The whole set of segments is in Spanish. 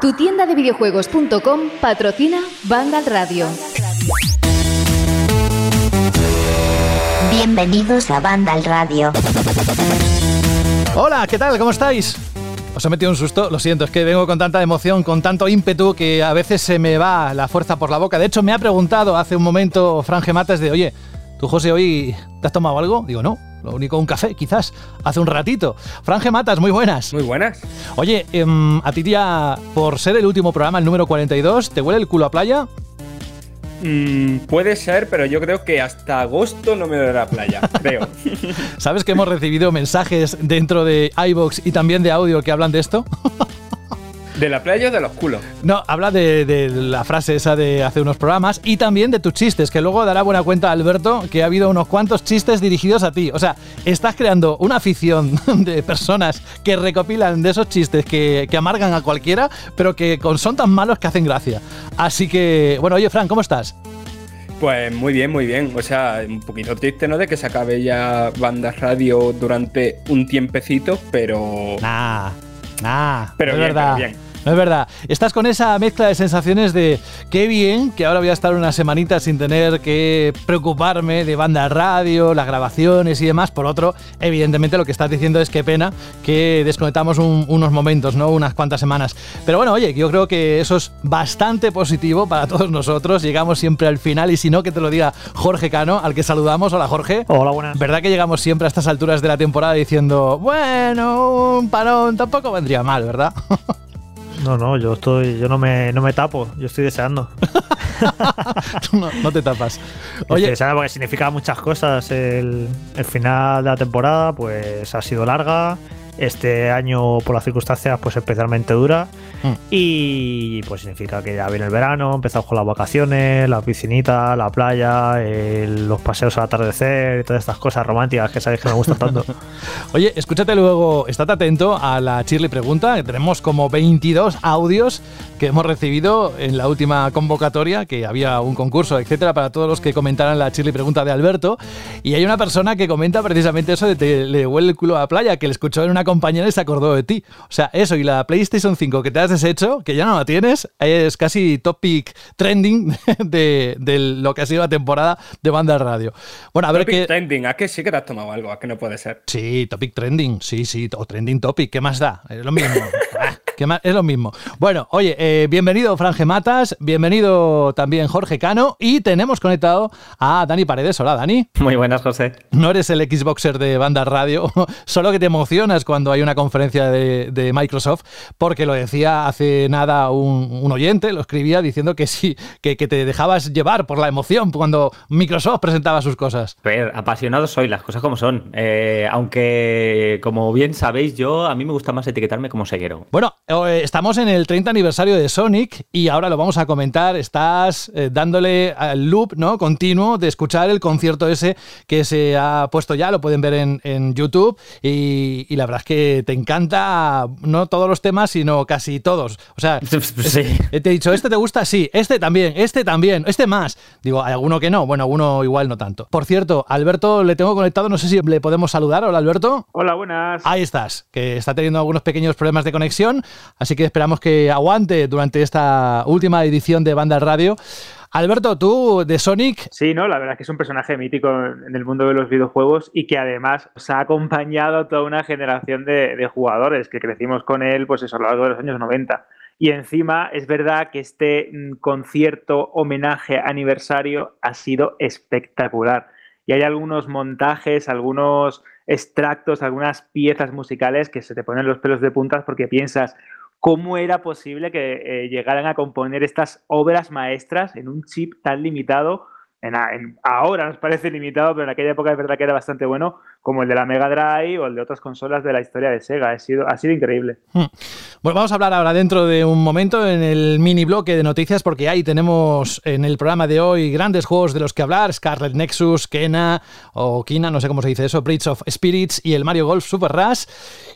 Tu tienda de videojuegos.com patrocina Vandal Radio. Bienvenidos a Vandal Radio. Hola, ¿qué tal? ¿Cómo estáis? Os he metido un susto, lo siento, es que vengo con tanta emoción, con tanto ímpetu que a veces se me va la fuerza por la boca. De hecho, me ha preguntado hace un momento Fran Gematas de, oye, ¿tú José hoy te has tomado algo? Digo, no, lo único un café, quizás, hace un ratito. Franje Matas, muy buenas. Muy buenas. Oye, em, a ti ya, por ser el último programa, el número 42, ¿te huele el culo a playa? Mm, puede ser, pero yo creo que hasta agosto no me dará playa, creo. ¿Sabes que hemos recibido mensajes dentro de iBox y también de audio que hablan de esto? ¿De la playa o de los culos? No, habla de, la frase esa de hace unos programas y también de tus chistes, que luego dará buena cuenta Alberto que ha habido unos cuantos chistes dirigidos a ti. O sea, estás creando una afición de personas que recopilan de esos chistes que, amargan a cualquiera, pero que son tan malos que hacen gracia. Así que, bueno, oye, Fran, ¿cómo estás? Pues muy bien, muy bien. O sea, un poquito triste, ¿no? De que se acabe ya banda radio durante un tiempecito, pero. Nah, nah. Pero es bien, verdad. Pero bien. No es verdad. Estás con esa mezcla de sensaciones de qué bien que ahora voy a estar una semanita sin tener que preocuparme de banda radio, las grabaciones y demás. Por otro, evidentemente lo que estás diciendo es qué pena que desconectamos unos momentos, ¿no? Unas cuantas semanas. Pero bueno, oye, yo creo que eso es bastante positivo para todos nosotros. Llegamos siempre al final y si no, que te lo diga Jorge Cano, al que saludamos. Hola Jorge. Hola, buenas. ¿Verdad que llegamos siempre a estas alturas de la temporada diciendo, bueno, un parón tampoco vendría mal, ¿verdad? No, no, yo estoy, yo no me, no me tapo, yo estoy deseando. no, te tapas. Oye, deseando porque significa muchas cosas. El, el final de la temporada, pues ha sido larga. Este año, por las circunstancias, pues especialmente dura. Mm. Y pues significa que ya viene el verano, empezamos con las vacaciones, la piscinita, la playa, los paseos al atardecer y todas estas cosas románticas que sabéis que me gustan tanto. Oye, escúchate luego, estate atento a la Shirley Pregunta, que tenemos como 22 audios que hemos recibido en la última convocatoria, que había un concurso, etcétera, para todos los que comentaran la Shirley Pregunta de Alberto. Y hay una persona que comenta precisamente eso de que le huele el culo a la playa, que le escuchó en una compañera y se acordó de ti. O sea, eso y la PlayStation 5 que te has deshecho, que ya no la tienes, es casi topic trending de, lo que ha sido la temporada de banda radio. Bueno, a ver qué. trending, ¿a que sí que te has tomado algo? ¿A que no puede ser? Sí, topic trending, sí, sí, o trending topic, ¿qué más da? Es lo mismo. Es lo mismo. Bueno, oye, eh, bienvenido Franje Matas, bienvenido también Jorge Cano y tenemos conectado a Dani Paredes. Hola, Dani. Muy buenas, José. No eres el Xboxer de banda radio, solo que te emocionas cuando hay una conferencia de, Microsoft, porque lo decía hace nada un, oyente, lo escribía diciendo que sí, que, te dejabas llevar por la emoción cuando Microsoft presentaba sus cosas. Ver, apasionado soy, las cosas como son. Eh, aunque, como bien sabéis, yo a mí me gusta más etiquetarme como seguero. Bueno, estamos en el 30 aniversario de Sonic y ahora lo vamos a comentar. Estás eh, dándole al loop ¿no? continuo de escuchar el concierto ese que se ha puesto ya, lo pueden ver en, YouTube y, y la verdad es que te encanta no todos los temas, sino casi todos. O sea, te he dicho, ¿este te gusta? Sí, este también, este también, este más. Digo, ¿hay alguno que no? Bueno, alguno igual no tanto. Por cierto, Alberto le tengo conectado, no sé si le podemos saludar. Hola, Alberto. Hola, buenas. Ahí estás, que está teniendo algunos pequeños problemas de conexión, así que esperamos que aguante durante esta última edición de Banda Radio. Alberto, tú de Sonic. Sí, no, la verdad es que es un personaje mítico en el mundo de los videojuegos y que además se ha acompañado a toda una generación de, jugadores que crecimos con él pues eso, a lo largo de los años 90. Y encima es verdad que este mm, concierto homenaje aniversario ha sido espectacular. Y hay algunos montajes, algunos extractos, algunas piezas musicales que se te ponen los pelos de puntas porque piensas, cómo era posible que eh, llegaran a componer estas obras maestras en un chip tan limitado. ahora nos parece limitado, pero en aquella época es verdad que era bastante bueno, como el de la Mega Drive o el de otras consolas de la historia de Sega. Ha sido, ha sido increíble. Hmm. Bueno, vamos a hablar ahora dentro de un momento en el mini bloque de noticias, porque ahí tenemos en el programa de hoy grandes juegos de los que hablar: Scarlet Nexus, Kena o Kina, no sé cómo se dice eso, Bridge of Spirits y el Mario Golf Super Rush.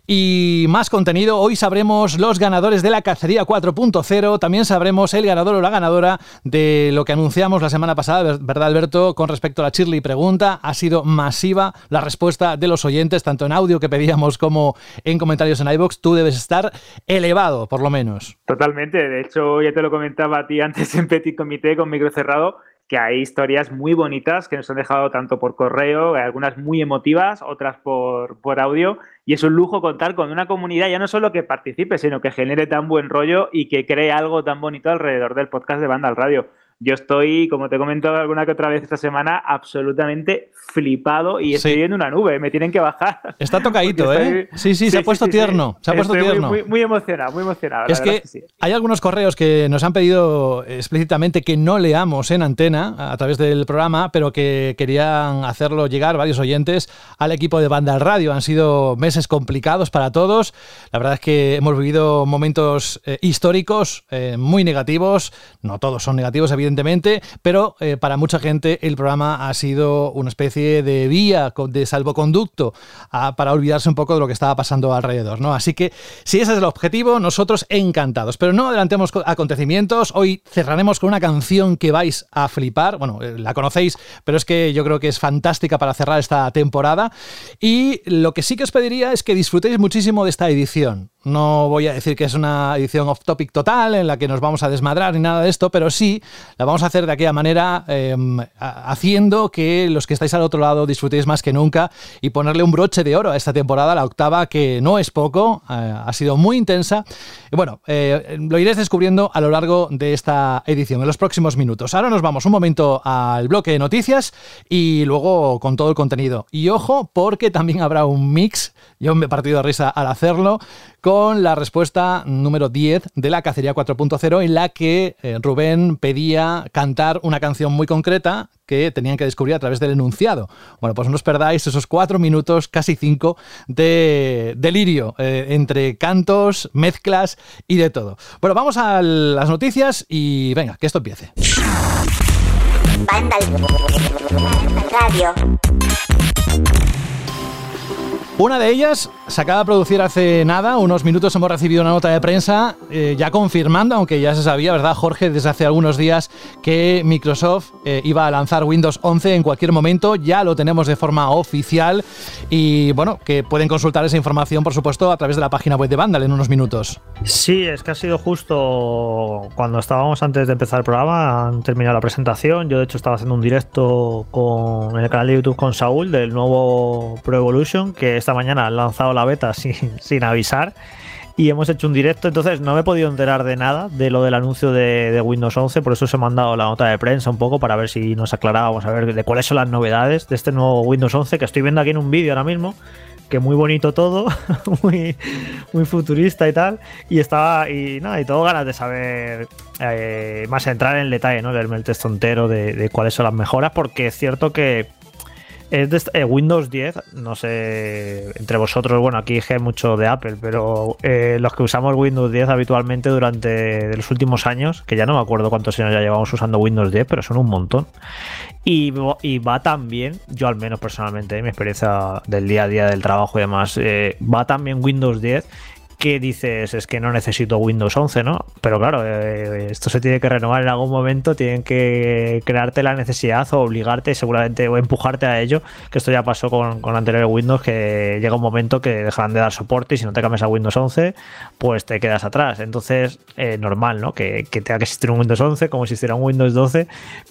Y más contenido, hoy sabremos los ganadores de la cacería 4.0, también sabremos el ganador o la ganadora de lo que anunciamos la semana pasada, ¿verdad, Alberto? Con respecto a la Shirley pregunta, ha sido masiva la respuesta de los oyentes, tanto en audio que pedíamos como en comentarios en iBox, tú debes estar elevado, por lo menos. Totalmente. De hecho, ya te lo comentaba a ti antes en Petit Comité con micro cerrado que hay historias muy bonitas que nos han dejado tanto por correo, algunas muy emotivas, otras por, por audio, y es un lujo contar con una comunidad ya no solo que participe, sino que genere tan buen rollo y que cree algo tan bonito alrededor del podcast de Banda al Radio yo estoy, como te he comentado alguna que otra vez esta semana, absolutamente flipado y estoy en una nube, me tienen que bajar. Está tocadito, ¿eh? Sí, sí, se ha puesto tierno, se ha puesto tierno. Muy, muy, emocionado, muy emocionado. Es que, hay algunos correos que nos han pedido explícitamente que no leamos en antena a través del programa, pero que querían hacerlo llegar varios oyentes al equipo de Banda Radio. Han sido meses complicados para todos. La verdad es que hemos vivido momentos eh, históricos eh, muy negativos. No todos son negativos, evidentemente evidentemente, pero eh, para mucha gente el programa ha sido una especie de vía de salvoconducto ah, para olvidarse un poco de lo que estaba pasando alrededor. ¿no? Así que si ese es el objetivo, nosotros encantados. Pero no adelantemos acontecimientos. Hoy cerraremos con una canción que vais a flipar. Bueno, eh, la conocéis, pero es que yo creo que es fantástica para cerrar esta temporada. Y lo que sí que os pediría es que disfrutéis muchísimo de esta edición. No voy a decir que es una edición off topic total en la que nos vamos a desmadrar ni nada de esto, pero sí la vamos a hacer de aquella manera, em, haciendo que los que estáis al otro lado disfrutéis más que nunca y ponerle un broche de oro a esta temporada, la octava, que no es poco, eh, ha sido muy intensa. Y bueno, eh, lo iréis descubriendo a lo largo de esta edición, en los próximos minutos. Ahora nos vamos un momento al bloque de noticias y luego con todo el contenido. Y ojo, porque también habrá un mix, yo me he partido de risa al hacerlo, con la respuesta número 10 de la Cacería 4.0 en la que eh, Rubén pedía cantar una canción muy concreta que tenían que descubrir a través del enunciado. Bueno, pues no os perdáis esos cuatro minutos, casi cinco, de delirio eh, entre cantos, mezclas y de todo. Bueno, vamos a las noticias y venga, que esto empiece. Una de ellas se acaba de producir hace nada, unos minutos hemos recibido una nota de prensa eh, ya confirmando, aunque ya se sabía, ¿verdad, Jorge? Desde hace algunos días que Microsoft eh, iba a lanzar Windows 11 en cualquier momento, ya lo tenemos de forma oficial y bueno, que pueden consultar esa información, por supuesto, a través de la página web de Vandal en unos minutos. Sí, es que ha sido justo cuando estábamos antes de empezar el programa, han terminado la presentación, yo de hecho estaba haciendo un directo con, en el canal de YouTube con Saúl del nuevo Pro Evolution, que es esta mañana han lanzado la beta sin, sin avisar y hemos hecho un directo, entonces no me he podido enterar de nada de lo del anuncio de, Windows 11, por eso os he mandado la nota de prensa un poco para ver si nos aclarábamos a ver de cuáles son las novedades de este nuevo Windows 11 que estoy viendo aquí en un vídeo ahora mismo, que muy bonito todo, muy, muy futurista y tal, y estaba, y nada, y todo ganas de saber, eh, más entrar en el detalle, ¿no? Leerme el texto entero de cuáles son las mejoras, porque es cierto que es de eh, Windows 10, no sé, entre vosotros, bueno, aquí hay mucho de Apple, pero eh, los que usamos Windows 10 habitualmente durante los últimos años, que ya no me acuerdo cuántos años ya llevamos usando Windows 10, pero son un montón. Y, va tan bien, yo al menos personalmente, mi experiencia del día a día del trabajo y demás, eh, va tan bien Windows 10 que dices es que no necesito Windows 11, ¿no? Pero claro, eh, esto se tiene que renovar en algún momento, tienen que crearte la necesidad o obligarte seguramente o empujarte a ello, que esto ya pasó con, con anterior Windows, que llega un momento que dejarán de dar soporte y si no te cambias a Windows 11, pues te quedas atrás. Entonces, eh, normal, ¿no? Que, que tenga que existir un Windows 11 como si existiera un Windows 12,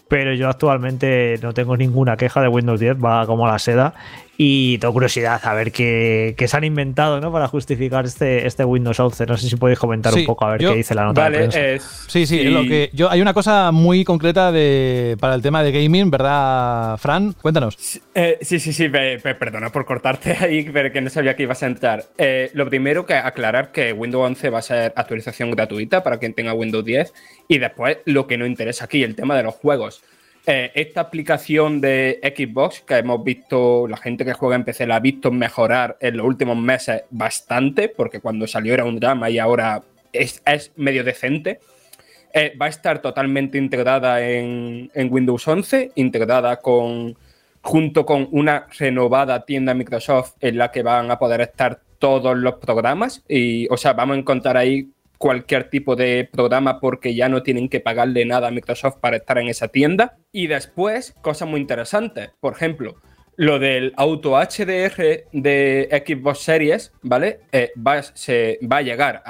pero yo actualmente no tengo ninguna queja de Windows 10, va como la seda y tengo curiosidad a ver qué, qué, se han inventado ¿no? para justificar este, este Windows 11. No sé si podéis comentar un poco a ver qué dice la nota de prensa. sí, sí, Lo que yo, hay una cosa muy concreta de, para el tema de gaming, ¿verdad, Fran? Cuéntanos. sí, eh, sí, sí, perdona por cortarte ahí, pero que no sabía que ibas a entrar. Eh, lo primero que aclarar que Windows 11 va a ser actualización gratuita para quien tenga Windows 10 y después lo que no interesa aquí, el tema de los juegos. Eh, esta aplicación de Xbox que hemos visto, la gente que juega en PC la ha visto mejorar en los últimos meses bastante, porque cuando salió era un drama y ahora es, medio decente. Eh, va a estar totalmente integrada en, Windows 11, integrada con, junto con una renovada tienda Microsoft en la que van a poder estar todos los programas. Y, o sea, vamos a encontrar ahí cualquier tipo de programa porque ya no tienen que pagarle nada a Microsoft para estar en esa tienda. Y después, cosas muy interesantes. Por ejemplo, lo del auto HDR de Xbox Series, ¿vale? Eh, va, se, va a llegar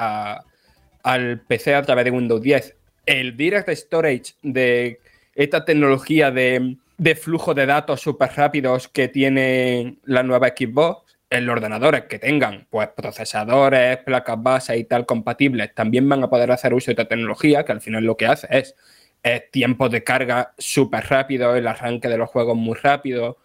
al PC a través de Windows 10. El Direct Storage de esta tecnología de, de flujo de datos súper rápidos que tiene la nueva Xbox, en los ordenadores que tengan pues, procesadores, placas base y tal compatibles, también van a poder hacer uso de esta tecnología, que al final lo que hace es, es tiempos de carga súper rápido, el arranque de los juegos muy rápido,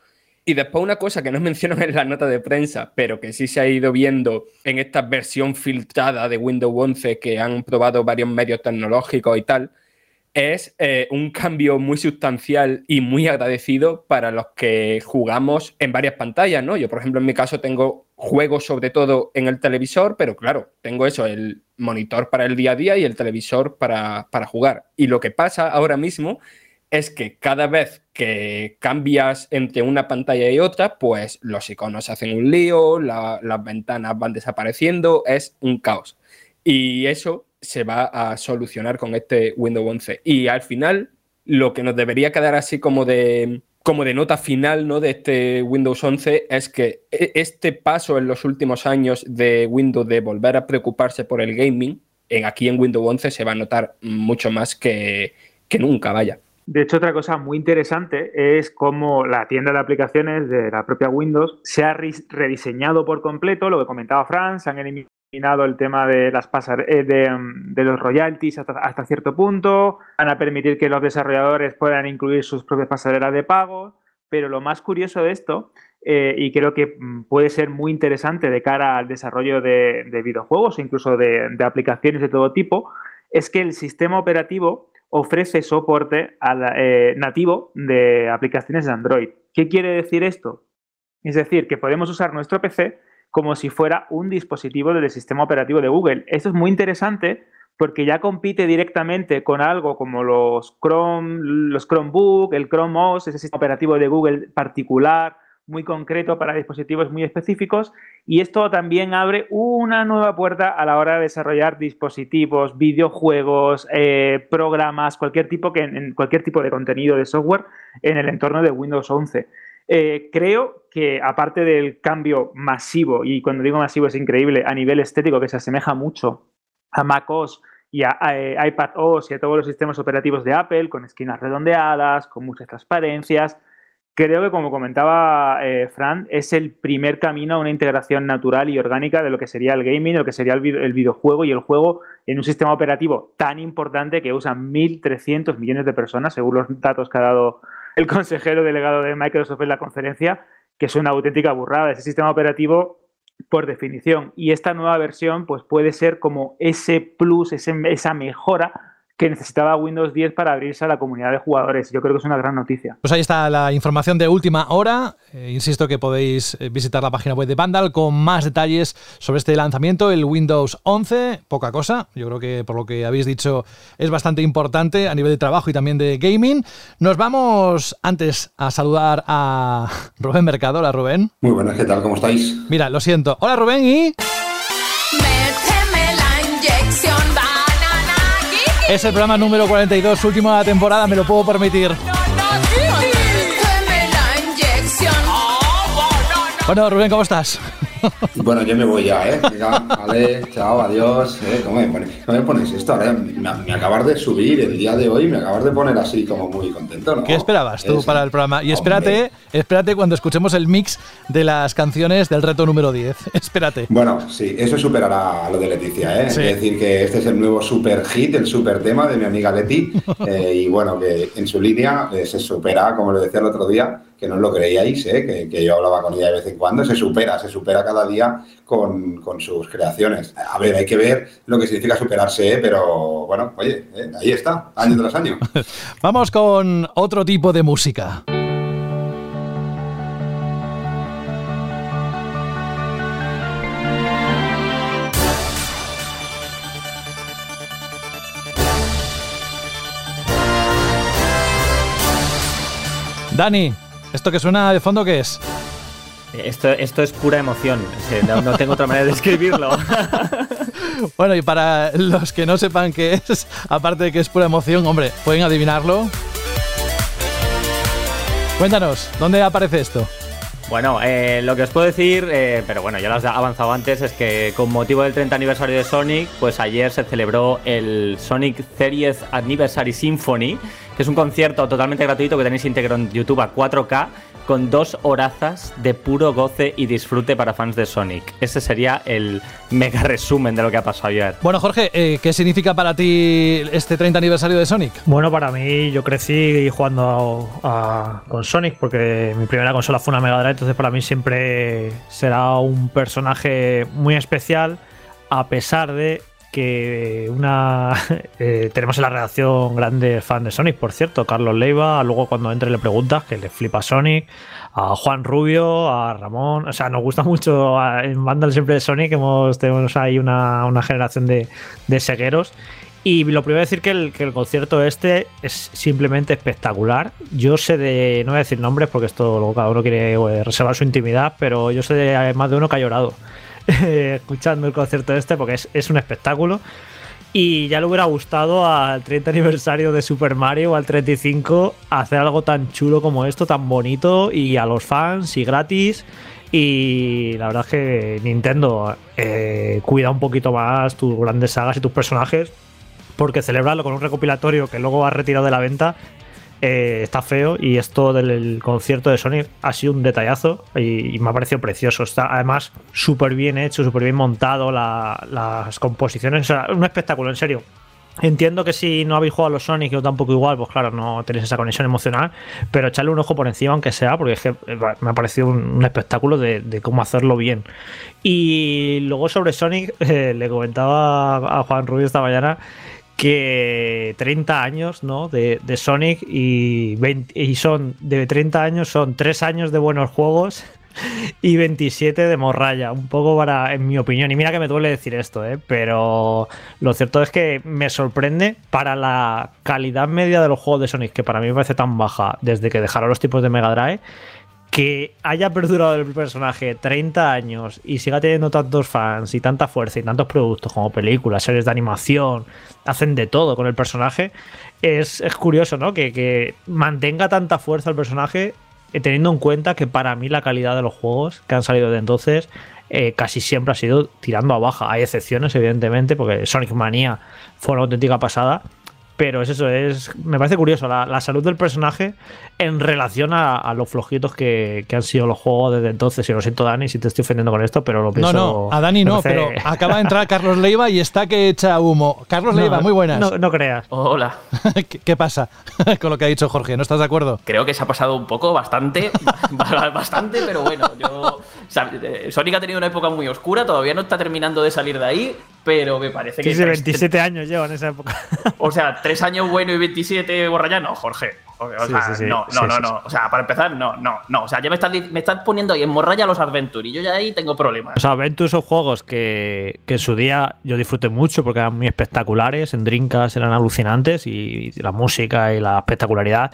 y después una cosa que no mencionan en la nota de prensa, pero que sí se ha ido viendo en esta versión filtrada de Windows 11 que han probado varios medios tecnológicos y tal, es eh, un cambio muy sustancial y muy agradecido para los que jugamos en varias pantallas, ¿no? Yo, por ejemplo, en mi caso tengo juegos sobre todo en el televisor, pero claro, tengo eso, el monitor para el día a día y el televisor para, para jugar. Y lo que pasa ahora mismo es que cada vez que cambias entre una pantalla y otra, pues los iconos hacen un lío, las ventanas van desapareciendo, es un caos. Y eso se va a solucionar con este Windows 11. Y al final, lo que nos debería quedar así como de, como de nota final ¿no? de este Windows 11 es que e, este paso en los últimos años de Windows de volver a preocuparse por el gaming, en, aquí en Windows 11 se va a notar mucho más que, que nunca, vaya. De hecho, otra cosa muy interesante es cómo la tienda de aplicaciones de la propia Windows se ha rediseñado por completo, lo que comentaba Franz, han el tema de las pasar eh, de, los royalties hasta, cierto punto, van a permitir que los desarrolladores puedan incluir sus propias pasarelas de pago, pero lo más curioso de esto, eh, y creo que mm, puede ser muy interesante de cara al desarrollo de, videojuegos incluso de aplicaciones de todo tipo, es que el sistema operativo ofrece soporte eh, nativo de aplicaciones de Android. ¿Qué quiere decir esto? Es decir, que podemos usar nuestro PC como si fuera un dispositivo del sistema operativo de Google. Esto es muy interesante porque ya compite directamente con algo como los Chrome, los Chromebook, el Chrome OS, ese sistema operativo de Google particular, muy concreto para dispositivos muy específicos y esto también abre una nueva puerta a la hora de desarrollar dispositivos, videojuegos, eh, programas, cualquier tipo, que, en cualquier tipo de contenido de software en el entorno de Windows 11. Eh, creo que aparte del cambio masivo, y cuando digo masivo es increíble, a nivel estético que se asemeja mucho a macOS y a, eh, iPadOS y a todos los sistemas operativos de Apple, con esquinas redondeadas, con muchas transparencias, Creo que, como comentaba eh, Fran, es el primer camino a una integración natural y orgánica de lo que sería el gaming, lo que sería el, videojuego y el juego en un sistema operativo tan importante que usan 1.300 millones de personas, según los datos que ha dado el consejero delegado de Microsoft en la conferencia, que es una auténtica burrada. Ese sistema operativo, por definición, y esta nueva versión, pues puede ser como ese plus, esa mejora que necesitaba Windows 10 para abrirse a la comunidad de jugadores. Yo creo que es una gran noticia. Pues ahí está la información de última hora. Eh, insisto que podéis eh, visitar la página web de Vandal con más detalles sobre este lanzamiento, el Windows 11. Poca cosa, yo creo que por lo que habéis dicho es bastante importante a nivel de trabajo y también de gaming. Nos vamos antes a saludar a Rubén Mercado. Hola Rubén. Muy buenas, ¿qué tal? ¿Cómo estáis? Mira, lo siento. Hola Rubén y... Es el programa número 42, última temporada, me lo puedo permitir. Bueno, Rubén, ¿cómo estás? Bueno, yo me voy ya, ¿eh? vale, chao, adiós. ¿eh? ¿Cómo, me pones, esto? Ahora me, acabas de subir el día de hoy, me acabas de poner así como muy contento, ¿no? ¿Qué esperabas tú para el programa? Y espérate, espérate cuando escuchemos el mix de las canciones del reto número 10. espérate. Bueno, sí, eso superará lo de Leticia, ¿eh? Es decir, que este es el nuevo super hit, el super tema de mi amiga Leti. Eh, y bueno, que en su línea eh, se supera, como le decía el otro día, que no lo creíais, ¿eh? que, yo hablaba con ella de vez en cuando, se supera, se supera cada día con, sus creaciones. A ver, hay que ver lo que significa superarse, ¿eh? pero bueno, oye, ¿eh? ahí está, año tras año. Vamos con otro tipo de música. Dani, ¿Esto que suena de fondo qué es? Esto, esto es pura emoción. No, tengo otra manera de describirlo. bueno, y para los que no sepan qué es, aparte de que es pura emoción, hombre, ¿pueden adivinarlo? Cuéntanos, ¿dónde aparece esto? Bueno, eh, lo que os puedo decir, eh, pero bueno, ya lo has avanzado antes, es que con motivo del 30 aniversario de Sonic, pues ayer se celebró el Sonic 30th Anniversary Symphony, que es un concierto totalmente gratuito que tenéis íntegro en YouTube a 4K con dos horazas de puro goce y disfrute para fans de Sonic. Ese sería el mega resumen de lo que ha pasado ayer. Bueno, Jorge, eh, ¿qué significa para ti este 30 aniversario de Sonic? Bueno, para mí yo crecí jugando con Sonic porque mi primera consola fue una Mega Drive, entonces para mí siempre será un personaje muy especial a pesar de que una eh, tenemos en la redacción grande fan de Sonic, por cierto, Carlos Leiva, luego cuando entre le preguntas que le flipa Sonic, a Juan Rubio, a Ramón, o sea, nos gusta mucho en Vandal siempre de Sonic, hemos, tenemos ahí una, generación de, de, segueros. Y lo primero decir que el, que el concierto este es simplemente espectacular. Yo sé de, no voy a decir nombres porque esto luego cada uno quiere eh, reservar su intimidad, pero yo sé de más de uno que ha llorado. escuchando el concierto este porque es, un espectáculo. Y ya le hubiera gustado al 30 aniversario de Super Mario o al 35 hacer algo tan chulo como esto, tan bonito y a los fans y gratis. Y la verdad es que Nintendo eh, cuida un poquito más tus grandes sagas y tus personajes. Porque celebrarlo con un recopilatorio que luego ha retirado de la venta eh, está feo y esto del concierto de Sonic ha sido un detallazo y, me ha parecido precioso. Está además súper bien hecho, súper bien montado, las composiciones, o sea, un espectáculo, en serio. Entiendo que si no habéis jugado a los Sonic, yo tampoco igual, pues claro, no tenéis esa conexión emocional, pero echarle un ojo por encima, aunque sea, porque es que eh, me ha parecido un, espectáculo de, cómo hacerlo bien. Y luego sobre Sonic, eh, le comentaba a Juan Rubio esta mañana que 30 años ¿no? de, Sonic y, son de 30 años son 3 años de buenos juegos y 27 de morralla, un poco para, en mi opinión. Y mira que me duele decir esto, ¿eh? pero lo cierto es que me sorprende para la calidad media de los juegos de Sonic, que para mí me parece tan baja desde que dejaron los tipos de Mega Drive, que haya perdurado el personaje 30 años y siga teniendo tantos fans y tanta fuerza y tantos productos como películas, series de animación, hacen de todo con el personaje, es, curioso, ¿no? Que, mantenga tanta fuerza el personaje eh, teniendo en cuenta que para mí la calidad de los juegos que han salido de entonces eh, casi siempre ha sido tirando a baja. Hay excepciones, evidentemente, porque Sonic Mania fue una auténtica pasada pero es eso, es, me parece curioso la, salud del personaje en relación a, los flojitos que, han sido los juegos desde entonces. Y lo siento, Dani, si te estoy ofendiendo con esto, pero lo pienso. No, no, a Dani no, pero acaba de entrar Carlos Leiva y está que echa humo. Carlos Leiva, muy buenas. No, creas. Hola. ¿Qué, pasa con lo que ha dicho Jorge? ¿No estás de acuerdo? Creo que se ha pasado un poco, bastante, bastante, pero bueno, yo. Eh, Sonic ha tenido una época muy oscura, todavía no está terminando de salir de ahí pero me parece que. Sí, 27 años llevo en esa época. O sea, 3 años bueno y 27 borralla, no, Jorge. O sea, no, no, no, no. O sea, para empezar, no, no, no. O sea, ya me estás, me estás poniendo ahí en morralla los Adventure y yo ya ahí tengo problemas. O sea, Adventure son juegos que, que en su día yo disfruté mucho porque eran muy espectaculares. En Drinkas eran alucinantes y la música y la espectacularidad.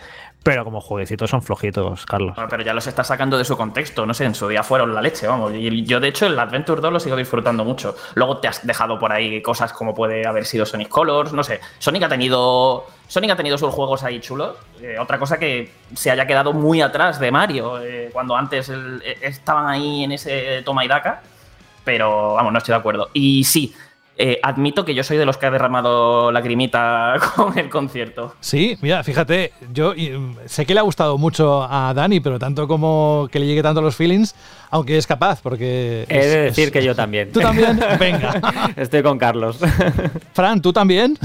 Pero como jueguecitos son flojitos, Carlos. pero ya los está sacando de su contexto. No sé, en su día fueron la leche, vamos. Y yo, de hecho, el Adventure 2 lo sigo disfrutando mucho. Luego te has dejado por ahí cosas como puede haber sido Sonic Colors. No sé. Sonic ha tenido. Sonic ha tenido sus juegos ahí chulos. Eh, otra cosa que se haya quedado muy atrás de Mario. Eh, cuando antes eh, estaban ahí en ese toma y daca. Pero vamos, no estoy de acuerdo. Y sí, eh, admito que yo soy de los que ha derramado lagrimita con el concierto. Sí, mira, fíjate, yo sé que le ha gustado mucho a Dani, pero tanto como que le llegue tanto los feelings, aunque es capaz, porque... He de decir que yo también. ¿Tú también? Venga. Estoy con Carlos. Fran, ¿tú también?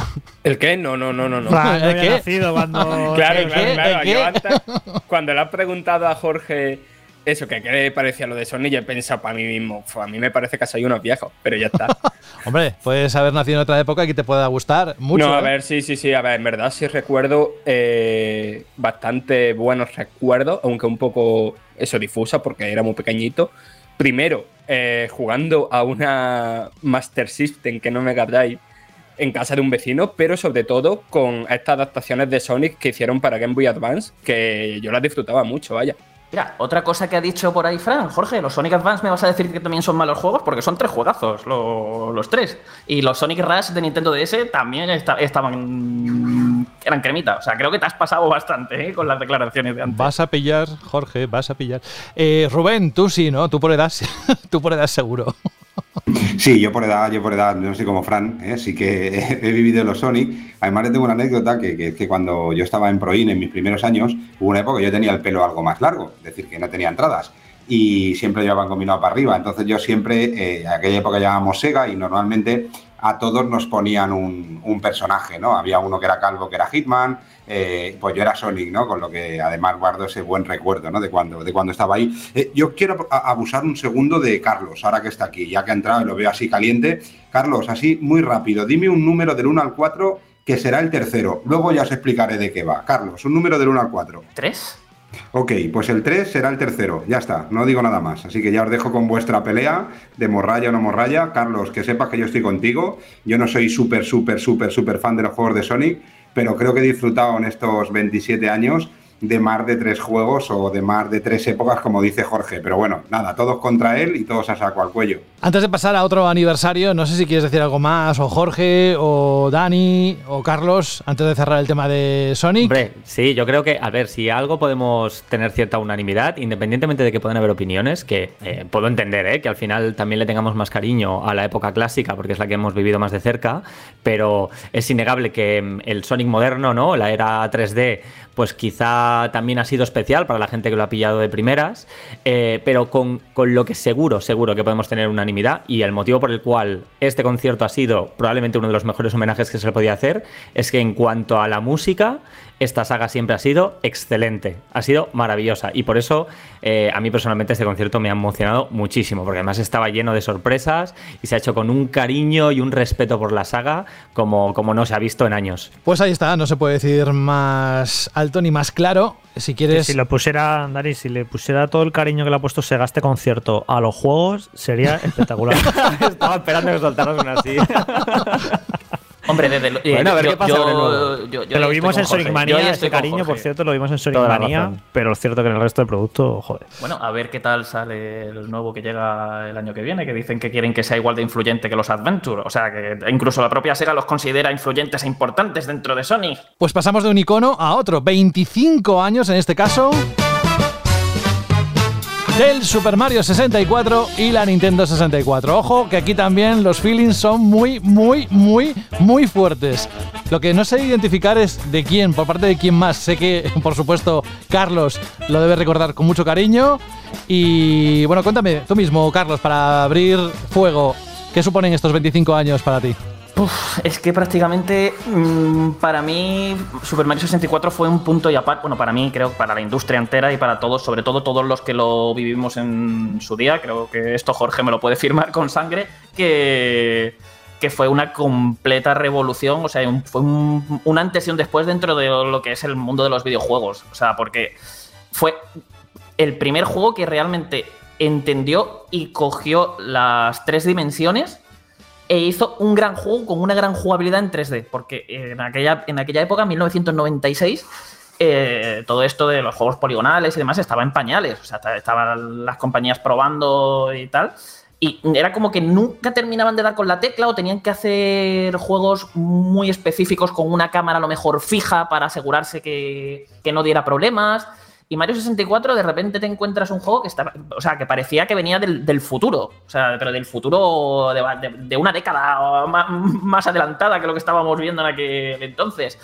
¿El qué? No, no, no, no. no. Fran, no qué? nacido cuando... claro, claro, claro. cuando le has preguntado a Jorge eso, que qué le parecía lo de Sony, yo he pensado para mí mismo, a mí me parece que soy unos viejos, pero ya está. Hombre, puedes haber nacido en otra época que te pueda gustar mucho. No, a ¿eh? ver, sí, sí, sí, a ver, en verdad sí recuerdo eh, bastante buenos recuerdos, aunque un poco eso difusa porque era muy pequeñito. Primero, eh, jugando a una Master System que no me Drive en casa de un vecino, pero sobre todo con estas adaptaciones de Sonic que hicieron para Game Boy Advance, que yo las disfrutaba mucho, vaya. Mira, otra cosa que ha dicho por ahí Fran, Jorge, los Sonic Advance me vas a decir que también son malos juegos porque son tres juegazos, los tres. Y los Sonic Rush de Nintendo DS también estaban eran, eran cremita. O sea, creo que te has pasado bastante ¿eh? con las declaraciones de antes. Vas a pillar, Jorge, vas a pillar. Eh, Rubén, tú sí, ¿no? Tú por edad, tú por edad seguro. Sí, yo por edad, yo por edad, no sé como Fran, ¿eh? sí que he, vivido los Sonic. Además, le tengo una anécdota que, que, que, cuando yo estaba en Proin en mis primeros años, hubo una época que yo tenía el pelo algo más largo, es decir, que no tenía entradas y siempre llevaban combinado para arriba. Entonces yo siempre, eh, en aquella época llamábamos Sega y normalmente a todos nos ponían un, un, personaje, ¿no? Había uno que era calvo, que era Hitman, eh, pues yo era Sonic, ¿no? Con lo que además guardo ese buen recuerdo, ¿no? De cuando, de cuando estaba ahí. Eh, yo quiero abusar un segundo de Carlos, ahora que está aquí, ya que ha entrado y lo veo así caliente. Carlos, así muy rápido, dime un número del 1 al 4 que será el tercero. Luego ya os explicaré de qué va. Carlos, un número del 1 al 4. ¿Tres? Ok, pues el 3 será el tercero, ya está, no digo nada más. Así que ya os dejo con vuestra pelea de morralla o no morralla. Carlos, que sepas que yo estoy contigo. Yo no soy súper, súper, súper, súper fan de los juegos de Sonic, pero creo que he disfrutado en estos 27 años de más de tres juegos o de más de tres épocas, como dice Jorge. Pero bueno, nada, todos contra él y todos a saco al cuello. Antes de pasar a otro aniversario, no sé si quieres decir algo más, o Jorge, o Dani, o Carlos, antes de cerrar el tema de Sonic. Hombre, sí, yo creo que, a ver, si algo podemos tener cierta unanimidad, independientemente de que puedan haber opiniones, que eh, puedo entender, ¿eh? que al final también le tengamos más cariño a la época clásica, porque es la que hemos vivido más de cerca, pero es innegable que mm, el Sonic moderno, ¿no? La era 3D pues quizá también ha sido especial para la gente que lo ha pillado de primeras, eh, pero con, con, lo que seguro, seguro que podemos tener unanimidad y el motivo por el cual este concierto ha sido probablemente uno de los mejores homenajes que se le podía hacer es que en cuanto a la música, esta saga siempre ha sido excelente, ha sido maravillosa y por eso eh, a mí personalmente este concierto me ha emocionado muchísimo, porque además estaba lleno de sorpresas y se ha hecho con un cariño y un respeto por la saga como, como no se ha visto en años. Pues ahí está, no se puede decir más alto ni más claro. Si quieres. si lo pusiera, Dani, si le pusiera todo el cariño que le ha puesto Sega este concierto a los juegos, sería espectacular. Estaba esperando que soltaras una así. Hombre, desde lo, bueno, a ver qué pasa yo, yo, yo, lo vimos en Sonic Mania, ese cariño, por cierto, lo vimos en Sonic Mania, pero es cierto que en el resto del producto, joder. Bueno, a ver qué tal sale el nuevo que llega el año que viene, que dicen que quieren que sea igual de influyente que los Adventure, o sea, que incluso la propia Sega los considera influyentes e importantes dentro de Sonic. Pues pasamos de un icono a otro, 25 años en este caso del Super Mario 64 y la Nintendo 64. Ojo que aquí también los feelings son muy, muy, muy, muy fuertes. Lo que no sé identificar es de quién, por parte de quién más. Sé que, por supuesto, Carlos lo debe recordar con mucho cariño. Y bueno, cuéntame tú mismo, Carlos, para abrir fuego, ¿qué suponen estos 25 años para ti? Es que prácticamente mmm, para mí Super Mario 64 fue un punto y aparte, bueno, para mí creo para la industria entera y para todos, sobre todo todos los que lo vivimos en su día, creo que esto Jorge me lo puede firmar con sangre, que, que fue una completa revolución, o sea, fue un, un antes y un después dentro de lo que es el mundo de los videojuegos, o sea, porque fue el primer juego que realmente entendió y cogió las tres dimensiones e hizo un gran juego con una gran jugabilidad en 3D, porque en aquella, en aquella época, 1996, eh, todo esto de los juegos poligonales y demás estaba en pañales, o sea, estaban las compañías probando y tal. Y era como que nunca terminaban de dar con la tecla o tenían que hacer juegos muy específicos con una cámara a lo mejor fija para asegurarse que, que no diera problemas. Y Mario 64 de repente te encuentras un juego que o sea, que parecía que venía del, del futuro, o sea, pero del futuro de, de, una década más, más, adelantada que lo que estábamos viendo en aquel entonces.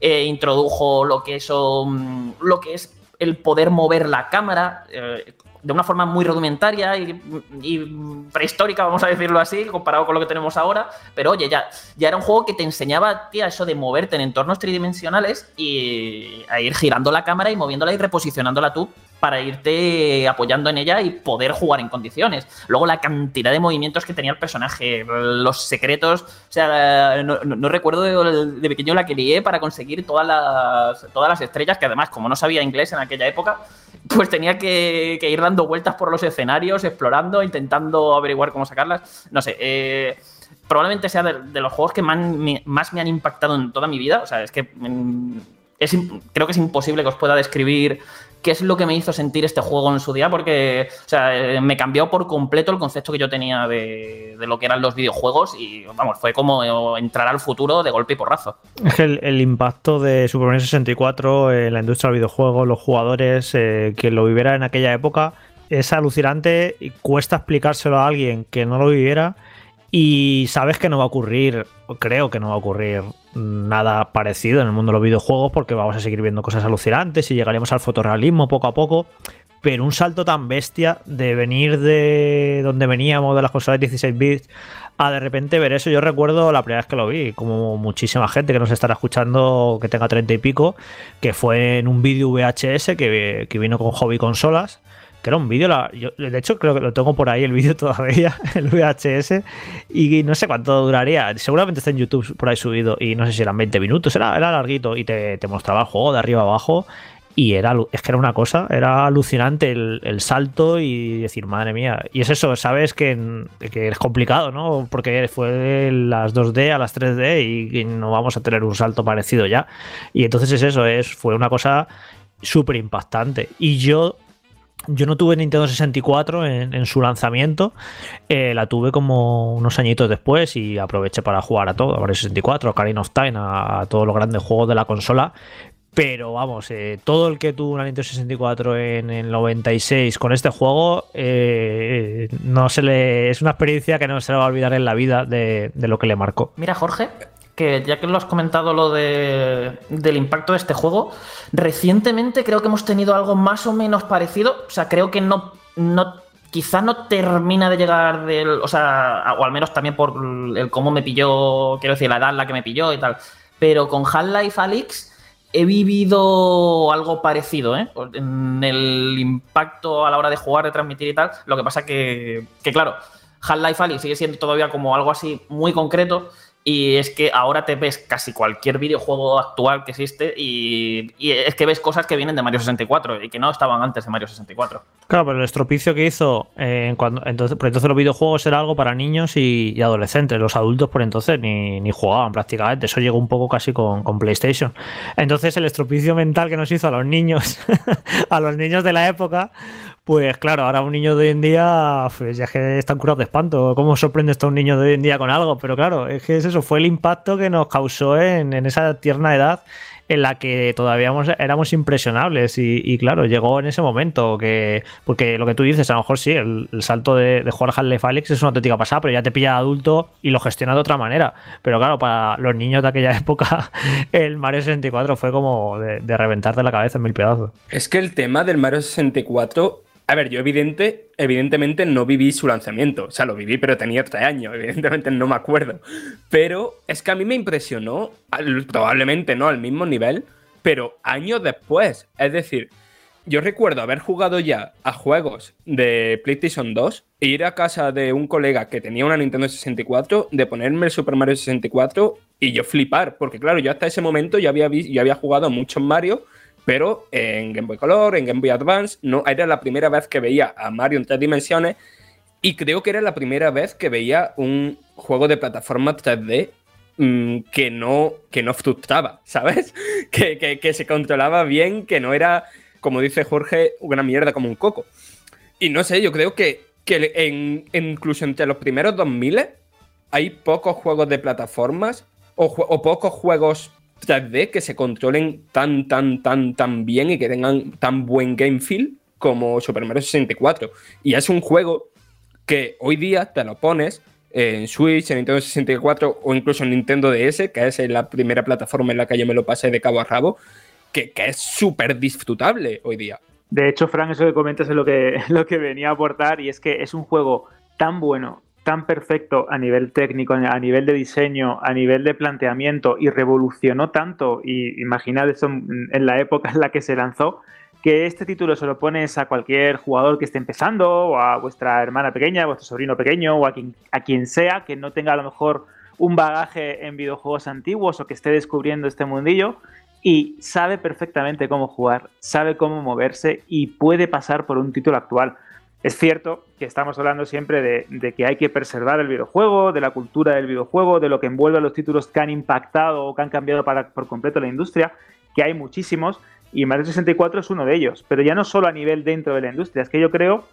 Eh, introdujo lo que son, lo que es el poder mover la cámara. Eh, de una forma muy rudimentaria y, prehistórica, vamos a decirlo así, comparado con lo que tenemos ahora. Pero oye, ya, ya era un juego que te enseñaba tía, eso de moverte en entornos tridimensionales y a ir girando la cámara y moviéndola y reposicionándola tú para irte apoyando en ella y poder jugar en condiciones. Luego la cantidad de movimientos que tenía el personaje, los secretos, o sea, no, recuerdo de, de, pequeño la que lié para conseguir todas las, todas las estrellas, que además como no sabía inglés en aquella época, pues tenía que, que, ir dando vueltas por los escenarios, explorando, intentando averiguar cómo sacarlas. No sé, eh, probablemente sea de, los juegos que más, más, me han impactado en toda mi vida. O sea, es que mm, es, creo que es imposible que os pueda describir qué es lo que me hizo sentir este juego en su día, porque eh, me cambió por completo el concepto que yo tenía de, lo que eran los videojuegos y vamos, fue como entrar al futuro de golpe y porrazo. Es que el, impacto de Super Mario 64 en la industria del videojuego, los jugadores, eh, que lo viviera en aquella época, es alucinante y cuesta explicárselo a alguien que no lo viviera y sabes que no va a ocurrir, creo que no va a ocurrir nada parecido en el mundo de los videojuegos porque vamos a seguir viendo cosas alucinantes y llegaremos al fotorrealismo poco a poco. Pero un salto tan bestia de venir de donde veníamos, de las consolas 16 bits, a de repente ver eso. Yo recuerdo la primera vez que lo vi, como muchísima gente que nos estará escuchando que tenga 30 y pico, que fue en un vídeo VHS que, que vino con Hobby Consolas que era un vídeo, de hecho creo que lo tengo por ahí el vídeo todavía, el VHS, y no sé cuánto duraría, seguramente está en YouTube por ahí subido, y no sé si eran 20 minutos, era, larguito, y te, mostraba el juego de arriba abajo, y era, es que era una cosa, era alucinante el, salto y decir, madre mía, y es eso, sabes que, que, es complicado, ¿no? Porque fue las 2D a las 3D y, no vamos a tener un salto parecido ya, y entonces es eso, es, fue una cosa súper impactante, y yo yo no tuve Nintendo 64 en, su lanzamiento, eh, la tuve como unos añitos después y aproveché para jugar a todo, a Mario 64, a Ocarina of Time, a, todos los grandes juegos de la consola. Pero vamos, eh, todo el que tuvo una Nintendo 64 en el 96 con este juego, eh, no se le, es una experiencia que no se le va a olvidar en la vida de, de lo que le marcó. Mira, Jorge, que ya que lo has comentado lo de, del impacto de este juego, recientemente creo que hemos tenido algo más o menos parecido. O sea, creo que no, no quizá no termina de llegar del. O sea, o al menos también por el cómo me pilló, quiero decir, la edad en la que me pilló y tal. Pero con Half-Life Alyx he vivido algo parecido, ¿eh? En el impacto a la hora de jugar, de transmitir y tal. Lo que pasa que, que claro, Half-Life Alyx sigue siendo todavía como algo así muy concreto y es que ahora te ves casi cualquier videojuego actual que existe y, es que ves cosas que vienen de Mario 64 y que no estaban antes de Mario 64. Claro, pero el estropicio que hizo, eh, entonces, por entonces los videojuegos era algo para niños y, adolescentes. Los adultos por entonces ni, ni, jugaban prácticamente. Eso llegó un poco casi con, con PlayStation. Entonces el estropicio mental que nos hizo a los niños, a los niños de la época, pues claro, ahora un niño de hoy en día, pues ya es que están curados de espanto. ¿Cómo sorprende esto a un niño de hoy en día con algo? Pero claro, es que eso fue el impacto que nos causó en, esa tierna edad en la que todavía éramos impresionables y, claro, llegó en ese momento que, porque lo que tú dices, a lo mejor sí, el, salto de, de jugar Half-Life Alyx es una auténtica pasada, pero ya te pilla adulto y lo gestiona de otra manera. Pero claro, para los niños de aquella época, el Mario 64 fue como de, de reventarte la cabeza en mil pedazos. Es que el tema del Mario 64 a ver, yo evidente, evidentemente no viví su lanzamiento. O sea, lo viví, pero tenía tres años. Evidentemente no me acuerdo. Pero es que a mí me impresionó, probablemente no al mismo nivel, pero años después. Es decir, yo recuerdo haber jugado ya a juegos de PlayStation 2 e ir a casa de un colega que tenía una Nintendo 64, de ponerme el Super Mario 64 y yo flipar. Porque claro, yo hasta ese momento ya había, ya había jugado a muchos Mario pero en Game Boy Color, en Game Boy Advance, no, era la primera vez que veía a Mario en tres dimensiones y creo que era la primera vez que veía un juego de plataforma 3D mm, que, no, que no frustraba, ¿sabes? Que, que, se controlaba bien, que no era, como dice Jorge, una mierda como un coco. Y no sé, yo creo que, que en, incluso entre los primeros 2000 hay pocos juegos de plataformas o, o pocos juegos 3D que se controlen tan, tan, tan, tan bien y que tengan tan buen game feel como Super Mario 64. Y es un juego que hoy día te lo pones en Switch, en Nintendo 64 o incluso en Nintendo DS, que es la primera plataforma en la que yo me lo pasé de cabo a rabo, que, es súper disfrutable hoy día. De hecho, Frank, eso que comentas es lo que, lo que venía a aportar y es que es un juego tan bueno, tan perfecto a nivel técnico, a nivel de diseño, a nivel de planteamiento y revolucionó tanto, y imaginad eso en la época en la que se lanzó, que este título se lo pones a cualquier jugador que esté empezando, o a vuestra hermana pequeña, a vuestro sobrino pequeño, o a quien, a quien sea que no tenga a lo mejor un bagaje en videojuegos antiguos o que esté descubriendo este mundillo, y sabe perfectamente cómo jugar, sabe cómo moverse y puede pasar por un título actual. Es cierto que estamos hablando siempre de, que hay que preservar el videojuego, de la cultura del videojuego, de lo que envuelve a los títulos que han impactado o que han cambiado para, por completo la industria, que hay muchísimos y Mario 64 es uno de ellos, pero ya no solo a nivel dentro de la industria, es que yo creo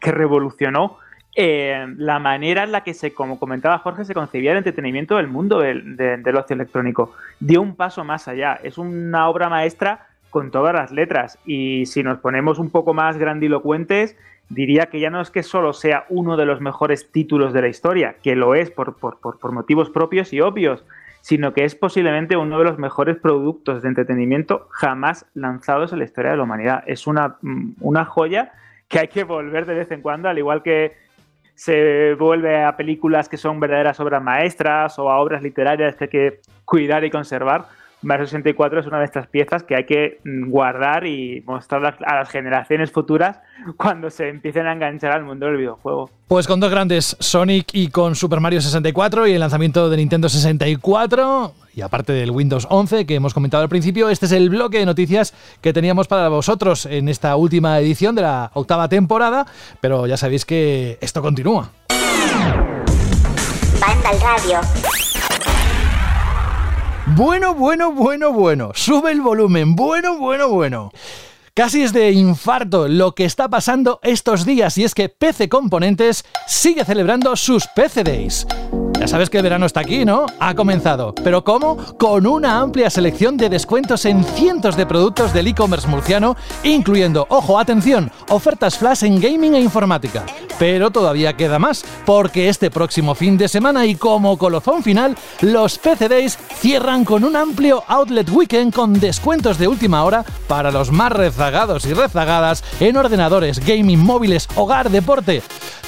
que revolucionó eh, la manera en la que se, como comentaba Jorge, se concebía el entretenimiento del mundo del, del ocio electrónico. Dio un paso más allá, es una obra maestra con todas las letras. Y si nos ponemos un poco más grandilocuentes, diría que ya no es que solo sea uno de los mejores títulos de la historia, que lo es por, por, por, motivos propios y obvios, sino que es posiblemente uno de los mejores productos de entretenimiento jamás lanzados en la historia de la humanidad. Es una, mm, una joya que hay que volver de vez en cuando, al igual que se vuelve a películas que son verdaderas obras maestras o a obras literarias que hay que cuidar y conservar Mario 64 es una de estas piezas que hay que guardar y mostrar a las generaciones futuras cuando se empiecen a enganchar al mundo del videojuego. Pues con dos grandes, Sonic y con Super Mario 64 y el lanzamiento de Nintendo 64 y aparte del Windows 11 que hemos comentado al principio, este es el bloque de noticias que teníamos para vosotros en esta última edición de la octava temporada, pero ya sabéis que esto continúa. Banda al radio. Bueno, bueno, bueno, bueno. Sube el volumen. Bueno, bueno, bueno. Casi es de infarto lo que está pasando estos días y es que PC Componentes sigue celebrando sus PC Days. Ya sabes que el verano está aquí, ¿no? Ha comenzado. ¿Pero cómo? Con una amplia selección de descuentos en cientos de productos del e-commerce murciano, incluyendo, ojo, atención, ofertas flash en gaming e informática. Pero todavía queda más, porque este próximo fin de semana y como colofón final, los PC Days cierran con un amplio outlet weekend con descuentos de última hora para los más rezagados y rezagadas en ordenadores, gaming, móviles, hogar, deporte.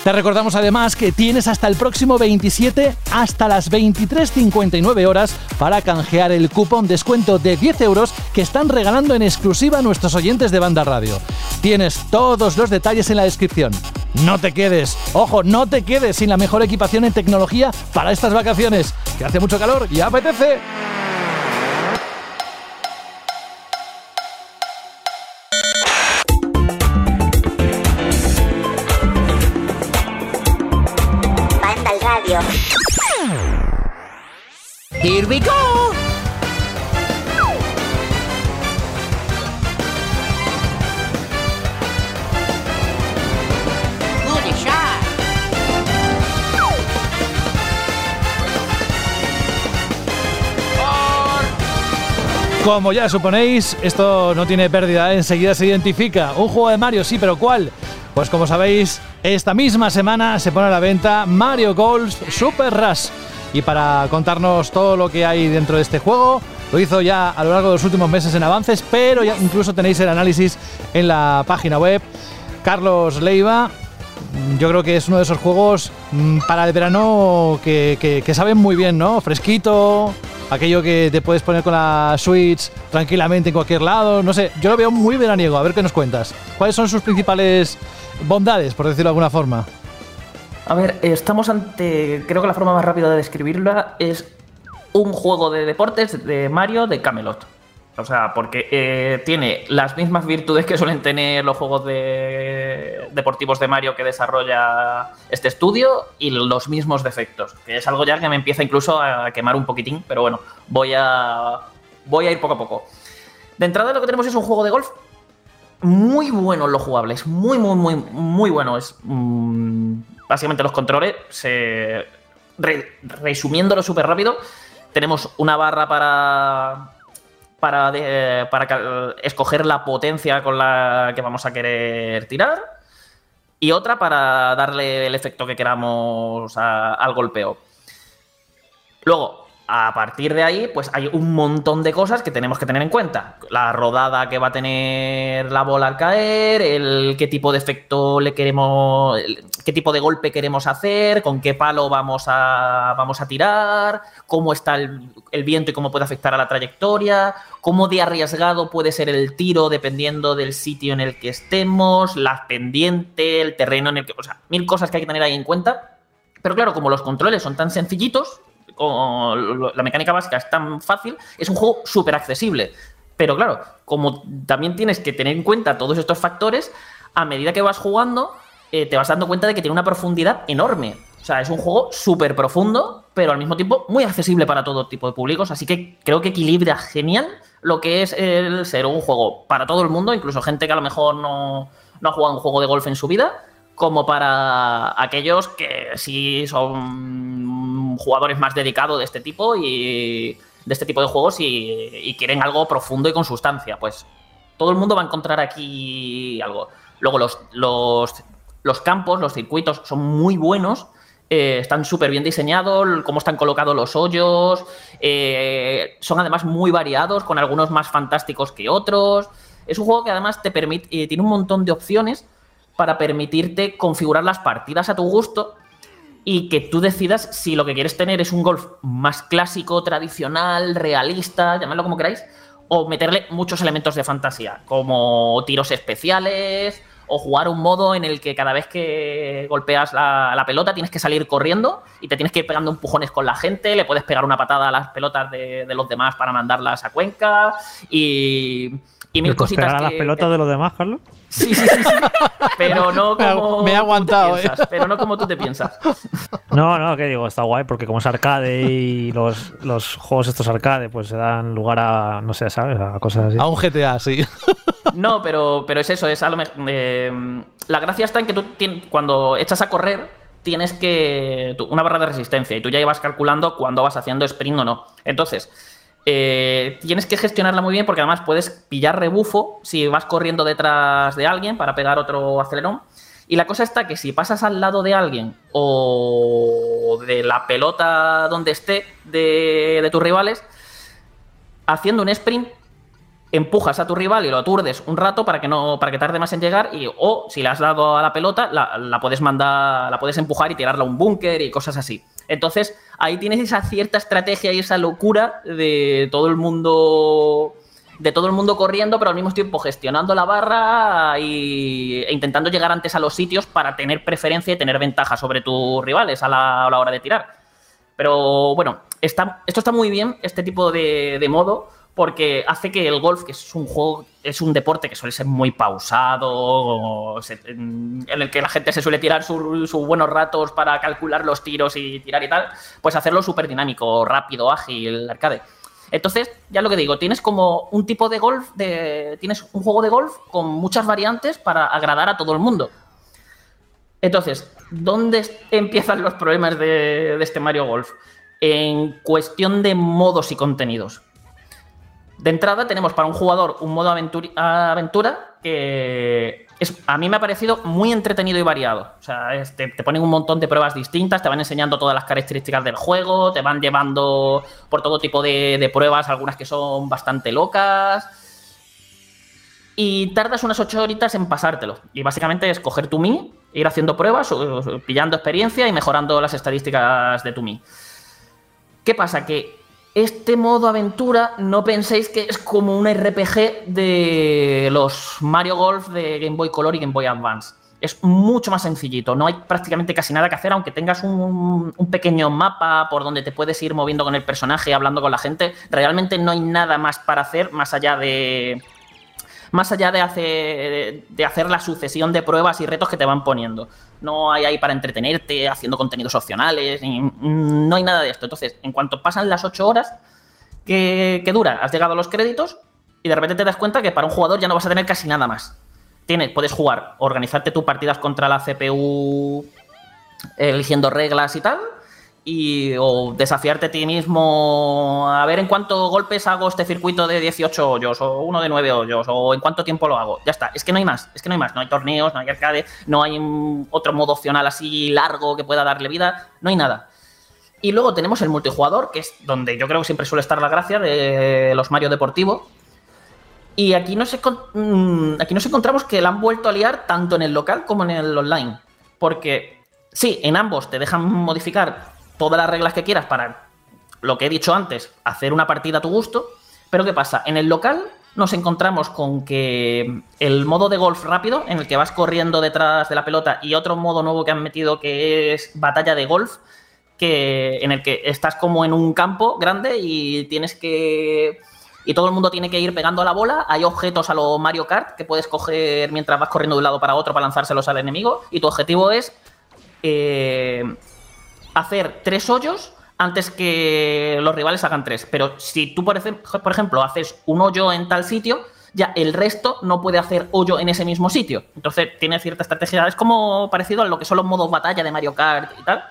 Te recordamos además que tienes hasta el próximo 27 hasta las 23.59 horas para canjear el cupón descuento de 10 euros que están regalando en exclusiva nuestros oyentes de banda radio. Tienes todos los detalles en la descripción. No te quedes, ojo, no te quedes sin la mejor equipación en tecnología para estas vacaciones, que hace mucho calor y apetece. Here we go. Como ya suponéis, esto no tiene pérdida, ¿eh? enseguida se identifica. Un juego de Mario, sí, pero ¿cuál? Pues como sabéis, esta misma semana se pone a la venta Mario Golf Super Rush. Y para contarnos todo lo que hay dentro de este juego, lo hizo ya a lo largo de los últimos meses en avances, pero ya incluso tenéis el análisis en la página web. Carlos Leiva, yo creo que es uno de esos juegos mm, para el verano que, saben muy bien, ¿no? Fresquito, aquello que te puedes poner con la Switch tranquilamente en cualquier lado, no sé, yo lo veo muy veraniego, a ver qué nos cuentas. ¿Cuáles son sus principales bondades, por decirlo de alguna forma? A ver, estamos ante. Creo que la forma más rápida de describirla es un juego de deportes de Mario de Camelot. O sea, porque eh, tiene las mismas virtudes que suelen tener los juegos de deportivos de Mario que desarrolla este estudio y los mismos defectos. Que es algo ya que me empieza incluso a quemar un poquitín, pero bueno, voy a, voy a ir poco a poco. De entrada lo que tenemos es un juego de golf muy bueno en lo jugable, es muy, muy, muy, muy bueno. Es mm, básicamente los controles, se, resumiéndolo súper rápido, tenemos una barra para, para, para escoger la potencia con la que vamos a querer tirar y otra para darle el efecto que queramos al golpeo. Luego, a partir de ahí, pues hay un montón de cosas que tenemos que tener en cuenta. La rodada que va a tener la bola al caer, el qué tipo de efecto le queremos, qué tipo de golpe queremos hacer, con qué palo vamos a, vamos a tirar, cómo está el, el viento y cómo puede afectar a la trayectoria, cómo de arriesgado puede ser el tiro dependiendo del sitio en el que estemos, la pendiente, el terreno en el que... O sea, mil cosas que hay que tener ahí en cuenta. Pero claro, como los controles son tan sencillitos, la mecánica básica es tan fácil, es un juego súper accesible. Pero claro, como también tienes que tener en cuenta todos estos factores, a medida que vas jugando, eh, te vas dando cuenta de que tiene una profundidad enorme. O sea, es un juego súper profundo, pero al mismo tiempo muy accesible para todo tipo de públicos. Así que creo que equilibra genial lo que es el ser un juego para todo el mundo, incluso gente que a lo mejor no, no ha jugado un juego de golf en su vida, como para aquellos que sí son jugadores más dedicados de este tipo y de este tipo de juegos y, quieren algo profundo y con sustancia. Pues todo el mundo va a encontrar aquí algo. Luego los, los, los campos, los circuitos son muy buenos. eh, están súper bien diseñados, cómo están colocados los hoyos, eh, son además muy variados, con algunos más fantásticos que otros. Es un juego que además te permite, eh, tiene un montón de opciones para permitirte configurar las partidas a tu gusto y que tú decidas si lo que quieres tener es un golf más clásico, tradicional, realista, llamadlo como queráis, o meterle muchos elementos de fantasía, como tiros especiales, o jugar un modo en el que cada vez que golpeas la, la pelota tienes que salir corriendo y te tienes que ir pegando empujones con la gente, le puedes pegar una patada a las pelotas de, de los demás para mandarlas a Cuenca y, y mil ¿Le puedes cositas. a las que- pelotas de los demás, Carlos? Sí, sí, sí, sí. Pero no como. me he tú te aguantado, ¿eh? piensas, Pero no como tú te piensas. No, no, que digo, está guay porque como es arcade y los, los juegos estos arcade pues se dan lugar a, no sé, ¿sabes? A cosas así. A un GTA, sí. No, pero, pero es eso, es a lo mejor. eh, la gracia está en que tú tien- cuando echas a correr tienes que. tú- una barra de resistencia y tú ya ibas calculando cuándo vas haciendo sprint o no. Entonces. Eh, tienes que gestionarla muy bien porque además puedes pillar rebufo si vas corriendo detrás de alguien para pegar otro acelerón. Y la cosa está que si pasas al lado de alguien o de la pelota donde esté de, tus rivales, haciendo un sprint, empujas a tu rival y lo aturdes un rato para que no para que tarde más en llegar y o si le has dado a la pelota la, la puedes mandar la puedes empujar y tirarla a un búnker y cosas así entonces ahí tienes esa cierta estrategia y esa locura de todo el mundo de todo el mundo corriendo pero al mismo tiempo gestionando la barra y, e intentando llegar antes a los sitios para tener preferencia y tener ventaja sobre tus rivales a la, hora de tirar. Pero bueno, esto está muy bien, este tipo de modo, porque hace que el golf, que es un juego, es un deporte que suele ser muy pausado, en el que la gente se suele tirar su- sus buenos ratos para calcular los tiros y tirar y tal, pues hacerlo súper dinámico, rápido, ágil, arcade. Entonces, ya lo que digo, tienes como un tipo de golf, de, tienes un juego de golf con muchas variantes para agradar a todo el mundo. Entonces, ¿dónde empiezan los problemas de este Mario Golf? En cuestión de modos y contenidos. De entrada tenemos para un jugador un modo aventura que a mí me ha parecido muy entretenido y variado. O sea, te, ponen un montón de pruebas distintas, te van enseñando todas las características del juego, te van llevando por todo tipo de, pruebas, algunas que son bastante locas. Y tardas unas 8 horitas en pasártelo. Y básicamente es coger tu Mi, ir haciendo pruebas, pillando experiencia y mejorando las estadísticas de tu Mi. ¿Qué pasa? Que este modo aventura no penséis que es como un RPG de los Mario Golf de Game Boy Color y Game Boy Advance. Es mucho más sencillito, no hay prácticamente casi nada que hacer, aunque tengas un, un pequeño mapa por donde te puedes ir moviendo con el personaje, hablando con la gente. Realmente no hay nada más para hacer más allá de, más allá de hacer, de hacer la sucesión de pruebas y retos que te van poniendo. No hay ahí para entretenerte, haciendo contenidos opcionales, no hay nada de esto. Entonces, en cuanto pasan las 8 horas que, que dura, has llegado a los créditos y de repente te das cuenta que para un jugador ya no vas a tener casi nada más. Tienes, puedes jugar, organizarte tus partidas contra la CPU eligiendo reglas y tal, y, o desafiarte a ti mismo a ver en cuántos golpes hago este circuito de 18 hoyos o uno de 9 hoyos o en cuánto tiempo lo hago. Ya está, es que no hay más, es que no hay más, no hay torneos, no hay arcade, no hay otro modo opcional así largo que pueda darle vida, no hay nada. Y luego tenemos el multijugador, que es donde yo creo que siempre suele estar la gracia de los Mario Deportivo. Y aquí nos, mm, aquí nos encontramos que la han vuelto a liar tanto en el local como en el online. Porque sí, en ambos te dejan modificar todas las reglas que quieras para lo que he dicho antes, hacer una partida a tu gusto. Pero ¿qué pasa? En el local nos encontramos con que el modo de golf rápido, en el que vas corriendo detrás de la pelota, y otro modo nuevo que han metido que es batalla de golf, que, en el que estás como en un campo grande y tienes que. Y todo el mundo tiene que ir pegando a la bola. Hay objetos a lo Mario Kart que puedes coger mientras vas corriendo de un lado para otro para lanzárselos al enemigo. Y tu objetivo es eh, hacer tres hoyos antes que los rivales hagan tres. Pero si tú, por, ejemplo, haces un hoyo en tal sitio, ya el resto no puede hacer hoyo en ese mismo sitio. Entonces tiene cierta estrategia. Es como parecido a lo que son los modos batalla de Mario Kart y tal.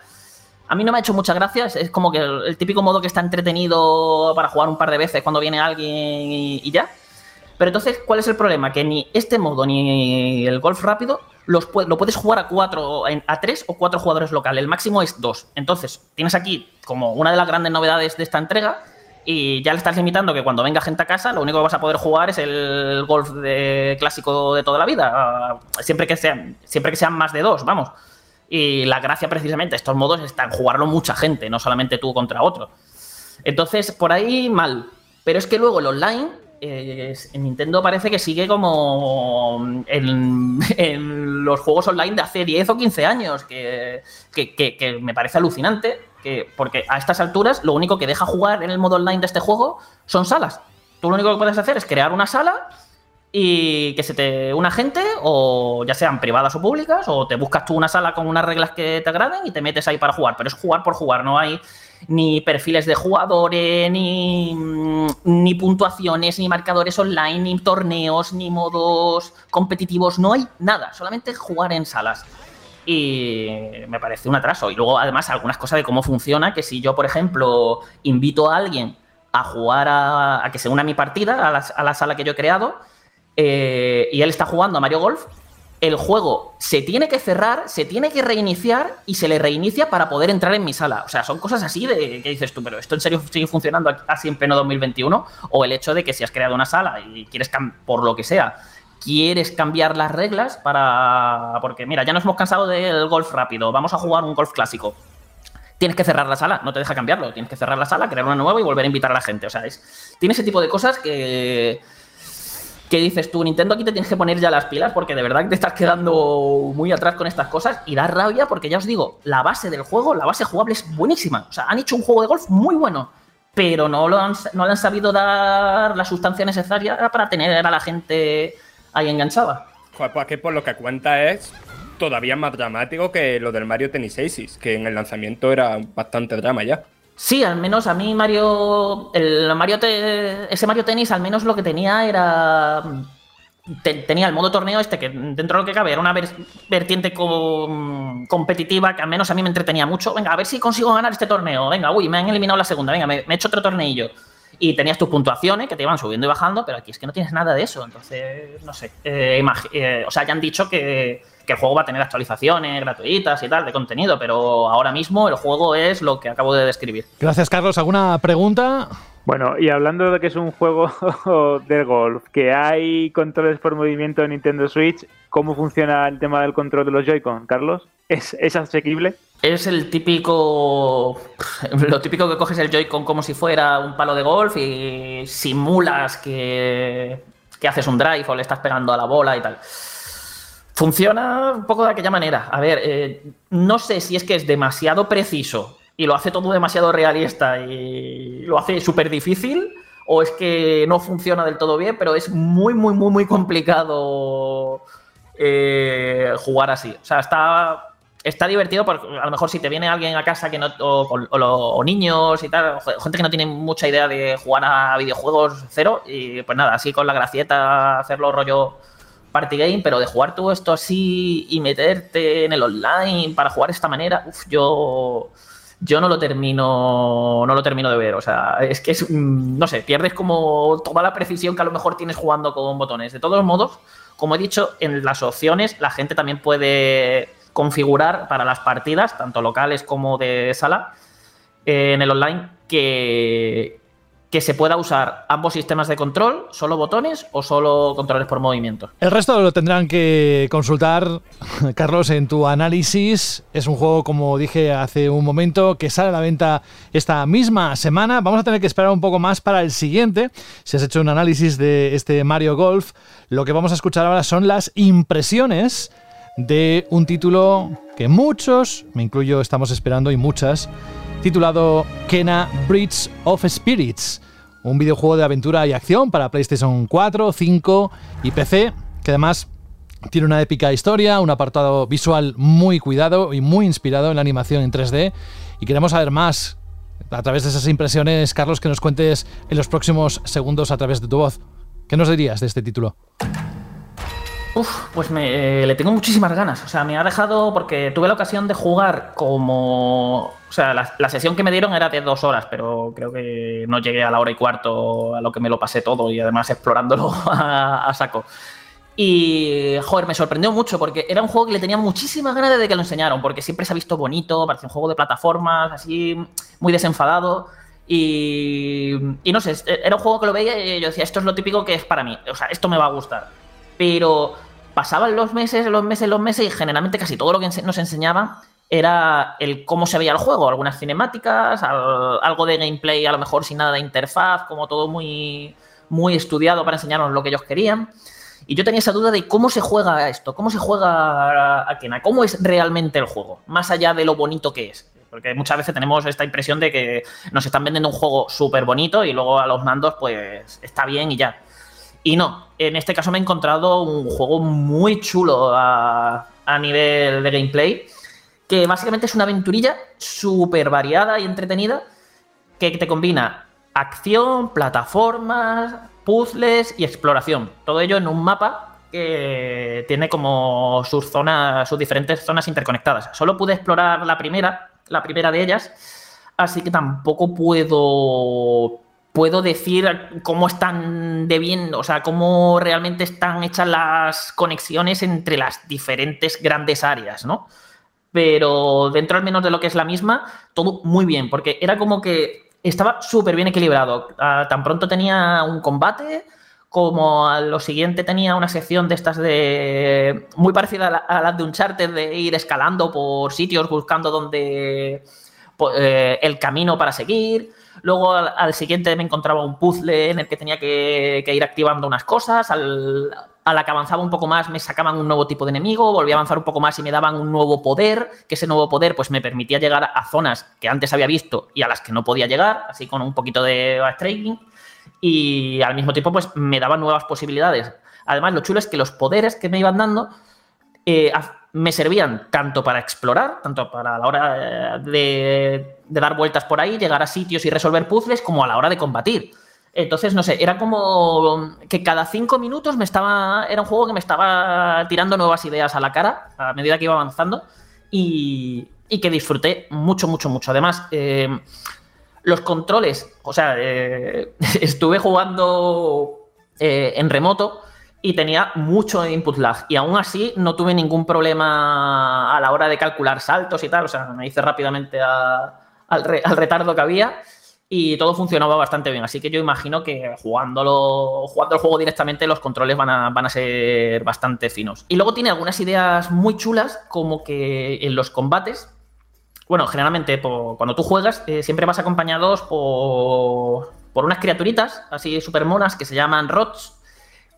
A mí no me ha hecho muchas gracias. Es como que el, típico modo que está entretenido para jugar un par de veces cuando viene alguien y, ya. Pero entonces, ¿cuál es el problema? Que ni este modo ni el golf rápido los, lo puedes jugar a cuatro, a tres o cuatro jugadores locales. El máximo es dos. Entonces, tienes aquí como una de las grandes novedades de esta entrega y ya le estás limitando que cuando venga gente a casa lo único que vas a poder jugar es el golf de, clásico de toda la vida, siempre que, sean, siempre que sean más de dos, vamos. Y la gracia precisamente, estos modos están jugarlo mucha gente, no solamente tú contra otro. Entonces, por ahí mal. Pero es que luego el online, eh, en Nintendo parece que sigue como en, los juegos online de hace 10 o 15 años, que, que me parece alucinante porque a estas alturas lo único que deja jugar en el modo online de este juego son salas. Tú lo único que puedes hacer es crear una sala y que se te una gente, o ya sean privadas o públicas, o te buscas tú una sala con unas reglas que te agraden y te metes ahí para jugar. Pero es jugar por jugar, no hay ni perfiles de jugadores, ni, mm, ni puntuaciones, ni marcadores online, ni torneos, ni modos competitivos, no hay nada, solamente jugar en salas y me parece un atraso. Y luego, además, algunas cosas de cómo funciona, que si yo, por ejemplo, invito a alguien a jugar a, que se una a mi partida, a la, sala que yo he creado, eh, y él está jugando a Mario Golf, el juego se tiene que cerrar, se tiene que reiniciar y se le reinicia para poder entrar en mi sala. O sea, son cosas así de que dices tú, pero ¿esto en serio sigue funcionando así en pleno 2021? O el hecho de que si has creado una sala y quieres, por lo que sea, quieres cambiar las reglas para... Porque mira, ya nos hemos cansado del golf rápido, vamos a jugar un golf clásico. Tienes que cerrar la sala, no te deja cambiarlo, tienes que cerrar la sala, crear una nueva y volver a invitar a la gente. O sea, es, tiene ese tipo de cosas que, que dices tú, Nintendo aquí te tienes que poner ya las pilas porque de verdad que te estás quedando muy atrás con estas cosas y da rabia porque ya os digo, la base del juego, la base jugable es buenísima. O sea, han hecho un juego de golf muy bueno, pero no, lo han, no le han sabido dar la sustancia necesaria para tener a la gente ahí enganchaba. Joder, pues aquí por lo que cuenta es todavía más dramático que lo del Mario Tennis Aces, que en el lanzamiento era bastante drama ya. Sí, al menos a mí Mario, el Mario ese Mario Tennis al menos lo que tenía era tenía el modo torneo este que dentro de lo que cabe era una vertiente competitiva que al menos a mí me entretenía mucho. Venga, a ver si consigo ganar este torneo. Venga, uy, me han eliminado la segunda. Venga, me, he hecho otro torneillo y tenías tus puntuaciones que te iban subiendo y bajando, pero aquí es que no tienes nada de eso. Entonces, no sé. Eh, eh, o sea, ya han dicho que, el juego va a tener actualizaciones gratuitas y tal de contenido, pero ahora mismo el juego es lo que acabo de describir. Gracias, Carlos. ¿Alguna pregunta? Bueno, y hablando de que es un juego de golf, que hay controles por movimiento en Nintendo Switch, ¿cómo funciona el tema del control de los Joy-Con, Carlos? ¿Es, ¿Es asequible? Es el típico. Lo típico que coges el Joy-Con como si fuera un palo de golf y simulas que, que haces un drive o le estás pegando a la bola y tal. Funciona un poco de aquella manera. A ver, eh, no sé si es que es demasiado preciso y lo hace todo demasiado realista y lo hace súper difícil o es que no funciona del todo bien, pero es muy, muy, muy, muy complicado eh, jugar así. O sea, está está divertido porque a lo mejor si te viene alguien a casa que no o, niños y tal, gente que no tiene mucha idea de jugar a videojuegos cero y pues nada, así con la gracieta hacerlo rollo party game, pero de jugar todo esto así y meterte en el online para jugar de esta manera, uf, yo yo no lo termino no lo termino de ver, o sea, es que es mm, no sé, pierdes como toda la precisión que a lo mejor tienes jugando con botones. De todos modos, como he dicho, en las opciones la gente también puede configurar para las partidas, tanto locales como de sala, eh, en el online, que, que se pueda usar ambos sistemas de control, solo botones o solo controles por movimiento. El resto lo tendrán que consultar, Carlos, en tu análisis. Es un juego, como dije hace un momento, que sale a la venta esta misma semana. Vamos a tener que esperar un poco más para el siguiente. Si has hecho un análisis de este Mario Golf, lo que vamos a escuchar ahora son las impresiones de un título que muchos, me incluyo, estamos esperando y muchas, titulado Kena Bridge of Spirits, un videojuego de aventura y acción para PlayStation 4, 5 y PC, que además Tiene una épica historia, un apartado visual muy cuidado y muy inspirado en la animación en 3D. Y queremos saber más a través de esas impresiones, Carlos, que nos cuentes en los próximos segundos a través de tu voz. ¿Qué nos dirías de este título? Uf, pues eh, le tengo muchísimas ganas. O sea, me ha dejado porque tuve la ocasión de jugar como... Sea, la, sesión que me dieron era de dos horas, pero creo que no llegué a la hora y cuarto a lo que me lo pasé todo y además explorándolo a, saco. Y, joder, me sorprendió mucho porque era un juego que le tenía muchísimas ganas de que lo enseñaron, porque siempre se ha visto bonito, parece un juego de plataformas, así, muy desenfadado. Y, y no sé, era un juego que lo veía y yo decía, esto es lo típico que es para mí, o sea, esto me va a gustar. Pero pasaban los meses, los meses, los meses y generalmente casi todo lo que nos enseñaban era el cómo se veía el juego, algunas cinemáticas, algo de gameplay a lo mejor sin nada de interfaz, como todo muy, muy estudiado para enseñarnos lo que ellos querían. Y yo tenía esa duda de cómo se juega esto, cómo se juega a Kena, cómo es realmente el juego, más allá de lo bonito que es. Porque muchas veces tenemos esta impresión de que nos están vendiendo un juego súper bonito y luego a los mandos pues está bien y ya. Y no, en este caso me he encontrado un juego muy chulo a, nivel de gameplay, que básicamente es una aventurilla súper variada y entretenida, que te combina acción, plataformas, puzzles y exploración. Todo ello en un mapa que tiene como sus zonas, sus diferentes zonas interconectadas. Solo pude explorar la primera, la primera de ellas, así que tampoco puedo puedo decir cómo están de bien, o sea, cómo realmente están hechas las conexiones entre las diferentes grandes áreas, ¿no? Pero dentro al menos de lo que es la misma, todo muy bien, porque era como que estaba súper bien equilibrado. Ah, tan pronto tenía un combate, como a lo siguiente tenía una sección de estas de. muy parecida a las de un charter, de ir escalando por sitios buscando donde. Eh, el camino para seguir. Luego al, siguiente me encontraba un puzzle en el que tenía que, ir activando unas cosas. Al, a la que avanzaba un poco más me sacaban un nuevo tipo de enemigo, volvía a avanzar un poco más y me daban un nuevo poder, que ese nuevo poder pues me permitía llegar a zonas que antes había visto y a las que no podía llegar, así con un poquito de backtracking y al mismo tiempo pues me daban nuevas posibilidades. Además lo chulo es que los poderes que me iban dando eh, me servían tanto para explorar, tanto para la hora de de dar vueltas por ahí, llegar a sitios y resolver puzzles, como a la hora de combatir. Entonces, no sé, era como que cada cinco minutos me estaba. Era un juego que me estaba tirando nuevas ideas a la cara a medida que iba avanzando y, que disfruté mucho, mucho, mucho. Además, eh, los controles, o sea, eh, estuve jugando eh, en remoto y tenía mucho input lag y aún así no tuve ningún problema a la hora de calcular saltos y tal. O sea, me hice rápidamente a al, retardo que había y todo funcionaba bastante bien. Así que yo imagino que jugándolo, jugando el juego directamente los controles van a, van a ser bastante finos. Y luego tiene algunas ideas muy chulas, como que en los combates, bueno, generalmente cuando tú juegas eh, siempre vas acompañados por, por unas criaturitas así súper monas que se llaman rots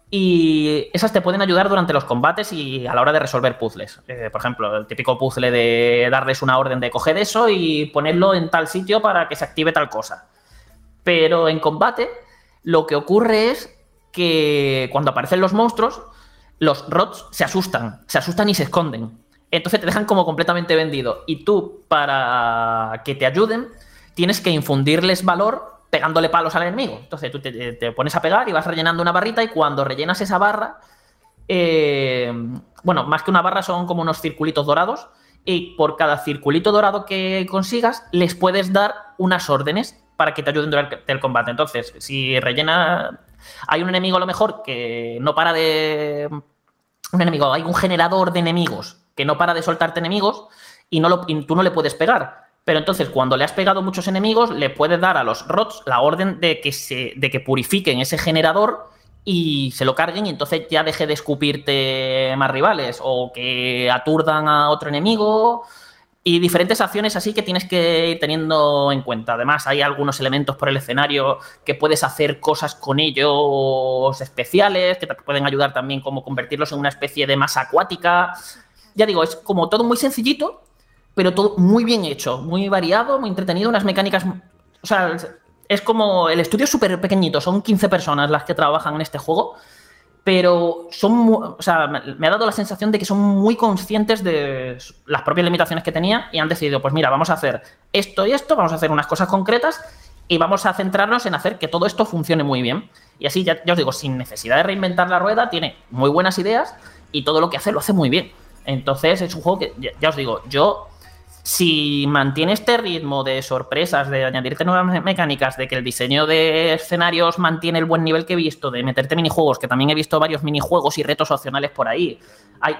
y esas te pueden ayudar durante los combates y a la hora de resolver puzzles. Eh, por ejemplo, el típico puzzle de darles una orden de coger eso y ponerlo en tal sitio para que se active tal cosa. Pero en combate, lo que ocurre es que cuando aparecen los monstruos, los rots se asustan, se asustan y se esconden. Entonces te dejan como completamente vendido. Y tú, para que te ayuden, tienes que infundirles valor pegándole palos al enemigo. Entonces tú te, pones a pegar y vas rellenando una barrita y cuando rellenas esa barra, eh, bueno, más que una barra son como unos circulitos dorados y por cada circulito dorado que consigas les puedes dar unas órdenes para que te ayuden durante el combate. Entonces, si rellena... Hay un enemigo a lo mejor que no para de... Un enemigo, hay un generador de enemigos que no para de soltarte enemigos y, no y tú no le puedes pegar. Pero entonces, cuando le has pegado muchos enemigos, le puedes dar a los rots la orden de que, se, de que purifiquen ese generador y se lo carguen y entonces ya deje de escupirte más rivales o que aturdan a otro enemigo y diferentes acciones así que tienes que ir teniendo en cuenta. Además, hay algunos elementos por el escenario que puedes hacer cosas con ellos especiales, que te pueden ayudar también como convertirlos en una especie de masa acuática. Ya digo, es como todo muy sencillito, pero todo muy bien hecho, muy variado, muy entretenido, unas mecánicas... O sea, es como el estudio es súper pequeñito, son 15 personas las que trabajan en este juego, pero son, o sea, me ha dado la sensación de que son muy conscientes de las propias limitaciones que tenía y han decidido, pues mira, vamos a hacer esto y esto, vamos a hacer unas cosas concretas y vamos a centrarnos en hacer que todo esto funcione muy bien. Y así, ya, os digo, sin necesidad de reinventar la rueda, tiene muy buenas ideas y todo lo que hace lo hace muy bien. Entonces es un juego que, ya os digo, yo si mantiene este ritmo de sorpresas, de añadirte nuevas mecánicas, de que el diseño de escenarios mantiene el buen nivel que he visto, de meterte minijuegos, que también he visto varios minijuegos y retos opcionales por ahí.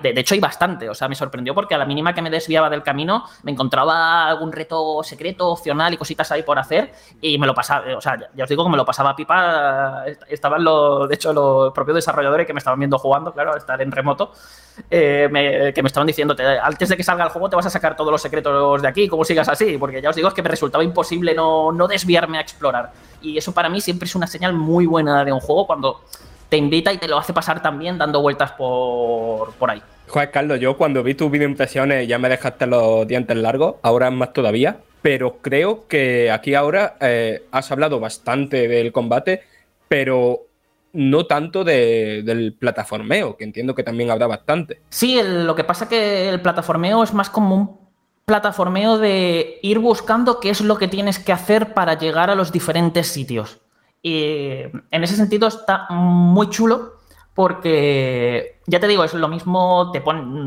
de, hecho, hay bastante. O sea, me sorprendió porque a la mínima que me desviaba del camino, me encontraba algún reto secreto, opcional y cositas ahí por hacer. Y me lo pasaba, o sea, ya, os digo que me lo pasaba pipa. Estaban los, de hecho, los propios desarrolladores que me estaban viendo jugando, claro, estar en remoto, eh, que me estaban diciendo, antes de que salga el juego te vas a sacar todos los secretos de aquí, como sigas así, porque ya os digo es que me resultaba imposible no, no desviarme a explorar. Y eso para mí siempre es una señal muy buena de un juego cuando te invita y te lo hace pasar también dando vueltas por, por ahí. Juan Carlos, yo cuando vi tus video impresiones ya me dejaste los dientes largos, ahora más todavía, pero creo que aquí ahora eh, has hablado bastante del combate, pero no tanto del plataformeo, que entiendo que también habrá bastante. Sí, lo que pasa que el plataformeo es más como un plataformeo de ir buscando qué es lo que tienes que hacer para llegar a los diferentes sitios. Y en ese sentido está muy chulo porque, ya te digo, es lo mismo, te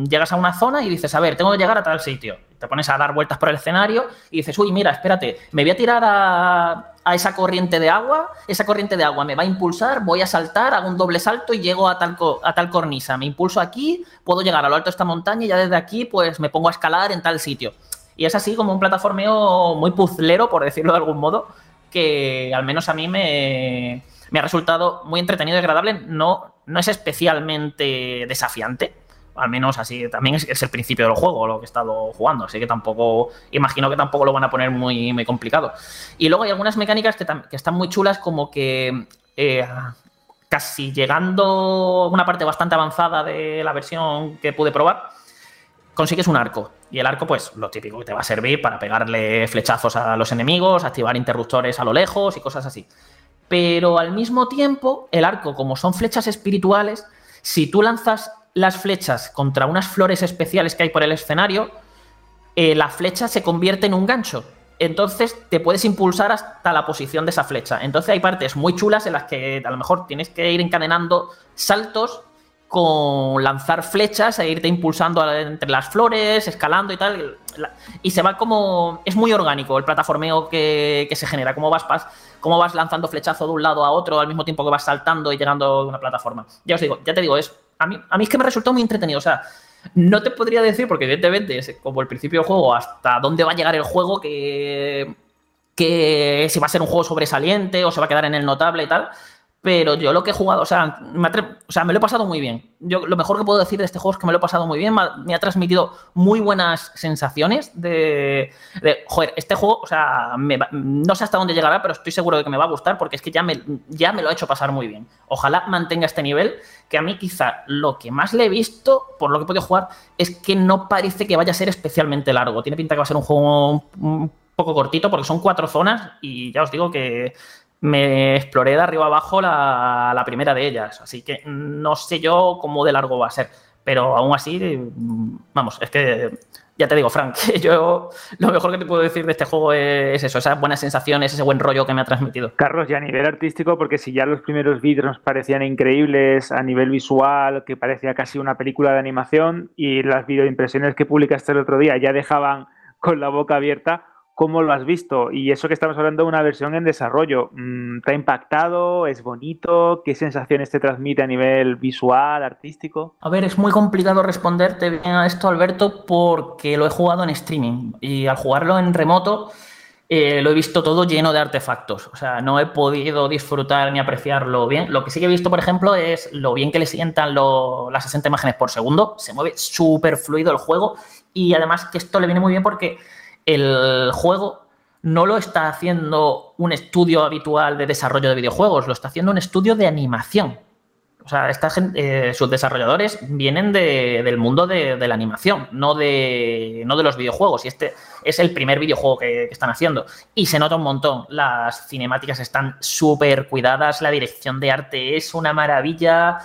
llegas a una zona y dices, a ver, tengo que llegar a tal sitio. Te pones a dar vueltas por el escenario y dices, uy, mira, espérate, me voy a tirar a, a esa corriente de agua, esa corriente de agua me va a impulsar, voy a saltar, hago un doble salto y llego a tal, a tal cornisa. Me impulso aquí, puedo llegar a lo alto de esta montaña y ya desde aquí pues me pongo a escalar en tal sitio. Y es así como un plataformeo muy puzlero, por decirlo de algún modo, que al menos a mí me, ha resultado muy entretenido y agradable. No, no es especialmente desafiante, al menos así, también es, el principio del juego lo que he estado jugando, así que tampoco, imagino que tampoco lo van a poner muy, muy complicado. Y luego hay algunas mecánicas que, están muy chulas, como que eh, casi llegando a una parte bastante avanzada de la versión que pude probar, consigues un arco. Y el arco, pues lo típico que te va a servir para pegarle flechazos a los enemigos, activar interruptores a lo lejos y cosas así. Pero al mismo tiempo, el arco, como son flechas espirituales, si tú lanzas las flechas contra unas flores especiales que hay por el escenario, eh, la flecha se convierte en un gancho. Entonces te puedes impulsar hasta la posición de esa flecha. Entonces hay partes muy chulas en las que a lo mejor tienes que ir encadenando saltos con lanzar flechas e irte impulsando entre las flores, escalando y tal. Y se va como. Es muy orgánico el plataformeo que, se genera. Cómo vas, cómo vas lanzando flechazo de un lado a otro al mismo tiempo que vas saltando y llegando a una plataforma. Ya os digo, ya te digo, es a mí, a mí es que me resultó muy entretenido. O sea, no te podría decir, porque evidentemente es como el principio del juego, hasta dónde va a llegar el juego, que, que si va a ser un juego sobresaliente o se va a quedar en el notable y tal. Pero yo lo que he jugado, o sea, me o sea, me lo he pasado muy bien. Yo lo mejor que puedo decir de este juego es que me lo he pasado muy bien. Me ha, transmitido muy buenas sensaciones de, joder, este juego, o sea, no sé hasta dónde llegará, pero estoy seguro de que me va a gustar porque es que ya me, ya me lo ha hecho pasar muy bien. Ojalá mantenga este nivel, que a mí quizá lo que más le he visto, por lo que he podido jugar, es que no parece que vaya a ser especialmente largo. Tiene pinta que va a ser un juego un poco cortito porque son cuatro zonas y ya os digo que me exploré de arriba abajo la, primera de ellas. Así que no sé yo cómo de largo va a ser. Pero aún así, vamos, es que ya te digo, Frank, yo lo mejor que te puedo decir de este juego es eso, esas buenas sensaciones, ese buen rollo que me ha transmitido. Carlos, y a nivel artístico, porque si ya los primeros vídeos parecían increíbles a nivel visual, que parecía casi una película de animación, y las videoimpresiones que publicaste el otro día ya dejaban con la boca abierta, ¿Cómo lo has visto? Y eso que estamos hablando de una versión en desarrollo, mm, ¿te ha impactado? ¿Es bonito? ¿Qué sensaciones te transmite a nivel visual, artístico? A ver, es muy complicado responderte bien a esto, Alberto, porque lo he jugado en streaming y al jugarlo en remoto eh, lo he visto todo lleno de artefactos. O sea, no he podido disfrutar ni apreciarlo bien. Lo que sí que he visto, por ejemplo, es lo bien que le sientan las 60 imágenes por segundo. Se mueve súper fluido el juego y además que esto le viene muy bien porque el juego no lo está haciendo un estudio habitual de desarrollo de videojuegos, lo está haciendo un estudio de animación. O sea, eh, sus desarrolladores vienen del mundo de, la animación, no de, los videojuegos. Y este es el primer videojuego que, que están haciendo. Y se nota un montón. Las cinemáticas están súper cuidadas, la dirección de arte es una maravilla.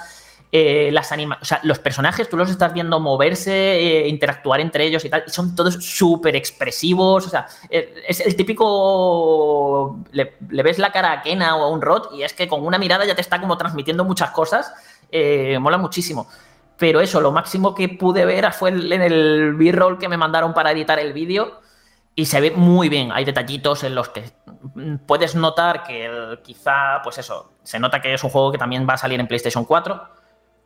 Eh, las anima o sea, los personajes tú los estás viendo moverse, eh, interactuar entre ellos y tal, son todos súper expresivos, o sea, eh, es el típico, le, ves la cara a Kena o a un Rod y es que con una mirada ya te está como transmitiendo muchas cosas, mola muchísimo. Pero eso, lo máximo que pude ver fue en el B-roll que me mandaron para editar el vídeo y se ve muy bien. Hay detallitos en los que puedes notar que quizá, pues eso, se nota que es un juego que también va a salir en PlayStation 4,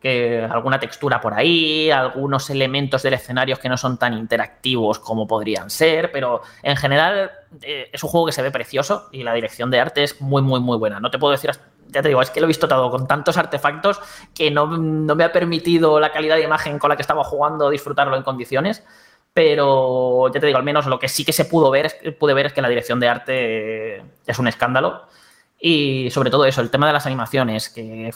que alguna textura por ahí, algunos elementos del escenario que no son tan interactivos como podrían ser, pero en general eh, es un juego que se ve precioso y la dirección de arte es muy, muy, muy buena. No te puedo decir, ya te digo, es que lo he visto todo con tantos artefactos que no, no me ha permitido la calidad de imagen con la que estaba jugando disfrutarlo en condiciones pero ya te digo, al menos lo que sí que se pudo ver, pude ver es que la dirección de arte es un escándalo. Y sobre todo eso, el tema de las animaciones, que,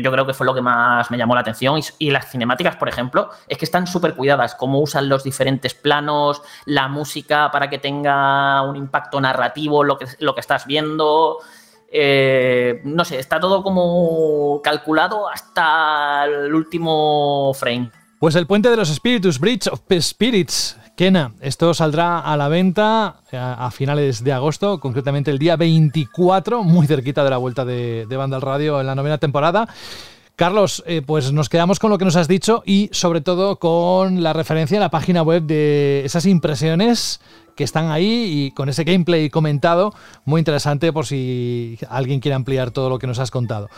yo creo que fue lo que más me llamó la atención. Y, las cinemáticas, por ejemplo, es que están súper cuidadas, cómo usan los diferentes planos, la música para que tenga un impacto narrativo, lo que, lo que estás viendo. Eh, no sé, está todo como calculado hasta el último frame. Pues el puente de los espíritus, Bridge of Spirits, Kena, esto saldrá a la venta eh, a, finales de agosto, concretamente el día 24, muy cerquita de la vuelta de, de Banda al Radio en la novena temporada. Carlos, eh, pues nos quedamos con lo que nos has dicho y sobre todo con la referencia en la página web de esas impresiones que están ahí y con ese gameplay comentado, muy interesante por si alguien quiere ampliar todo lo que nos has contado.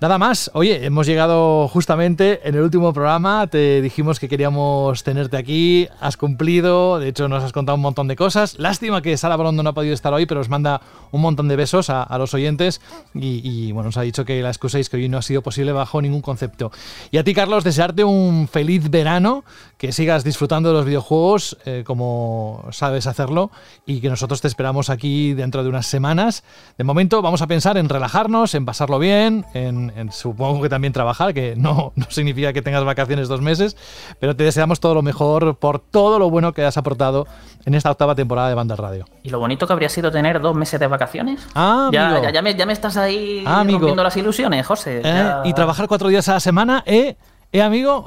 Nada más, oye, hemos llegado justamente en el último programa, te dijimos que queríamos tenerte aquí, has cumplido, de hecho nos has contado un montón de cosas. Lástima que Sara Bolondo no ha podido estar hoy, pero os manda un montón de besos a, los oyentes y, bueno, nos ha dicho que la excuséis que hoy no ha sido posible bajo ningún concepto. Y a ti, Carlos, desearte un feliz verano, que sigas disfrutando de los videojuegos eh, como sabes hacerlo y que nosotros te esperamos aquí dentro de unas semanas. De momento vamos a pensar en relajarnos, en pasarlo bien, en supongo que también trabajar, que no, no significa que tengas vacaciones dos meses, pero te deseamos todo lo mejor por todo lo bueno que has aportado en esta octava temporada de Banda Radio. Y lo bonito que habría sido tener dos meses de vacaciones. Ah, ya, ya, me, ya, me, estás ahí ah, rompiendo las ilusiones, José. Eh, y trabajar cuatro días a la semana, ¿eh? ¿Eh, amigo?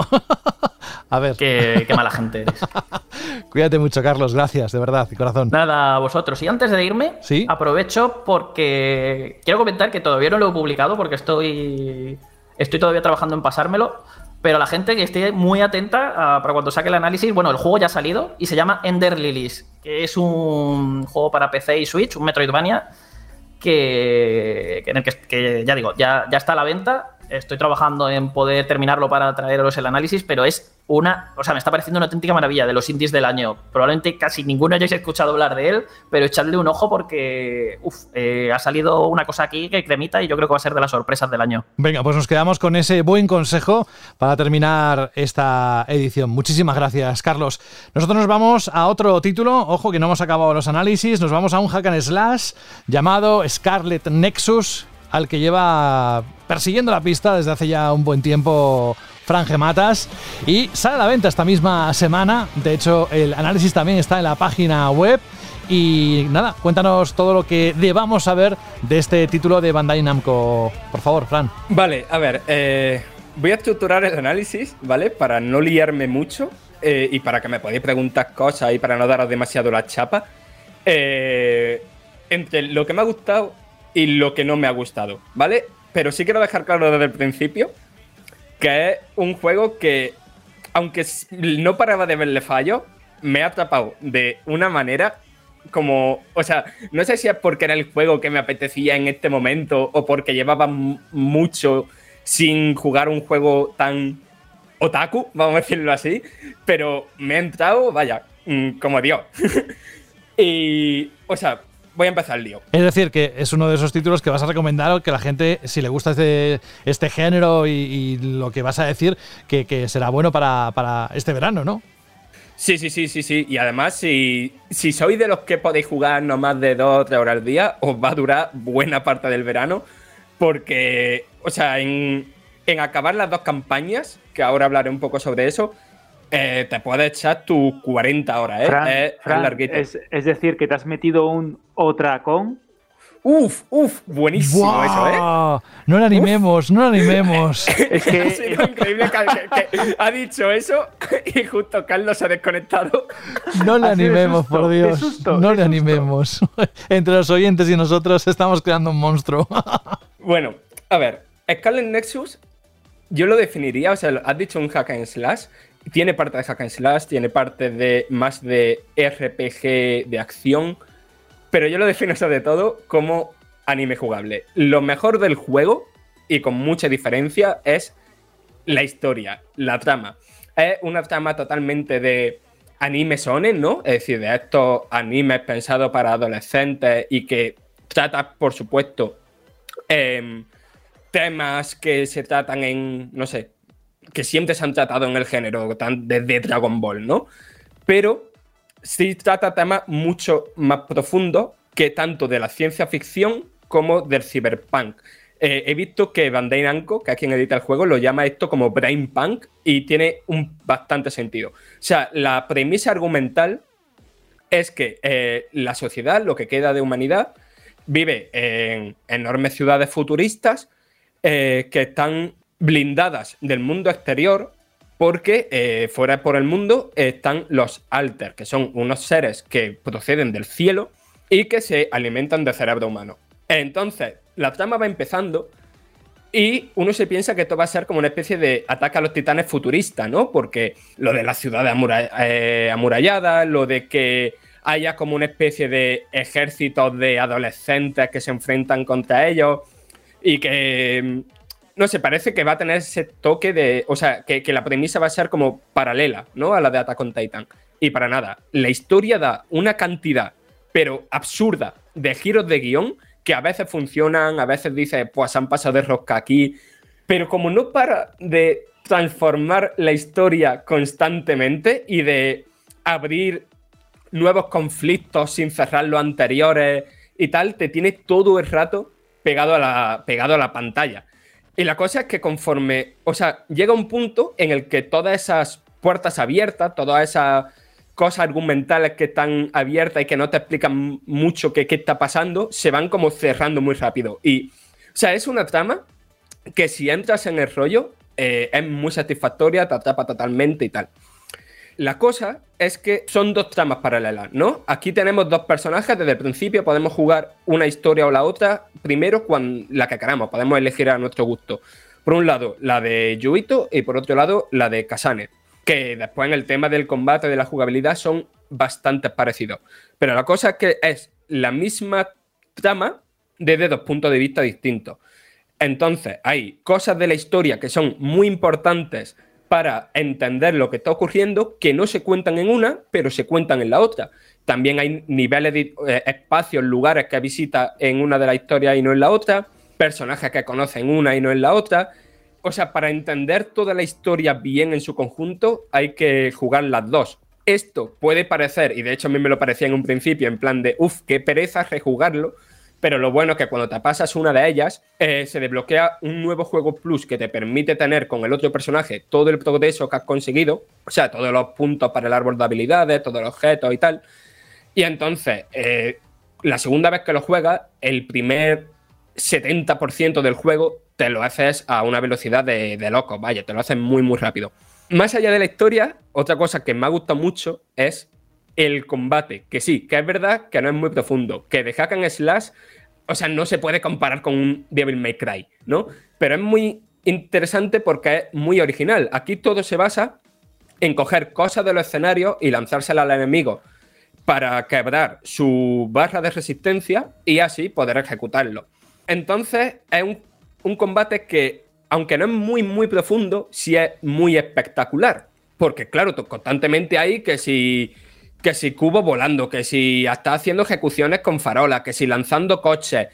a ver. Qué, qué, mala gente eres. Cuídate mucho, Carlos. Gracias, de verdad, de corazón. Nada, a vosotros. Y antes de irme, ¿Sí? aprovecho porque quiero comentar que todavía no lo he publicado porque estoy, estoy todavía trabajando en pasármelo. Pero la gente que esté muy atenta para cuando saque el análisis, bueno, el juego ya ha salido y se llama Ender Lilies, que es un juego para PC y Switch, un Metroidvania, que, en el que, que ya digo, ya, ya está a la venta estoy trabajando en poder terminarlo para traeros el análisis, pero es una, o sea, me está pareciendo una auténtica maravilla de los indies del año. Probablemente casi ninguno hayáis escuchado hablar de él, pero echadle un ojo porque uf, eh, ha salido una cosa aquí que cremita y yo creo que va a ser de las sorpresas del año. Venga, pues nos quedamos con ese buen consejo para terminar esta edición. Muchísimas gracias, Carlos. Nosotros nos vamos a otro título, ojo que no hemos acabado los análisis, nos vamos a un hack and slash llamado Scarlet Nexus al que lleva persiguiendo la pista desde hace ya un buen tiempo Franje Matas y sale a la venta esta misma semana. De hecho, el análisis también está en la página web. Y nada, cuéntanos todo lo que debamos saber de este título de Bandai Namco. Por favor, Fran. Vale, a ver, eh, voy a estructurar el análisis, ¿vale? Para no liarme mucho eh, y para que me podáis preguntar cosas y para no daros demasiado la chapa. Eh, entre lo que me ha gustado y lo que no me ha gustado, ¿vale? Pero sí quiero dejar claro desde el principio que es un juego que, aunque no paraba de verle fallo, me ha atrapado de una manera como, o sea, no sé si es porque era el juego que me apetecía en este momento o porque llevaba mucho sin jugar un juego tan otaku, vamos a decirlo así, pero me ha entrado, vaya, mm, como Dios. y, o sea, voy a empezar el lío. Es decir, que es uno de esos títulos que vas a recomendar que la gente, si le gusta este, este género y, lo que vas a decir, que, será bueno para, este verano, ¿no? Sí, sí, sí, sí, sí. Y además, si, si sois de los que podéis jugar no más de dos o tres horas al día, os va a durar buena parte del verano. Porque, o sea, en, en acabar las dos campañas, que ahora hablaré un poco sobre eso, eh, te puedes echar tus 40 horas, ¿eh? es, es, decir, que te has metido un otra con. Uf, uf, buenísimo eso, ¿eh? No lo animemos, no lo animemos. Es Ha sido increíble que, que- que ha dicho eso y justo Carlos se ha desconectado. No le animemos, susto, por Dios. susto, no le susto. animemos. Entre los oyentes y nosotros estamos creando un monstruo. Bueno, a ver, Scarlet Nexus, yo lo definiría, o sea, has dicho un hack and slash, tiene parte de hack and slash, tiene parte de más de RPG de acción, pero yo lo defino sobre todo como anime jugable. Lo mejor del juego, y con mucha diferencia, es la historia, la trama. Es una trama totalmente de anime sonen, ¿no? Es decir, de estos animes pensados para adolescentes y que trata, por supuesto, em, temas que se tratan en, no sé, que siempre se han tratado en el género, desde Dragon Ball, ¿no? Pero sí trata temas mucho más profundos que tanto de la ciencia ficción como del cyberpunk. Eh, he visto que Bandai Namco, que es quien edita el juego, lo llama esto como brain punk y tiene un bastante sentido. O sea, la premisa argumental es que eh, la sociedad, lo que queda de humanidad, vive en enormes ciudades futuristas eh, que están blindadas del mundo exterior porque eh, fuera por el mundo están los Alter, que son unos seres que proceden del cielo y que se alimentan de cerebro humano. Entonces, la trama va empezando y uno se piensa que esto va a ser como una especie de ataque a los titanes futurista, ¿no? Porque lo de la ciudad amura- eh, amurallada, lo de que haya como una especie de ejército de adolescentes que se enfrentan contra ellos y que, no sé, parece que va a tener ese toque de, o sea, que, la premisa va a ser como paralela, ¿no? A la de Attack Titan. Y para nada, la historia da una cantidad, pero absurda, de giros de guion que a veces funcionan, a veces dices, pues han pasado de rosca aquí, pero como no para de transformar la historia constantemente y de abrir nuevos conflictos sin cerrar los anteriores y tal, te tiene todo el rato pegado a la, pegado a la pantalla. Y la cosa es que conforme, o sea, llega un punto en el que todas esas puertas abiertas, todas esas cosas argumentales que están abiertas y que no te explican mucho qué, está pasando, se van como cerrando muy rápido. Y, o sea, es una trama que si entras en el rollo, eh, es muy satisfactoria, te atrapa totalmente y tal. La cosa es que son dos tramas paralelas, ¿no? Aquí tenemos dos personajes, desde el principio podemos jugar una historia o la otra, primero la que queramos, podemos elegir a nuestro gusto. Por un lado, la de Yuito y por otro lado, la de Kasane, que después en el tema del combate, de la jugabilidad, son bastante parecidos. Pero la cosa es que es la misma trama desde dos puntos de vista distintos. Entonces, hay cosas de la historia que son muy importantes para entender lo que está ocurriendo que no se cuentan en una, pero se cuentan en la otra. También hay niveles de eh, espacios, lugares que visita en una de las historias y no en la otra, personajes que conoce en una y no en la otra. O sea, para entender toda la historia bien en su conjunto, hay que jugar las dos. Esto puede parecer, y de hecho a mí me lo parecía en un principio, en plan de, uff, qué pereza rejugarlo, pero lo bueno es que cuando te pasas una de ellas, eh, se desbloquea un nuevo juego plus que te permite tener con el otro personaje todo el progreso que has conseguido, o sea, todos los puntos para el árbol de habilidades, todos los objetos y tal. Y entonces, eh, la segunda vez que lo juegas, el primer 70% del juego te lo haces a una velocidad de, de loco, vaya, te lo haces muy, muy rápido. Más allá de la historia, otra cosa que me ha gustado mucho es el combate, que sí, que es verdad que no es muy profundo, que de Hack and Slash, o sea, no se puede comparar con un Devil May Cry, ¿no? Pero es muy interesante porque es muy original. Aquí todo se basa en coger cosas de los escenarios y lanzárselas al enemigo para quebrar su barra de resistencia y así poder ejecutarlo. Entonces es un, un combate que, aunque no es muy, muy profundo, sí es muy espectacular. Porque claro, constantemente hay que si que si cubo volando, que si hasta haciendo ejecuciones con farolas, que si lanzando coches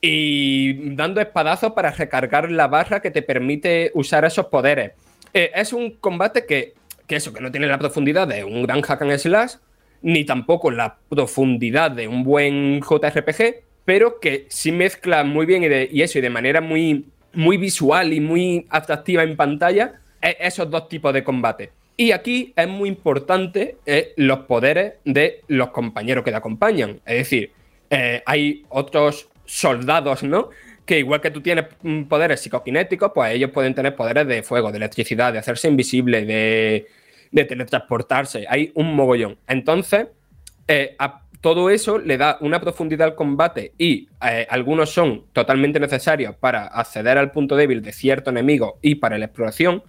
y dando espadazos para recargar la barra que te permite usar esos poderes. Eh, es un combate que, eso, que no tiene la profundidad de un gran hack and slash, ni tampoco la profundidad de un buen JRPG, pero que sí mezcla muy bien y, eso, y de manera muy, muy visual y muy atractiva en pantalla, eh, esos dos tipos de combate. Y aquí es muy importante eh, los poderes de los compañeros que te acompañan. Es decir, eh, hay otros soldados, ¿no? Que igual que tú tienes mm, poderes psicoquinéticos, pues ellos pueden tener poderes de fuego, de electricidad, de hacerse invisible, de, de teletransportarse. Hay un mogollón. Entonces, eh, a todo eso le da una profundidad al combate y algunos son totalmente necesarios para acceder al punto débil de cierto enemigo y para la exploración,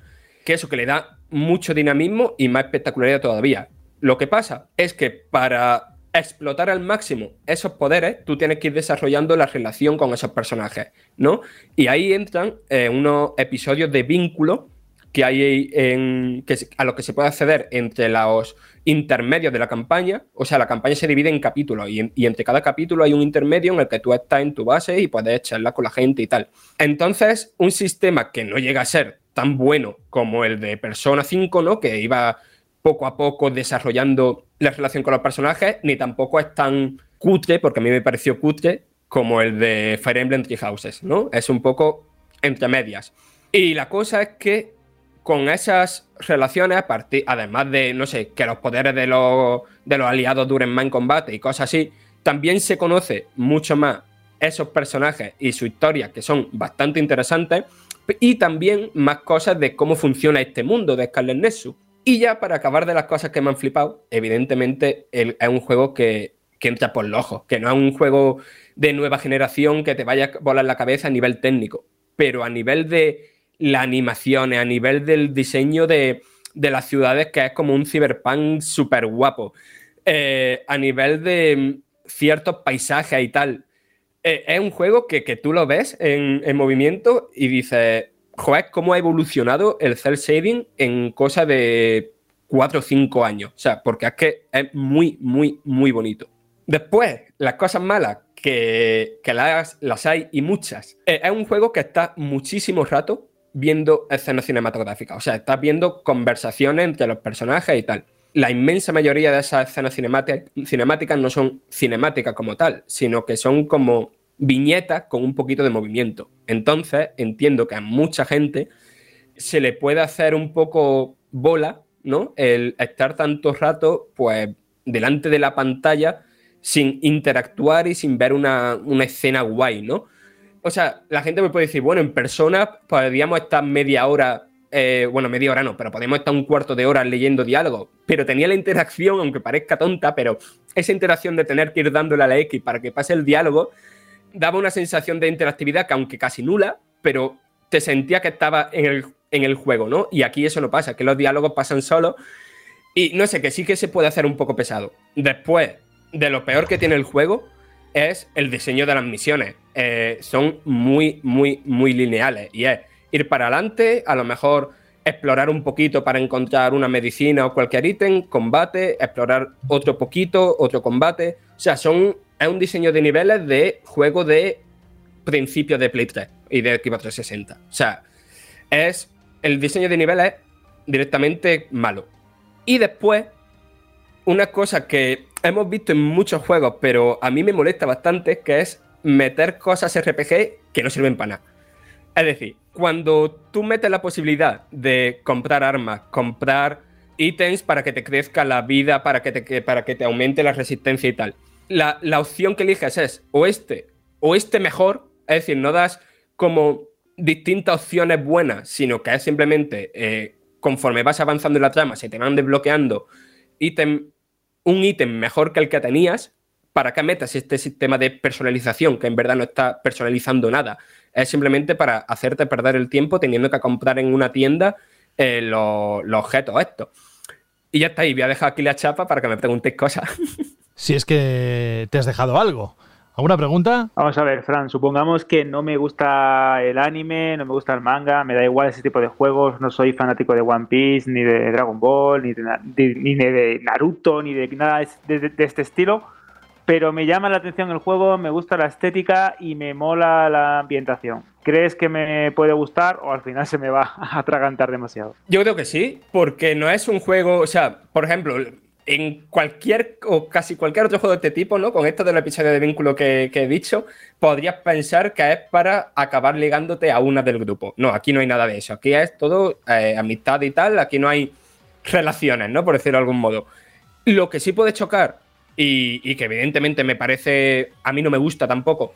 que eso que le da mucho dinamismo y más espectacularidad todavía. Lo que pasa es que para explotar al máximo esos poderes, tú tienes que ir desarrollando la relación con esos personajes, ¿no? Y ahí entran eh, unos episodios de vínculo que hay en, que, a los que se puede acceder entre los intermedios de la campaña. O sea, la campaña se divide en capítulos y, entre cada capítulo hay un intermedio en el que tú estás en tu base y puedes charlar con la gente y tal. Entonces, un sistema que no llega a ser tan bueno como el de Persona 5, ¿no? Que iba poco a poco desarrollando la relación con los personajes, ni tampoco es tan cutre, porque a mí me pareció cutre, como el de Fire Emblem Three Houses, ¿no? Es un poco entre medias. Y la cosa es que con esas relaciones, además de, no sé, que los poderes de los, de los aliados duren más en combate y cosas así, también se conoce mucho más esos personajes y su historia, que son bastante interesantes, y también más cosas de cómo funciona este mundo de Scarlet Nexus. Y ya para acabar de las cosas que me han flipado, evidentemente es un juego que, entra por los ojos, que no es un juego de nueva generación que te vaya a volar la cabeza a nivel técnico, pero a nivel de las animaciones, a nivel del diseño de, de las ciudades, que es como un cyberpunk súper guapo, eh, a nivel de ciertos paisajes y tal. Eh, es un juego que, que tú lo ves en, en, movimiento y dices, joder, cómo ha evolucionado el cel shading en cosa de 4 o 5 años. O sea, porque es que es muy, muy, muy bonito. Después, las cosas malas, que, que las, las, hay y muchas. Eh, es un juego que está muchísimo rato viendo escenas cinematográficas. O sea, estás viendo conversaciones entre los personajes y tal. La inmensa mayoría de esas escenas cinemáticas no son cinemáticas como tal, sino que son como viñetas con un poquito de movimiento. Entonces, entiendo que a mucha gente se le puede hacer un poco bola, ¿no? El estar tanto rato, pues, delante de la pantalla sin interactuar y sin ver una, una escena guay, ¿no? o sea, la gente me puede decir, bueno, en persona podríamos estar media hora, eh, bueno, media hora no, pero podemos estar un cuarto de hora leyendo diálogo. Pero tenía la interacción, aunque parezca tonta, pero esa interacción de tener que ir dándole a la X para que pase el diálogo, daba una sensación de interactividad que aunque casi nula, pero te sentía que estaba en el, en el juego, ¿no? Y aquí eso no pasa, que los diálogos pasan solos. Y no sé, que sí que se puede hacer un poco pesado. Después de lo peor que tiene el juego, es el diseño de las misiones. Eh, son muy, muy, muy lineales. Y es ir para adelante, a lo mejor explorar un poquito para encontrar una medicina o cualquier ítem, combate, explorar otro poquito, otro combate. O sea, son, es un diseño de niveles de juego de principios de Play 3 y de Xbox 360. O sea, es el diseño de niveles directamente malo. Y después, una cosa que hemos visto en muchos juegos, pero a mí me molesta bastante, que es meter cosas RPG que no sirven para nada. Es decir, cuando tú metes la posibilidad de comprar armas, comprar ítems para que te crezca la vida, para que te, para que te aumente la resistencia y tal, la, la opción que eliges es o este o este mejor, es decir, no das como distintas opciones buenas, sino que es simplemente eh, conforme vas avanzando en la trama, se te van desbloqueando ítems un ítem mejor que el que tenías, ¿para qué metas este sistema de personalización que en verdad no está personalizando nada? Es simplemente para hacerte perder el tiempo teniendo que comprar en una tienda eh, los, los objetos estos. Y ya está ahí, voy a dejar aquí la chapa para que me preguntéis cosas. si es que te has dejado algo. ¿Alguna pregunta? Vamos a ver, Fran, supongamos que no me gusta el anime, no me gusta el manga, me da igual ese tipo de juegos, no soy fanático de One Piece, ni de Dragon Ball, ni de, ni de Naruto, ni de nada de, este estilo, pero me llama la atención el juego, me gusta la estética y me mola la ambientación. ¿Crees que me puede gustar o al final se me va a atragantar demasiado? Yo creo que sí, porque no es un juego, o sea, por ejemplo, en cualquier o casi cualquier otro juego de este tipo, ¿no? Con esto del episodio de vínculo que, he dicho, podrías pensar que es para acabar ligándote a una del grupo. No, aquí no hay nada de eso. Aquí es todo eh, amistad y tal. Aquí no hay relaciones, ¿no? Por decirlo de algún modo. Lo que sí puede chocar, y, y, que evidentemente me parece, a mí no me gusta tampoco,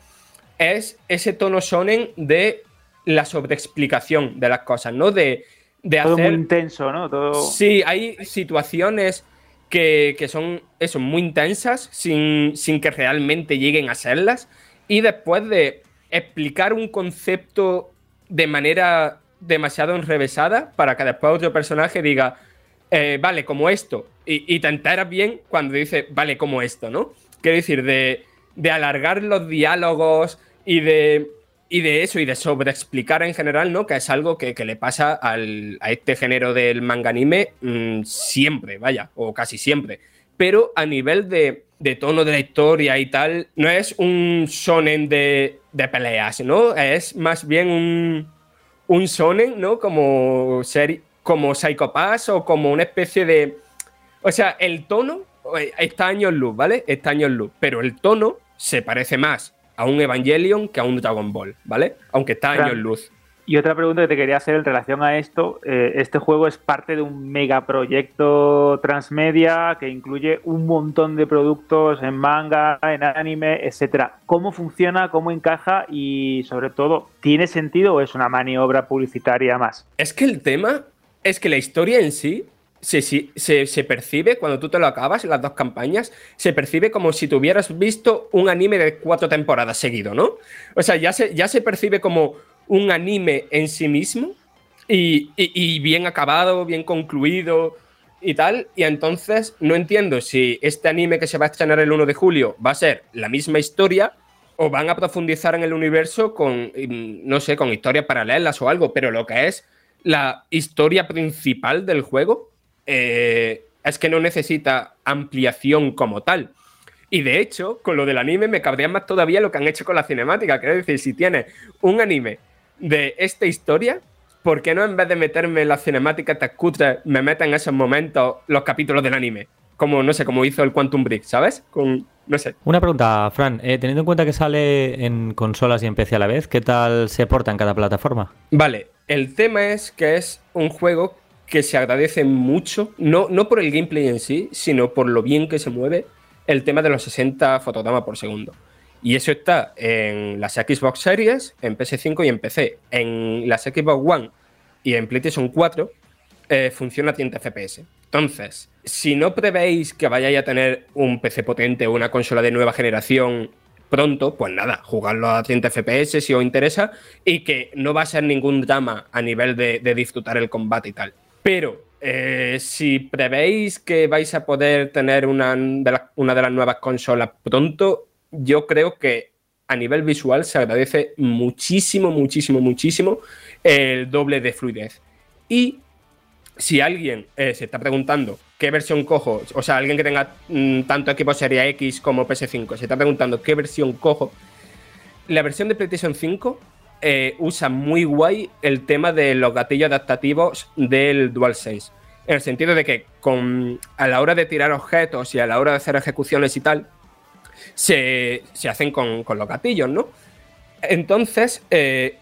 es ese tono shonen de la sobreexplicación de las cosas, ¿no? De, de Todo hacer... muy intenso, ¿no? Todo... Sí, hay situaciones que, que son eso, muy intensas sin, sin que realmente lleguen a serlas. Y después de explicar un concepto de manera demasiado enrevesada para que después otro personaje diga, eh, vale, como esto. Y, y te enteras bien cuando dice, vale, como esto, ¿no? Quiero decir, de, de alargar los diálogos y de, y de eso, y de sobreexplicar en general, ¿no? Que es algo que, que le pasa al, a este género del manga anime mm, siempre, vaya, o casi siempre. Pero a nivel de, de tono de la historia y tal, no es un shonen de, de peleas, ¿no? Es más bien un, un shonen, ¿no? Como, ser, como Psycho o como una especie de... O sea, el tono eh, está años luz, ¿vale? Está años luz, pero el tono se parece más a un Evangelion que a un Dragon Ball, ¿vale? Aunque está Fran, años luz. Y otra pregunta que te quería hacer en relación a esto, eh, este juego es parte de un megaproyecto transmedia que incluye un montón de productos en manga, en anime, etcétera. ¿Cómo funciona, cómo encaja y sobre todo, ¿tiene sentido o es una maniobra publicitaria más? Es que el tema es que la historia en sí se, se, se, percibe, cuando tú te lo acabas, las dos campañas, se percibe como si tuvieras visto un anime de cuatro temporadas seguido, ¿no? O sea, ya se, ya se percibe como un anime en sí mismo y, y, y bien acabado, bien concluido y tal. Y entonces no entiendo si este anime que se va a estrenar el 1 de julio va a ser la misma historia o van a profundizar en el universo con, mm, no sé, con historias paralelas o algo, pero lo que es la historia principal del juego eh, es que no necesita ampliación como tal. Y de hecho, con lo del anime me cabría más todavía lo que han hecho con la cinemática. Quiero decir, si tiene un anime de esta historia, ¿por qué no en vez de meterme en la cinemática te cutre, me meta en esos momentos los capítulos del anime? Como, no sé, como hizo el Quantum Break, ¿sabes? Con, no sé. Una pregunta, Fran. Eh, teniendo en cuenta que sale en consolas y en PC a la vez, ¿qué tal se porta en cada plataforma? Vale, el tema es que es un juego que se agradece mucho, no, no por el gameplay en sí, sino por lo bien que se mueve el tema de los 60 fotogramas por segundo. Y eso está en las Xbox Series, en PS5 y en PC. En las Xbox One y en PlayStation 4 eh, funciona a 30 FPS. Entonces, si no prevéis que vayáis a tener un PC potente o una consola de nueva generación pronto, pues nada, jugarlo a 30 FPS si os interesa y que no va a ser ningún drama a nivel de, de disfrutar el combate y tal. Pero eh, si prevéis que vais a poder tener una de, las nuevas consolas pronto, yo creo que a nivel visual se agradece muchísimo, muchísimo, muchísimo el doble de fluidez. Y si alguien eh, se está preguntando qué versión cojo, o sea, alguien que tenga mmm, tanto equipo Serie X como PS5, se está preguntando qué versión cojo, la versión de PlayStation 5 eh, usa muy guay el tema de los gatillos adaptativos del DualSense. En el sentido de que con, a la hora de tirar objetos y a la hora de hacer ejecuciones y tal, se, se hacen con, con, los gatillos, ¿no? Entonces, eh,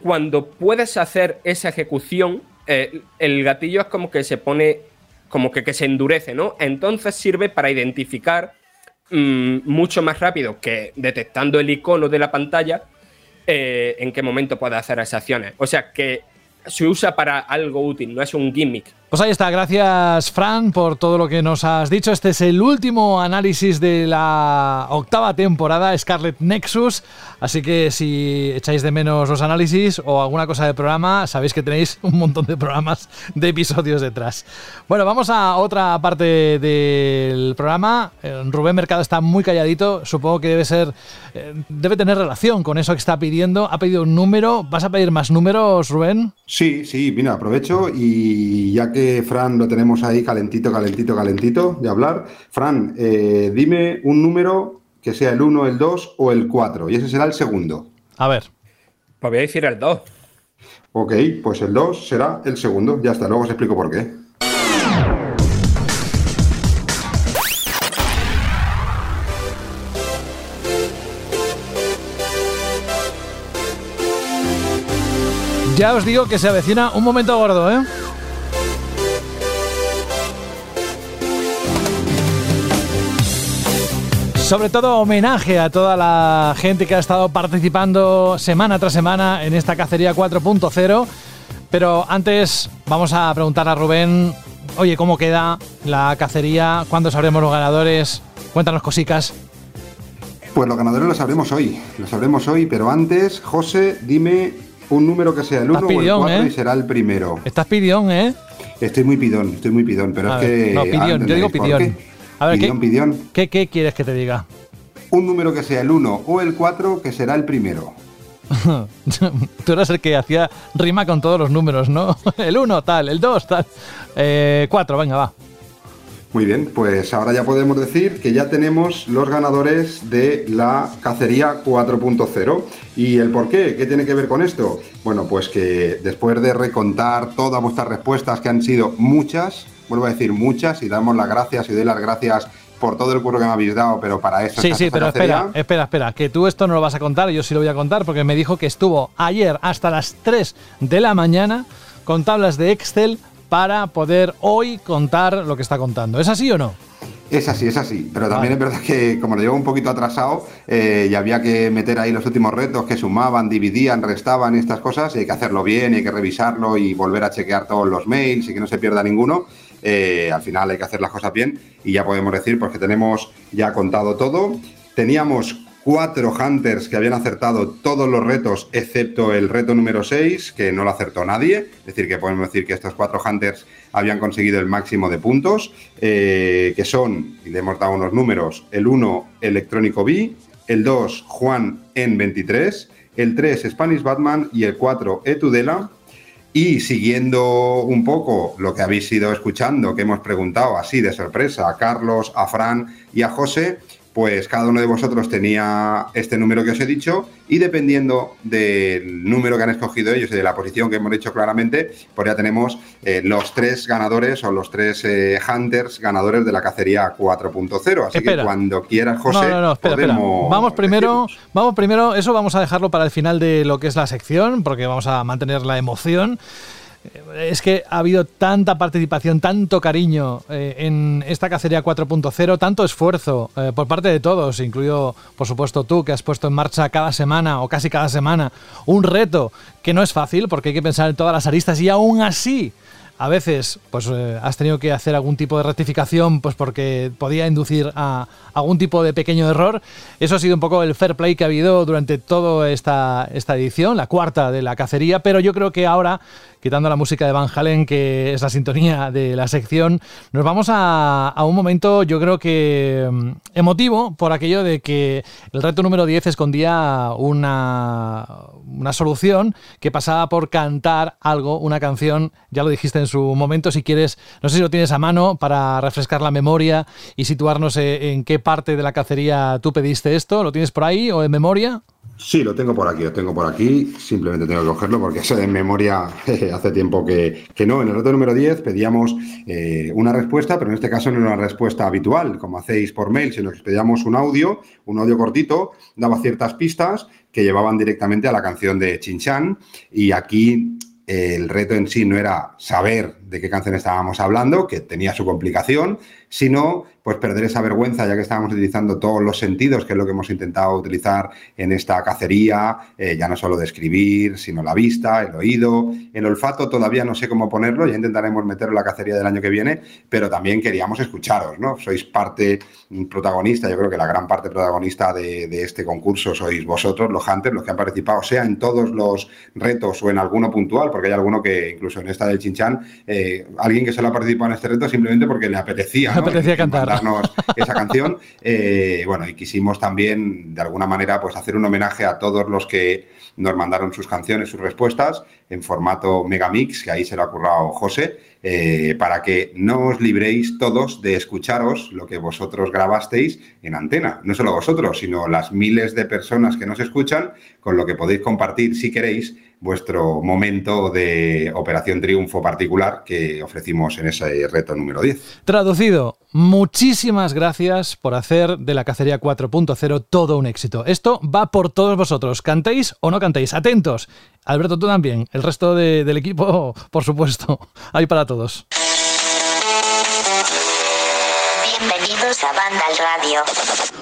cuando puedes hacer esa ejecución, eh, el gatillo es como que se pone, como que, que se endurece, ¿no? Entonces sirve para identificar mmm, mucho más rápido que detectando el icono de la pantalla eh, en qué momento puede hacer esas acciones. O sea que se usa para algo útil, no es un gimmick. Pues ahí está, gracias Fran por todo lo que nos has dicho. Este es el último análisis de la octava temporada Scarlet Nexus, así que si echáis de menos los análisis o alguna cosa de programa, sabéis que tenéis un montón de programas de episodios detrás. Bueno, vamos a otra parte del programa. Rubén Mercado está muy calladito, supongo que debe ser, debe tener relación con eso que está pidiendo. Ha pedido un número, ¿vas a pedir más números, Rubén? Sí, sí, mira, aprovecho y ya que Fran lo tenemos ahí calentito, calentito, calentito de hablar. Fran, eh, dime un número que sea el 1, el 2 o el 4 y ese será el segundo. A ver. Pues voy a decir el 2. Ok, pues el 2 será el segundo. Ya está, luego os explico por qué. Ya os digo que se avecina un momento gordo, ¿eh? Sobre todo homenaje a toda la gente que ha estado participando semana tras semana en esta cacería 4.0. Pero antes vamos a preguntar a Rubén, oye, ¿cómo queda la cacería? ¿Cuándo sabremos los ganadores? Cuéntanos cositas. Pues los ganadores los sabremos hoy, los sabremos hoy, pero antes, José, dime un número que sea el 1 o el 4 ¿eh? y será el primero. Estás pidión, ¿eh? Estoy muy pidón, estoy muy pidón, pero A es ver, que... no, pidión, yo digo pidión. A ver, pidión, ¿qué, pidión. ¿qué, qué quieres que te diga? Un número que sea el 1 o el 4 que será el primero. Tú eras el que hacía rima con todos los números, ¿no? El 1 tal, el 2 tal. 4, eh, venga, va. Muy bien, pues ahora ya podemos decir que ya tenemos los ganadores de la cacería 4.0. ¿Y el por qué? ¿Qué tiene que ver con esto? Bueno, pues que después de recontar todas vuestras respuestas, que han sido muchas, vuelvo a decir muchas, y damos las gracias y doy las gracias por todo el curro que me habéis dado, pero para eso... Sí, sí, pero espera, espera, espera, que tú esto no lo vas a contar, yo sí lo voy a contar, porque me dijo que estuvo ayer hasta las 3 de la mañana con tablas de Excel para poder hoy contar lo que está contando. ¿Es así o no? Es así, es así. Pero también Vale. es verdad que como lo llevo un poquito atrasado eh, y había que meter ahí los últimos retos que sumaban, dividían, restaban y estas cosas, y hay que hacerlo bien, y hay que revisarlo y volver a chequear todos los mails y que no se pierda ninguno. Eh, al final hay que hacer las cosas bien y ya podemos decir pues que tenemos ya contado todo. Teníamos cuatro hunters que habían acertado todos los retos excepto el reto número 6, que no lo acertó nadie. Es decir, que podemos decir que estos cuatro hunters habían conseguido el máximo de puntos, eh, que son, y le hemos dado unos números, el 1 Electrónico B, el 2 Juan en 23, el 3 Spanish Batman y el 4 Etudela. Y siguiendo un poco lo que habéis ido escuchando, que hemos preguntado así de sorpresa a Carlos, a Fran y a José, pues cada uno de vosotros tenía este número que os he dicho y dependiendo del número que han escogido ellos y de la posición que hemos dicho claramente, pues ya tenemos eh, los tres ganadores o los tres eh, hunters ganadores de la cacería 4.0. Así Espera. que cuando quieras, José, no, no, no, espera, espera. Vamos primero, vamos primero, eso vamos a dejarlo para el final de lo que es la sección, porque vamos a mantener la emoción. Eh, Es que ha habido tanta participación, tanto cariño eh, en esta cacería 4.0, tanto esfuerzo eh, por parte de todos, incluido por supuesto tú que has puesto en marcha cada semana o casi cada semana un reto que no es fácil porque hay que pensar en todas las aristas y aún así a veces pues has tenido que hacer algún tipo de rectificación pues porque podía inducir a algún tipo de pequeño error. Eso ha sido un poco el fair play que ha habido durante toda esta, esta edición, la cuarta de la cacería, pero yo creo que ahora, quitando la música de Van Halen, que es la sintonía de la sección, nos vamos a, a un momento yo creo que mm, emotivo por aquello de que el reto número 10 escondía una, una solución que pasaba por cantar algo, una canción, ya lo dijiste en su momento, si quieres, no sé si lo tienes a mano para refrescar la memoria y situarnos eh, en qué parte de la cacería tú pediste esto, ¿lo tienes por ahí o en memoria? Sí, lo tengo por aquí, lo tengo por aquí. Simplemente tengo que cogerlo porque eso de memoria hace tiempo que, que no. En el reto número 10 pedíamos eh, una respuesta, pero en este caso no era una respuesta habitual, como hacéis por mail, sino que pedíamos un audio, un audio cortito, daba ciertas pistas que llevaban directamente a la canción de Chinchan. Y aquí eh, el reto en sí no era saber de qué canción estábamos hablando, que tenía su complicación, sino pues perder esa vergüenza, ya que estábamos utilizando todos los sentidos, que es lo que hemos intentado utilizar en esta cacería, eh, ya no solo de escribir, sino la vista, el oído, el olfato, todavía no sé cómo ponerlo, ya intentaremos meterlo en la cacería del año que viene, pero también queríamos escucharos, ¿no? Sois parte protagonista, yo creo que la gran parte protagonista de, este concurso sois vosotros, los hunters, los que han participado, sea en todos los retos o en alguno puntual, porque hay alguno que incluso en esta del Chinchan, eh, alguien que solo ha participado en este reto simplemente porque le apetecía, ¿no? Apetecía cantar. esa canción. Eh, bueno, y quisimos también, de alguna manera, pues hacer un homenaje a todos los que nos mandaron sus canciones, sus respuestas, en formato Megamix, que ahí se lo ha currado José, eh, para que no os libréis todos de escucharos lo que vosotros grabasteis en antena. No solo vosotros, sino las miles de personas que nos escuchan, con lo que podéis compartir, si queréis, vuestro momento de Operación Triunfo particular que ofrecimos en ese reto número 10. Traducido, muchísimas gracias por hacer de la cacería 4.0 todo un éxito. Esto va por todos vosotros, cantéis o no cantéis. Atentos. Alberto, tú también. El resto de- del equipo, por supuesto. Hay para todos. Bienvenidos a Banda al Radio.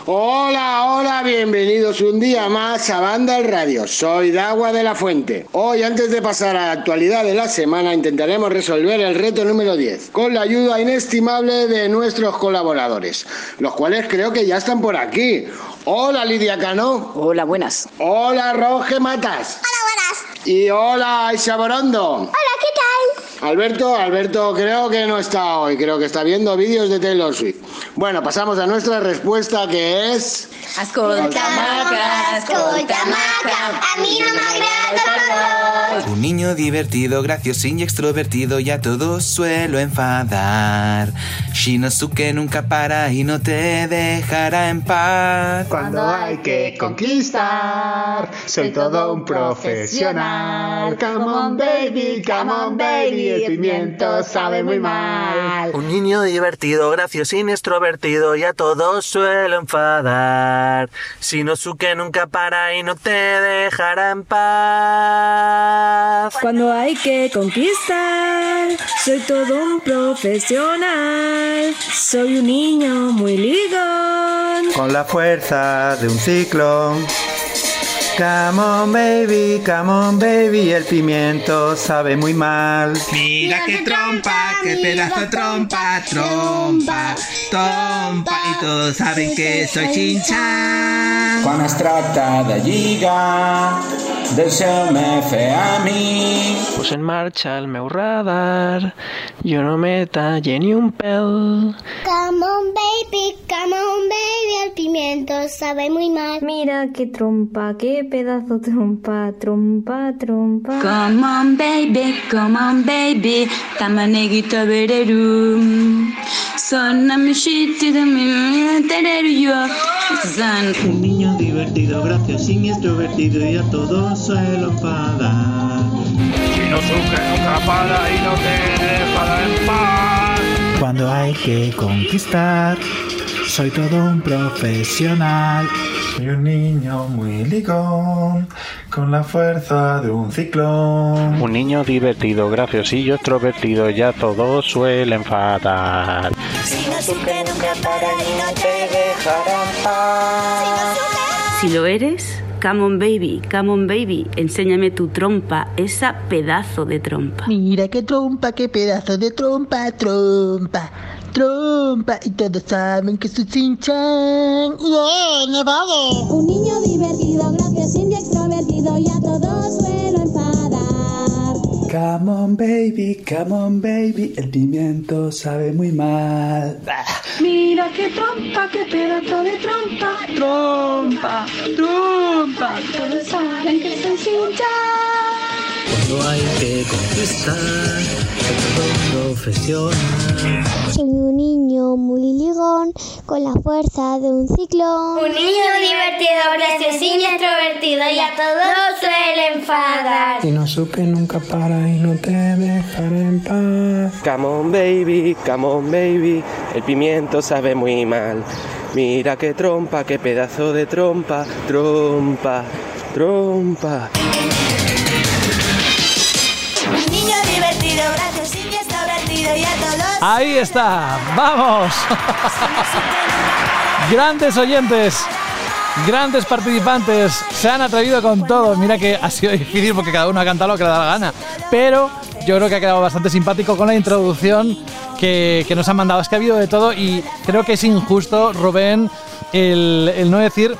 Hola, hola, bienvenidos un día más a Banda al Radio. Soy Dagua de la Fuente. Hoy, antes de pasar a la actualidad de la semana, intentaremos resolver el reto número 10 con la ayuda inestimable de nuestros colaboradores, los cuales creo que ya están por aquí. Hola, Lidia Cano. Hola, buenas. Hola, Roge Matas. Hola, buenas. Y hola, Aisha Borondo. Hola, ¿qué tal? Alberto, Alberto creo que no está hoy, creo que está viendo vídeos de Taylor Swift. Bueno, pasamos a nuestra respuesta que es... Ascolta maca, ascolta maca, a mí no me agrada Un niño divertido, graciosín y extrovertido y a todos suelo enfadar. Shinosuke nunca para y no te dejará en paz. Cuando hay que conquistar, soy todo un profesional. Come on baby, come on baby, el pimiento sabe muy mal. Un niño divertido, graciosín, extrovertido y a todos suelo enfadar. Shinosuke nunca para y no te dejará en paz. Cuando hay que conquistar, soy todo un profesional. Soy un niño muy ligón. Con la fuerza de un ciclón. Come on baby, come on baby, el pimiento sabe muy mal. Mira qué trompa, qué pedazo de trompa, trompa, trompa, y todos saben que soy chinchan. Quan es tracta de lligar, deixeu-me fer a mi. Pus en marxa el meu radar, jo no me tallé ni un pèl. Come on, baby, come on, baby, el pimiento sabe muy mal. Mira qué trompa, qué pedazo trompa, trompa, trompa. Come on baby, come on baby, tamanegi tabereru. Sonna mishiti de mi tereru yo. Zan. Un niño divertido, graciosín y extrovertido y a todos suelo enfadar. Shinosuke nunca para y no te dejará en paz. Cuando hay que conquistar, soy todo un profesional. Soy un niño muy ligón, con la fuerza de un ciclón. Un niño divertido, graciosillo, extrovertido, ya todo suele enfadar. Shinosuke nunca para y no te dejará en paz. Si lo eres, come on baby, come on baby, enséñame tu trompa, esa pedazo de trompa. Mira qué trompa, qué pedazo de trompa, trompa, trompa. Y todos saben que soy chinchan. ¡Yeah, nevado! Un niño divertido, gracias, y extrovertido y a todos suelo enfadar. Come on baby, come on baby, el pimiento sabe muy mal. Mira qué trompa, qué pedazo de trompa, trompa, trompa. Todos saben que soy chinchan. Cuando hay que conquistar, soy un profesional. Soy un niño muy ligón, con la fuerza de un ciclón. Un niño divertido, graciosín y extrovertido y a todos suele enfadar. Shinosuke nunca para y no te dejará en paz. Come on baby, come on baby, el pimiento sabe muy mal. Mira qué trompa, qué pedazo de trompa, trompa, trompa. Un niño divertido, graciosín Ahí está, vamos. Grandes oyentes, grandes participantes, se han atrevido con todo. Mira que ha sido difícil porque cada uno ha cantado lo que le da la gana. Pero yo creo que ha quedado bastante simpático con la introducción que, nos han mandado. Es que ha habido de todo y creo que es injusto, Rubén, el no decir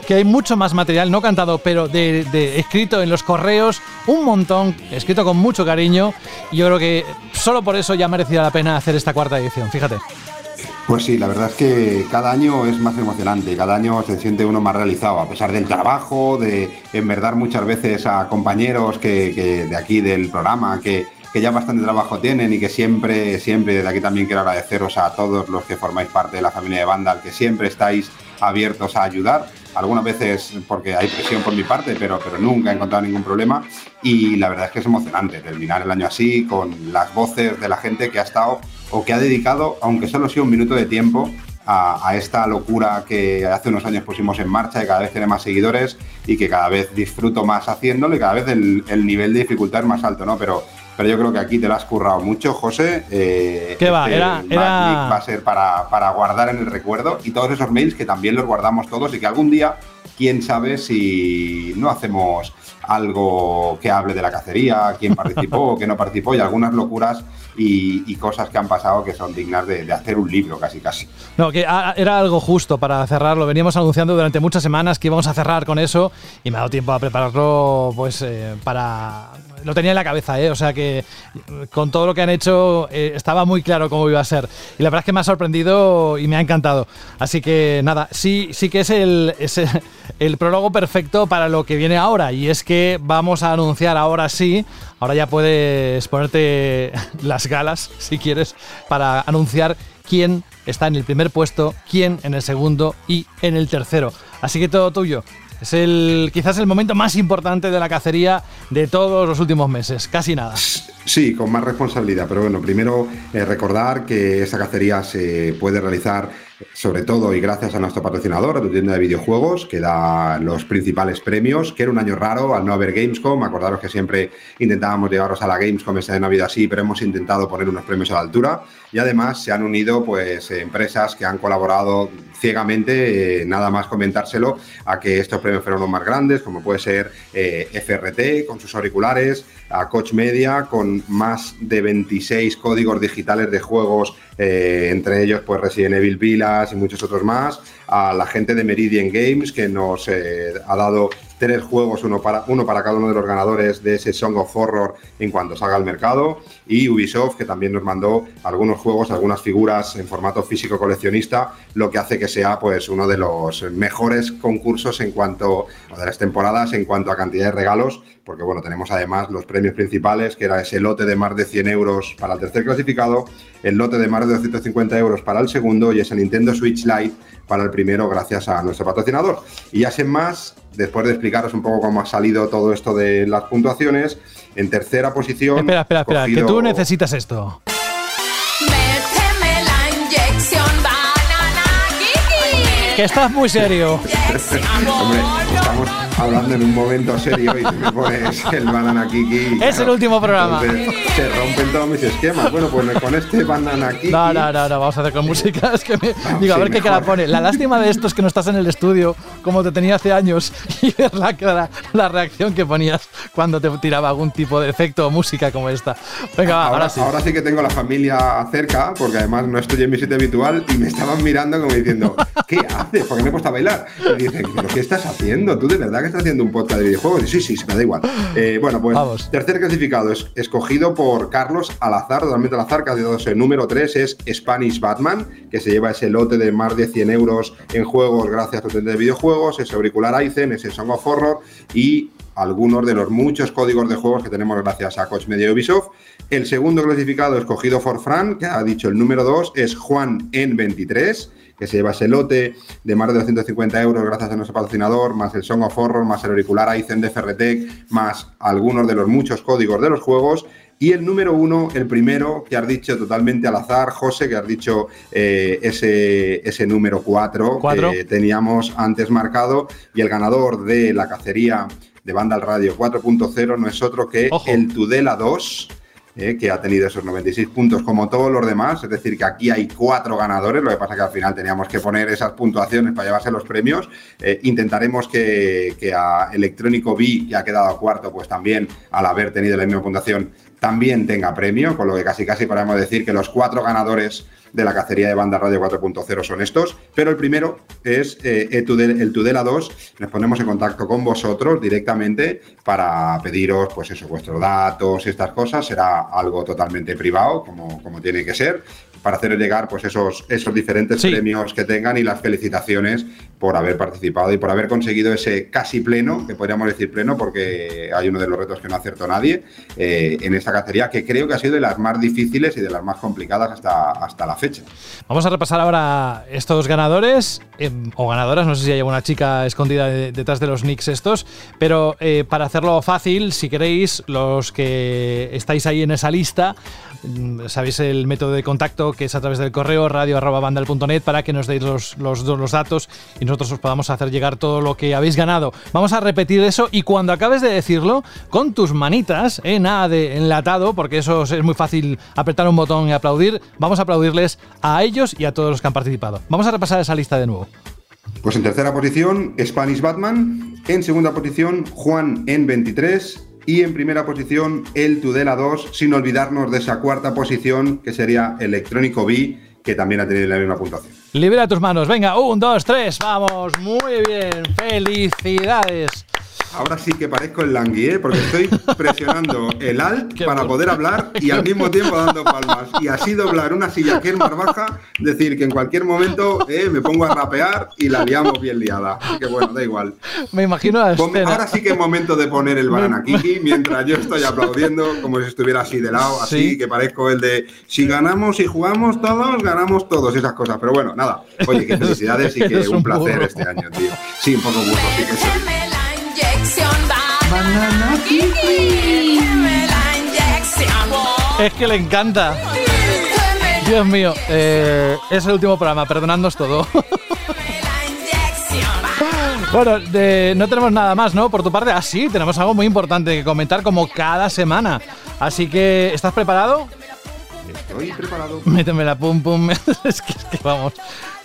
que hay mucho más material, no cantado, pero de, escrito en los correos, un montón, escrito con mucho cariño. Y yo creo que solo por eso ya merecía la pena hacer esta cuarta edición, fíjate. Pues sí, la verdad es que cada año es más emocionante, cada año se siente uno más realizado, a pesar del trabajo, de enverdar muchas veces a compañeros que de aquí del programa, que, que ya bastante trabajo tienen y que siempre, siempre, desde aquí también quiero agradeceros a todos los que formáis parte de la familia de Vandal, que siempre estáis abiertos a ayudar, algunas veces porque hay presión por mi parte, pero, pero nunca he encontrado ningún problema y la verdad es que es emocionante terminar el año así con las voces de la gente que ha estado o que ha dedicado, aunque solo sea un minuto de tiempo, a, esta locura que hace unos años pusimos en marcha y cada vez tiene más seguidores y que cada vez disfruto más haciéndolo y cada vez el, el nivel de dificultad es más alto, ¿no? Pero pero yo creo que aquí te lo has currado mucho, José. Eh, ¿Qué va? este Era- era- va a ser para, para guardar en el recuerdo y todos esos mails que también los guardamos todos y que algún día, quién sabe si no hacemos algo que hable de la cacería, quién participó o quién no participó y algunas locuras y, y cosas que han pasado que son dignas de, de hacer un libro casi casi. No, que a- era algo justo para cerrarlo. Veníamos anunciando durante muchas semanas que íbamos a cerrar con eso y me ha dado tiempo a prepararlo pues eh, para... Lo tenía en la cabeza, ¿eh? O sea que con todo lo que han hecho eh, estaba muy claro cómo iba a ser. Y la verdad es que me ha sorprendido y me ha encantado. Así que nada, sí, sí que es el, es el, el prólogo perfecto para lo que viene ahora. Y es que vamos a anunciar ahora sí, ahora ya puedes ponerte las galas si quieres para anunciar quién está en el primer puesto, quién en el segundo y en el tercero. Así que todo tuyo. Es el quizás el momento más importante de la cacería de todos los últimos meses. Casi nada. Sí, con más responsabilidad, pero bueno, primero eh, recordar que esta cacería se puede realizar sobre todo y gracias a nuestro patrocinador, a tu tienda de videojuegos, que da los principales premios, que era un año raro al no haber Gamescom, acordaros que siempre intentábamos llevaros a la Gamescom, ese año no ha así, pero hemos intentado poner unos premios a la altura. Y además se han unido pues empresas que han colaborado ciegamente, eh, nada más comentárselo, a que estos premios fueran los más grandes, como puede ser eh, FRT con sus auriculares, a Coach Media con más de 26 códigos digitales de juegos, eh, entre ellos pues Resident Evil Pilas y muchos otros más, a la gente de Meridian Games que nos eh, ha dado tres juegos, uno para, uno para cada uno de los ganadores de ese Song of Horror en cuanto salga al mercado, y Ubisoft que también nos mandó algunos juegos, algunas figuras en formato físico coleccionista, lo que hace que sea pues uno de los mejores concursos en cuanto, de las temporadas en cuanto a cantidad de regalos, porque bueno, tenemos además los premios principales, que era ese lote de más de 100 euros para el tercer clasificado, el lote de más de 250 euros para el segundo y ese Nintendo Switch Lite para el primero gracias a nuestro patrocinador. Y ya sin más, después de explicaros un poco cómo ha salido todo esto de las puntuaciones, en tercera posición... Espera, espera, espera, que tú necesitas esto. Méteme la inyección banana kiki. Que estás muy serio. Hombre, estamos hablando en un momento serio y me pones el Banana Kiki. Es el último programa. Se rompen todos mis esquemas. Bueno, pues con este Banana Kiki... No, no, no, no, vamos a hacer con música. Es que me, digo, a ver qué cara pone. La lástima de esto es que no estás en el estudio como te tenía hace años y ver la, cara- la reacción que ponías cuando te tiraba algún tipo de efecto o música como esta. Venga, ahora, sí. Ahora sí que tengo la familia cerca, porque además no estoy en mi sitio habitual y me estaban mirando como diciendo, ¿qué haces? Porque me he puesto a bailar. Y dicen, ¿pero qué estás haciendo? ¿Tú de verdad que estás haciendo un podcast de videojuegos? Y sí, sí, me da igual. Eh, bueno, pues tercer clasificado es escogido por Carlos al azar, totalmente al azar, que ha sido ese número 3 es Spanish Batman, que se lleva ese lote de más de 100 euros en juegos gracias a de videojuegos, ese auricular Aizen, ese Song of Horror y algunos de los muchos códigos de juegos que tenemos gracias a Coach Media Ubisoft. El segundo clasificado escogido por Fran, que ha dicho el número 2, es Juan en23, que se lleva ese lote de más de 250 euros gracias a nuestro patrocinador, más el Song of Horror, más el auricular Aizen de Ferretec, más algunos de los muchos códigos de los juegos. Y el número uno, el primero, que has dicho totalmente al azar, José, que has dicho eh, ese, ese número 4 Cuatro. que teníamos antes marcado. Y el ganador de la cacería de Banda al Radio 4.0 no es otro que el Tudela 2. Eh, que ha tenido esos 96 puntos como todos los demás, es decir, que aquí hay cuatro ganadores, lo que pasa que al final teníamos que poner esas puntuaciones para llevarse los premios. Eh, intentaremos que, que a Electrónico B, que ha quedado cuarto, pues también al haber tenido la misma puntuación, también tenga premio, con lo que casi casi podemos decir que los cuatro ganadores de la cacería de banda radio 4.0 son estos, pero el primero es el Tudela- el Tudela 2. Nos ponemos en contacto con vosotros directamente para pediros, pues eso, vuestros datos y estas cosas. Será algo totalmente privado, como, como tiene que ser, para haceros llegar pues esos, esos diferentes premios que tengan y las felicitaciones por haber participado y por haber conseguido ese casi pleno, que podríamos decir pleno, porque hay uno de los retos que no acertó nadie eh, en esta cacería, que creo que ha sido de las más difíciles y de las más complicadas hasta, hasta la fecha. Vamos a repasar ahora estos ganadores em, o ganadoras. No sé si hay alguna chica escondida de- detrás de los nicks estos, pero eh, para hacerlo fácil, si queréis, los que estáis ahí en esa lista, sabéis el método de contacto que es a través del correo radio.bandal.net para que nos deis los, los, los datos y nosotros os podamos hacer llegar todo lo que habéis ganado. Vamos a repetir eso y cuando acabes de decirlo, con tus manitas, eh, nada de enlatado, porque eso es muy fácil apretar un botón y aplaudir, vamos a aplaudirles a ellos y a todos los que han participado. Vamos a repasar esa lista de nuevo. Pues en tercera posición, Spanish Batman. En segunda posición, Juan en 23. Y en primera posición, el Tudela 2, sin olvidarnos de esa cuarta posición, que sería Electrónico B, que también ha tenido la misma puntuación. Libera tus manos, venga, un, dos, tres, vamos, muy bien, felicidades. Ahora sí que parezco el langui, ¿eh? porque estoy presionando el alt para poder hablar y al mismo tiempo dando palmas. Y así doblar una silla que es más baja, decir que en cualquier momento eh, me pongo a rapear y la liamos bien liada. Así que bueno, da igual. Me imagino la Ponme- ahora sí que es momento de poner el banana kiki mientras yo estoy aplaudiendo como si estuviera así de lado, así Sí. que parezco el de si ganamos y jugamos todos, ganamos todos, esas cosas. Pero bueno, nada. Oye, que felicidades y que un un placer burro. este año, tío. Sí, un poco burro, sí que sí. Kiki. Es que le encanta. Dios mío, eh, es el último programa, perdonadnos todo. Bueno, de- no tenemos nada más, ¿no? Por tu parte, ah, sí, tenemos algo muy importante que comentar como cada semana. Así que, ¿estás preparado? Estoy preparado. Méteme la pum pum. es, que, es que vamos.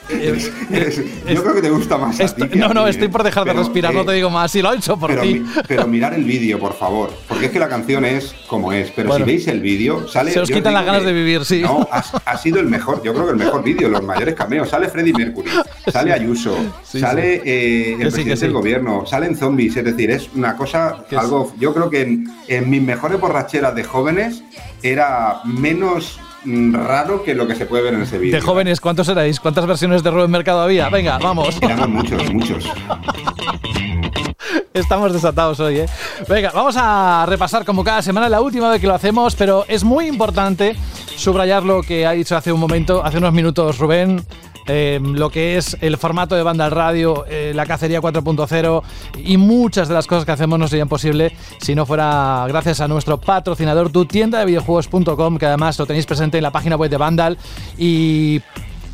Eh, Yo creo que te gusta más. a ti no, no, mí, estoy ¿eh? por dejar de Pero, respirar, eh, no te digo más. Sí, lo he hecho por pero, ti. mi- pero mirar el vídeo, por favor. Porque es que la canción es como es. Pero Bueno. si veis el vídeo, sale. Se os quitan las ganas que- de vivir, sí. No, ha, ha sido el mejor. Yo creo que el mejor vídeo, los mayores cameos. Sale Freddie Mercury, sale Ayuso, Sí, sale sí. eh, el Que presidente sí. del gobierno, salen zombies. Es decir, es una cosa, algo. Yo creo que en, en mis mejores borracheras de jóvenes era menos raro que lo que se puede ver en ese vídeo. De jóvenes, ¿cuántos erais? ¿Cuántas versiones de Rubén Mercado había? Venga, vamos. Éramos muchos, muchos. Estamos desatados hoy, ¿eh? Venga, vamos a repasar como cada semana, la última vez que lo hacemos, pero es muy importante subrayar lo que ha dicho hace un momento, hace unos minutos Rubén. Eh, lo que es el formato de banda al radio, eh, la cacería 4.0 y muchas de las cosas que hacemos no serían posible si no fuera gracias a nuestro patrocinador, tu tienda de videojuegos.com, que además lo tenéis presente en la página web de Vandal. Y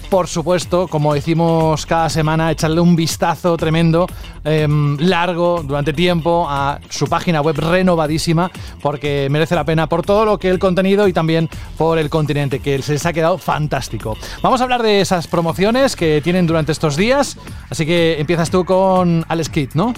por supuesto, como decimos cada semana, echarle un vistazo tremendo, em, largo, durante tiempo, a su página web renovadísima, porque merece la pena por todo lo que el contenido y también por el continente, que se les ha quedado fantástico. Vamos a hablar de esas promociones que tienen durante estos días, así que empiezas tú con Alex Kidd, ¿no?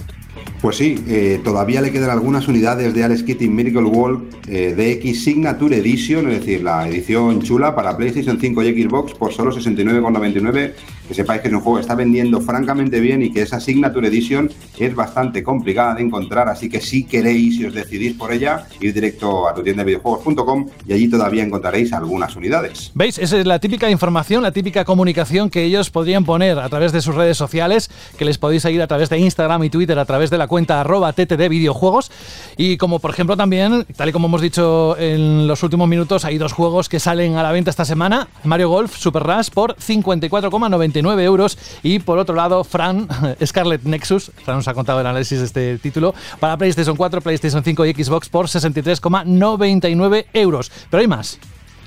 Pues sí, eh, todavía le quedan algunas unidades de Alex in Miracle World eh, DX Signature Edition, es decir, la edición chula para PlayStation 5 y Xbox por solo 69,99. Que sepáis que es un juego que está vendiendo francamente bien y que esa Signature Edition es bastante complicada de encontrar, así que si queréis y os decidís por ella, ir directo a tu tienda de videojuegos.com y allí todavía encontraréis algunas unidades. ¿Veis? Esa es la típica información, la típica comunicación que ellos podrían poner a través de sus redes sociales, que les podéis seguir a través de Instagram y Twitter, a través de la cuenta arroba ttd videojuegos. Y como por ejemplo también, tal y como hemos dicho en los últimos minutos, hay dos juegos que salen a la venta esta semana. Mario Golf Super Rush por 54,99 euros. Y por otro lado, Fran, Scarlet Nexus, Fran nos ha contado el análisis de este título, para PlayStation 4, PlayStation 5 y Xbox por 63,99 euros. Pero hay más.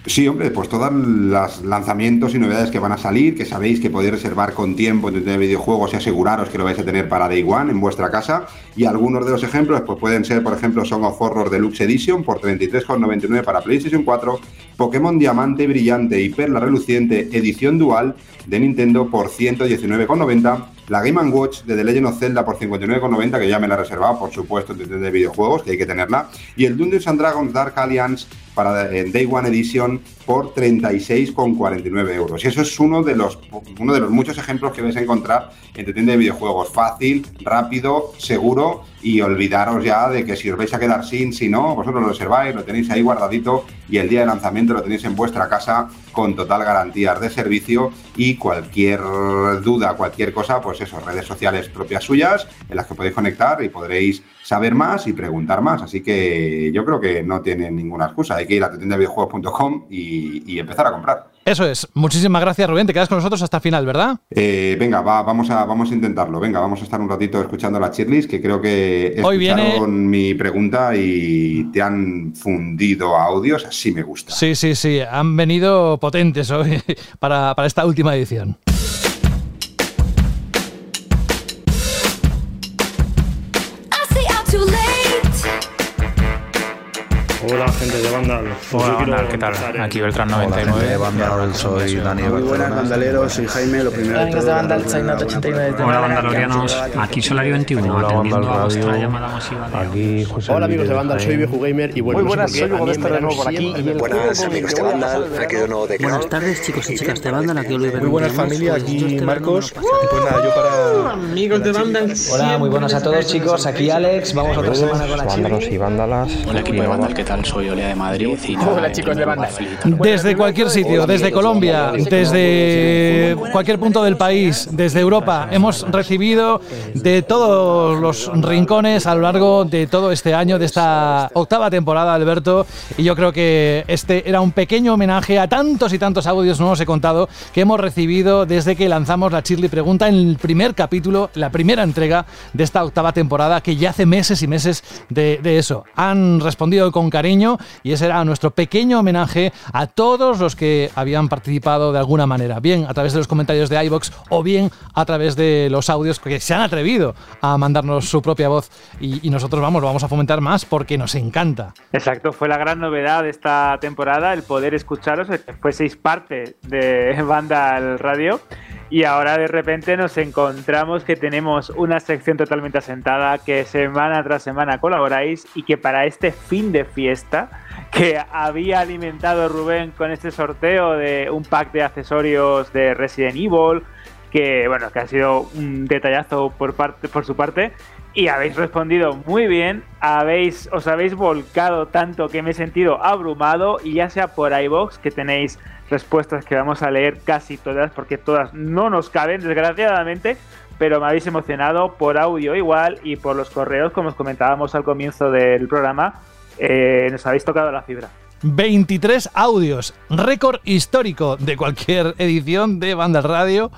Sí, hombre, pues todos los lanzamientos y novedades que van a salir, que sabéis que podéis reservar con tiempo en videojuegos y aseguraros que lo vais a tener para Day One en vuestra casa. Y algunos de los ejemplos pues pueden ser, por ejemplo, Song of Horror Deluxe Edition por 33,99 para PlayStation 4, Pokémon Diamante Brillante y Perla Reluciente Edición Dual de Nintendo por 119,90, la Game Watch de The Legend of Zelda por 59,90, que ya me la he reservado, por supuesto, en de videojuegos, que hay que tenerla, y el Dungeons and Dragons Dark Alliance para eh, Day One Edition por 36,49 euros. Y eso es uno de los uno de los muchos ejemplos que vais a encontrar en tu tienda de videojuegos. Fácil, rápido, seguro y olvidaros ya de que si os vais a quedar sin, si no, vosotros lo reserváis, lo tenéis ahí guardadito y el día de lanzamiento lo tenéis en vuestra casa con total garantías de servicio y cualquier duda, cualquier cosa, pues eso, redes sociales propias suyas en las que podéis conectar y podréis saber más y preguntar más. Así que yo creo que no tienen ninguna excusa. Hay que ir a tu tienda de videojuegos.com y, y empezar a comprar. Eso es. Muchísimas gracias, Rubén. Te quedas con nosotros hasta el final, ¿verdad? Eh, venga, va, vamos, a, vamos a intentarlo. Venga, vamos a estar un ratito escuchando la cheerlist, que creo que Hoy viene- escucharon mi pregunta y te han fundido audios, así me gusta. Sí, sí, sí. Han venido potentes hoy para, para esta última edición. Hola, gente de Vandal. Pues Hola, Vandal, ¿qué tal? en- Aquí Beltrán 99. de Vandal, soy Dani Muy buenas, bandaleros. Soy Jaime. Lo primero Hola, amigos de Vandal, soy Nato 89 Hola, Vandalorianos. Aquí Solario 21, Hola, atendiendo Vandal a vuestra Radio. llamada masiva Aquí José Hola, amigos de Vandal. Soy. Viejo Gamer y bueno, Muy sé buenas, soy Hugo a mí en Bester de nuevo por aquí. Buenas, amigos de voy a Vandal, pasar el aquí de nuevo de Buenas tardes, chicos y chicas de Vandal. Aquí Oliver. Muy buenas, familia, aquí Marcos. Pues nada, yo para... Amigos de Vandal. Hola, muy buenas a todos, chicos. Aquí Alex. Vamos otra semana con la Vándalos y vándalas. Hola, equipo de Vandal. ¿Qué tal? Soy Olea de Madrid. Y Hola, chicos de Vandal. Desde cualquier sitio, desde Colombia, desde cualquier punto del país, desde Europa, hemos recibido de todos los rincones a lo largo de todo este año, de esta octava temporada, Alberto, y yo creo que este era un pequeño homenaje a tantos y tantos audios, no os he contado, que hemos recibido desde que lanzamos la Shirley Pregunta en el primer capítulo, la primera entrega de esta octava temporada, que ya hace meses y meses de, de eso. Han respondido con cariño y ese era nuestro pequeño homenaje a todos los que habían participado de alguna manera, bien a través de los comentarios de iBox o bien a través de los audios que se han atrevido a mandarnos su propia voz y, nosotros vamos, lo vamos a fomentar más porque nos encanta. Exacto, fue la gran novedad de esta temporada el poder escucharos, fueseis parte de Banda al Radio. Y ahora de repente nos encontramos que tenemos una sección totalmente asentada, que semana tras semana colaboráis y que para este fin de fiesta que había alimentado Rubén con este sorteo de un pack de accesorios de Resident Evil, que bueno, que ha sido un detallazo por parte por su parte y habéis respondido muy bien, habéis os habéis volcado tanto que me he sentido abrumado y ya sea por iBox que tenéis respuestas que vamos a leer casi todas porque todas no nos caben desgraciadamente, pero me habéis emocionado por audio igual y por los correos como os comentábamos al comienzo del programa, eh, nos habéis tocado la fibra. 23 audios, récord histórico de cualquier edición de Banda Radio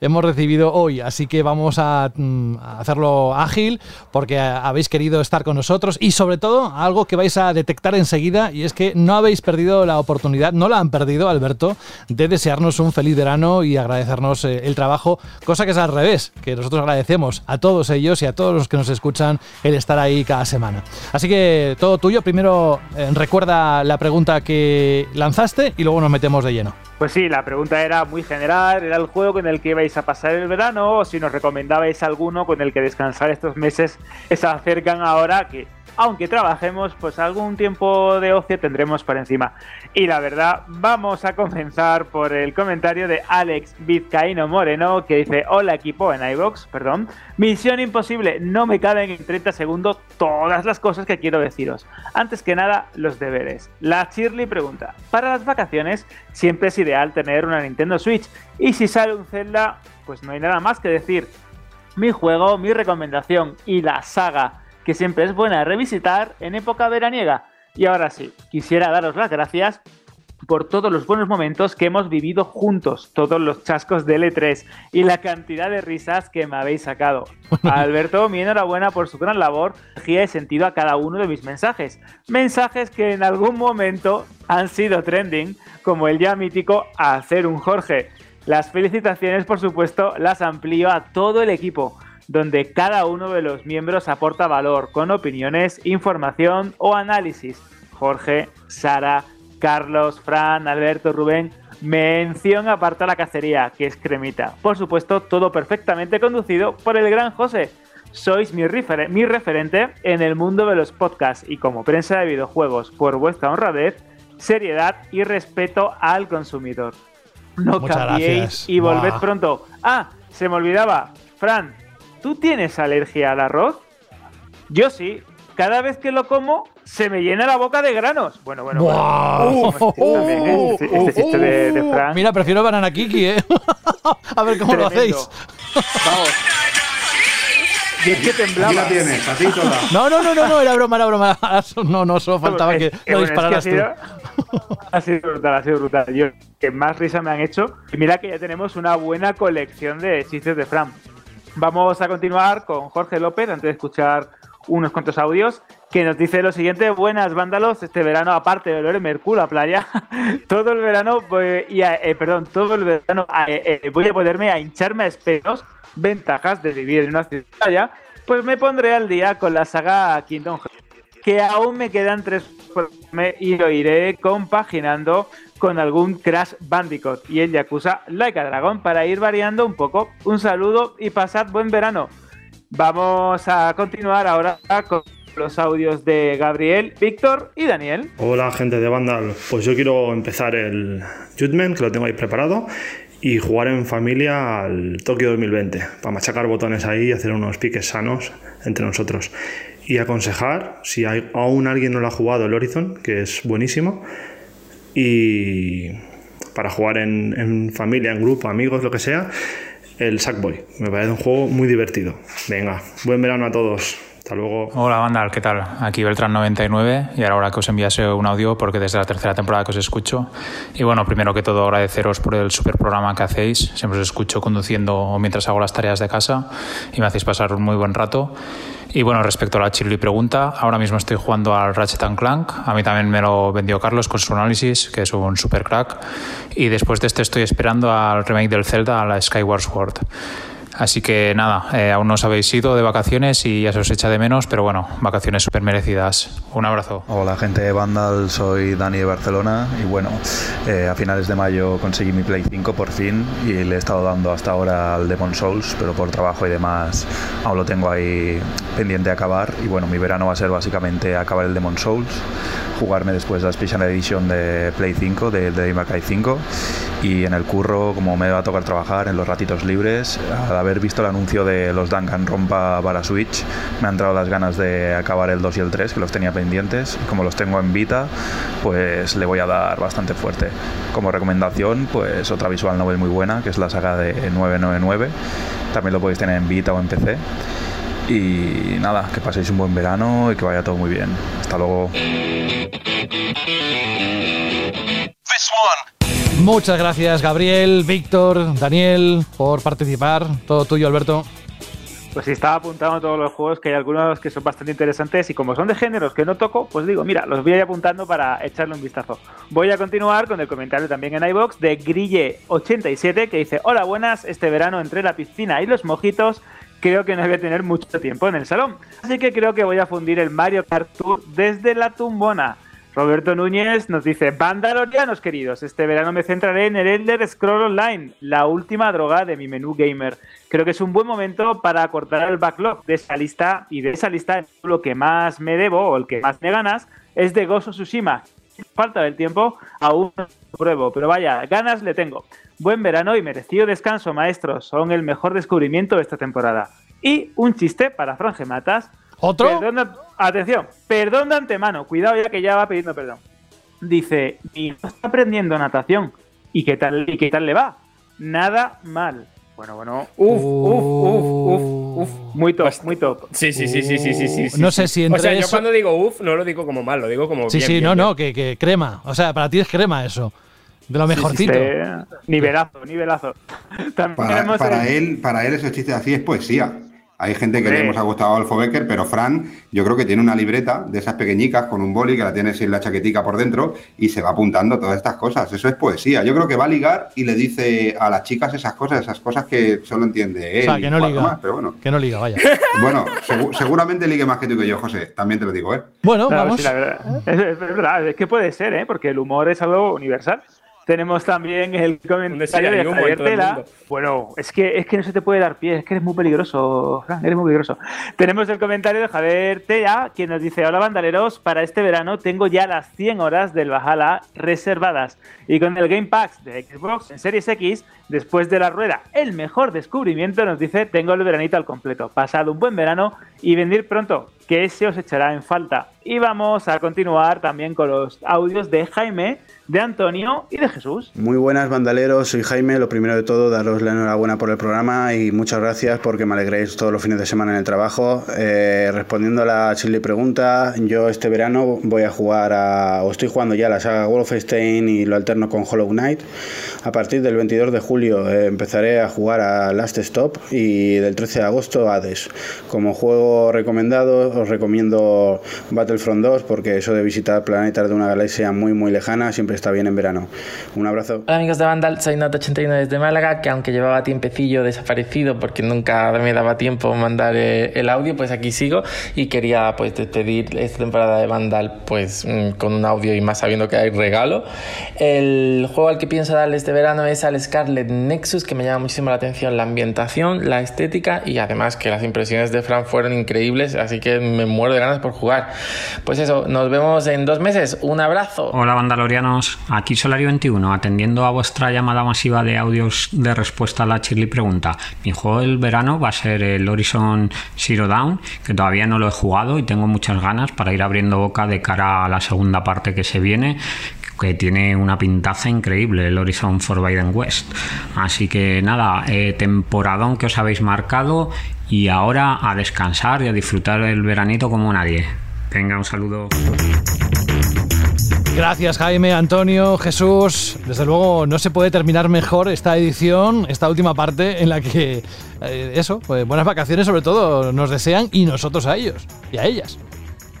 hemos recibido hoy, así que vamos a, mm, hacerlo ágil porque habéis querido estar con nosotros y sobre todo algo que vais a detectar enseguida y es que no habéis perdido la oportunidad, no la han perdido Alberto, de desearnos un feliz verano y agradecernos eh, el trabajo, cosa que es al revés, que nosotros agradecemos a todos ellos y a todos los que nos escuchan el estar ahí cada semana. Así que todo tuyo, primero eh, recuerda la pregunta que lanzaste y luego nos metemos de lleno. Pues sí, la pregunta era muy general, era el juego con el que ibais a pasar el verano o si nos recomendabais alguno con el que descansar estos meses se acercan ahora que aunque trabajemos, pues algún tiempo de ocio tendremos por encima. Y la verdad, vamos a comenzar por el comentario de Alex Vizcaíno Moreno, que dice, hola equipo en iVox, perdón, misión imposible, no me caben en 30 segundos todas las cosas que quiero deciros. Antes que nada, los deberes. La Shirley pregunta, para las vacaciones siempre es ideal tener una Nintendo Switch, y si sale un Zelda, pues no hay nada más que decir. Mi juego, mi recomendación y la saga que siempre es buena revisitar en época veraniega. Y ahora sí, quisiera daros las gracias por todos los buenos momentos que hemos vivido juntos, todos los chascos de L3 y la cantidad de risas que me habéis sacado. A Alberto, mi enhorabuena por su gran labor, energía y sentido a cada uno de mis mensajes. Mensajes que en algún momento han sido trending, como el ya mítico hacer un Jorge. Las felicitaciones, por supuesto, las amplío a todo el equipo donde cada uno de los miembros aporta valor con opiniones, información o análisis. Jorge, Sara, Carlos, Fran, Alberto, Rubén, mención aparte a la cacería, que es cremita. Por supuesto, todo perfectamente conducido por el gran José. Sois mi, refer mi referente en el mundo de los podcasts y como prensa de videojuegos por vuestra honradez, seriedad y respeto al consumidor. No Muchas cambiéis gracias. y volved pronto. Ah, se me olvidaba. Fran, ¿tú tienes alergia al arroz? Yo sí. Cada vez que lo como, se me llena la boca de granos. Bueno, bueno, ¡Buah! bueno. ¿eh? Este, este chiste de, de Fran. Mira, prefiero Banana Kiki, ¿eh? A ver cómo lo hacéis. Vamos. Y es que temblaba. Aquí la tienes, así toda. No, no, no, no, no, era broma, era broma. No, no, solo faltaba que Eh, lo bueno, es dispararas que tú. ha sido- Ha sido brutal, ha sido brutal. Yo, que más risa me han hecho. Y mira que ya tenemos una buena colección de chistes de Fran. Vamos a continuar con Jorge López antes de escuchar unos cuantos audios que nos dice lo siguiente, buenas vándalos, este verano aparte de olor Mercurio a playa, todo el verano voy, y a- eh, perdón, todo el verano eh, eh, voy a ponerme a hincharme a espetos, ventajas de vivir en una ciudad playa, pues me pondré al día con la saga Kingdom Hearts que aún me quedan tres y lo iré compaginando con algún Crash Bandicoot y el Yakuza Like a Dragon para ir variando un poco. Un saludo y pasad buen verano. Vamos a continuar ahora con los audios de Gabriel, Víctor y Daniel. Hola gente de Vandal, pues yo quiero empezar el Judgment, que lo tengo ahí preparado, y jugar en familia al Tokio 2020, para machacar botones ahí y hacer unos piques sanos entre nosotros. Y aconsejar, si hay, aún alguien no lo ha jugado, el Horizon, que es buenísimo, y para jugar en, familia, en grupo, amigos, lo que sea, el Sackboy. Me parece un juego muy divertido. Venga, buen verano a todos. Hasta luego. Hola Vandal, ¿qué tal? Aquí Beltrán99 y ahora que os enviase un audio porque desde la tercera temporada que os escucho. Y bueno, primero que todo agradeceros por el super programa que hacéis. Siempre os escucho conduciendo o mientras hago las tareas de casa y me hacéis pasar un muy buen rato. Y bueno, respecto a la Chirly pregunta, ahora mismo estoy jugando al Ratchet Clank. A mí también me lo vendió Carlos con su análisis, que es un super crack. Y después de este estoy esperando al remake del Zelda, a la Skyward Sword. Así que nada, eh, aún no os habéis ido de vacaciones y ya se os echa de menos, pero bueno, vacaciones súper merecidas. Un abrazo. Hola gente de Vandal, soy Dani de Barcelona y bueno, eh, a finales de mayo conseguí mi Play 5 por fin y le he estado dando hasta ahora al Demon Souls, pero por trabajo y demás aún lo tengo ahí pendiente de acabar y bueno, mi verano va a ser básicamente acabar el Demon Souls, jugarme después la Special Edition de Play 5, de, de Cry 5 y en el curro, como me va a tocar trabajar en los ratitos libres, al haber visto el anuncio de los Danganronpa para Switch, me han entrado las ganas de acabar el 2 y el 3, que los tenía pendientes. Como los tengo en Vita, pues le voy a dar bastante fuerte. Como recomendación, pues otra visual novel muy buena, que es la saga de 999. También lo podéis tener en Vita o en PC. Y nada, que paséis un buen verano y que vaya todo muy bien. Hasta luego. Muchas gracias, Gabriel, Víctor, Daniel, por participar. Todo tuyo, Alberto. Pues sí, estaba apuntando todos los juegos, que hay algunos que son bastante interesantes y como son de géneros que no toco, pues digo, mira, los voy a ir apuntando para echarle un vistazo. Voy a continuar con el comentario también en iBox de Grille87 que dice, hola buenas, este verano entre la piscina y los mojitos creo que no voy a tener mucho tiempo en el salón, así que creo que voy a fundir el Mario Kart Tour desde la tumbona. Roberto Núñez nos dice, Bandalorianos queridos, este verano me centraré en el Elder Scroll Online, la última droga de mi menú gamer. Creo que es un buen momento para cortar el backlog de esa lista y de esa lista lo que más me debo o el que más me ganas es de Gozo Tsushima. Falta del tiempo, aún no lo pruebo, pero vaya, ganas le tengo. Buen verano y merecido descanso, maestros. Son el mejor descubrimiento de esta temporada. Y un chiste para Franje Matas. ¿Otro? Perdón de- atención, perdón de antemano, cuidado ya que ya va pidiendo perdón. Dice, mi hijo está aprendiendo natación. ¿Y qué tal, y qué tal le va? Nada mal. Bueno, bueno. Uf, uf, uf, uf, uf. Muy top, muy top. Sí, sí, sí, sí, sí, sí, sí, sí, No sé si O entre sea, yo cuando digo uff, no lo digo como mal, lo digo como Sí, bien, sí, bien, no, bien. no, que, que crema. O sea, para ti es crema eso. De lo mejorcito. Nivelazo, nivelazo. También Para, tenemos para el- él, para él esos chistes así es poesía. Hay gente que le hemos gustado Alfo Becker, pero Fran, yo creo que tiene una libreta de esas pequeñicas con un boli que la tiene sin la chaquetica por dentro y se va apuntando todas estas cosas. Eso es poesía. Yo creo que va a ligar y le dice a las chicas esas cosas, esas cosas que solo entiende O él. sea, y que no liga. más, pero bueno. Que no liga, vaya. Bueno, segu- seguramente ligue más que tú que yo, José. También te lo digo, ¿eh? Bueno, Claro, vamos. sí, la verdad. Es, es verdad, es que puede ser, ¿eh? Porque el humor es algo universal. Tenemos también el comentario de Javier Tela. Bueno, es que, es que no se te puede dar pie, es que eres muy peligroso, Fran, eres muy peligroso. Tenemos el comentario de Javier Tela, quien nos dice, hola bandaleros, para este verano tengo ya las 100 horas del Valhalla reservadas. Y con el Game Pass de Xbox en Series X Después de la rueda, el mejor descubrimiento nos dice, tengo el veranito al completo, pasado un buen verano y venir pronto, que se os echará en falta. Y vamos a continuar también con los audios de Jaime, de Antonio y de Jesús. Muy buenas bandaleros, soy Jaime. Lo primero de todo, daros la enhorabuena por el programa y muchas gracias porque me alegréis todos los fines de semana en el trabajo. Eh, respondiendo a la chile pregunta, yo este verano voy a jugar a, o estoy jugando ya la saga Wolfenstein y lo alterno con Hollow Knight. A partir del 22 de julio eh, empezaré a jugar a Last Stop y del 13 de agosto Hades. Como juego recomendado, os recomiendo Battlefront 2 porque eso de visitar planetas de una galaxia muy muy lejana siempre está bien en verano. Un abrazo. Hola amigos de Vandal, soy Nota81 desde Málaga, que aunque llevaba tiempecillo desaparecido porque nunca me daba tiempo mandar eh, el audio, pues aquí sigo y quería pues despedir esta temporada de Vandal pues mm, con un audio y más sabiendo que hay regalo. El juego al que pienso darle este verano es al Scarlet Nexus, que me llama muchísimo la atención la ambientación, la estética y además que las impresiones de Fran fueron increíbles, así que me muero de ganas por jugar. Pues eso, nos vemos en dos meses. Un abrazo. Hola Vandalorianos, aquí Solario21, atendiendo a vuestra llamada masiva de audios de respuesta a la Chirly pregunta. Mi juego del verano va a ser el Horizon Zero Dawn, que todavía no lo he jugado y tengo muchas ganas para ir abriendo boca de cara a la segunda parte que se viene que tiene una pintaza increíble el Horizon Forbidden West. Así que nada, eh, temporadón que os habéis marcado y ahora a descansar y a disfrutar el veranito como nadie. Venga, un saludo. Gracias Jaime, Antonio, Jesús. Desde luego no se puede terminar mejor esta edición, esta última parte en la que eh, eso, pues buenas vacaciones sobre todo nos desean y nosotros a ellos y a ellas.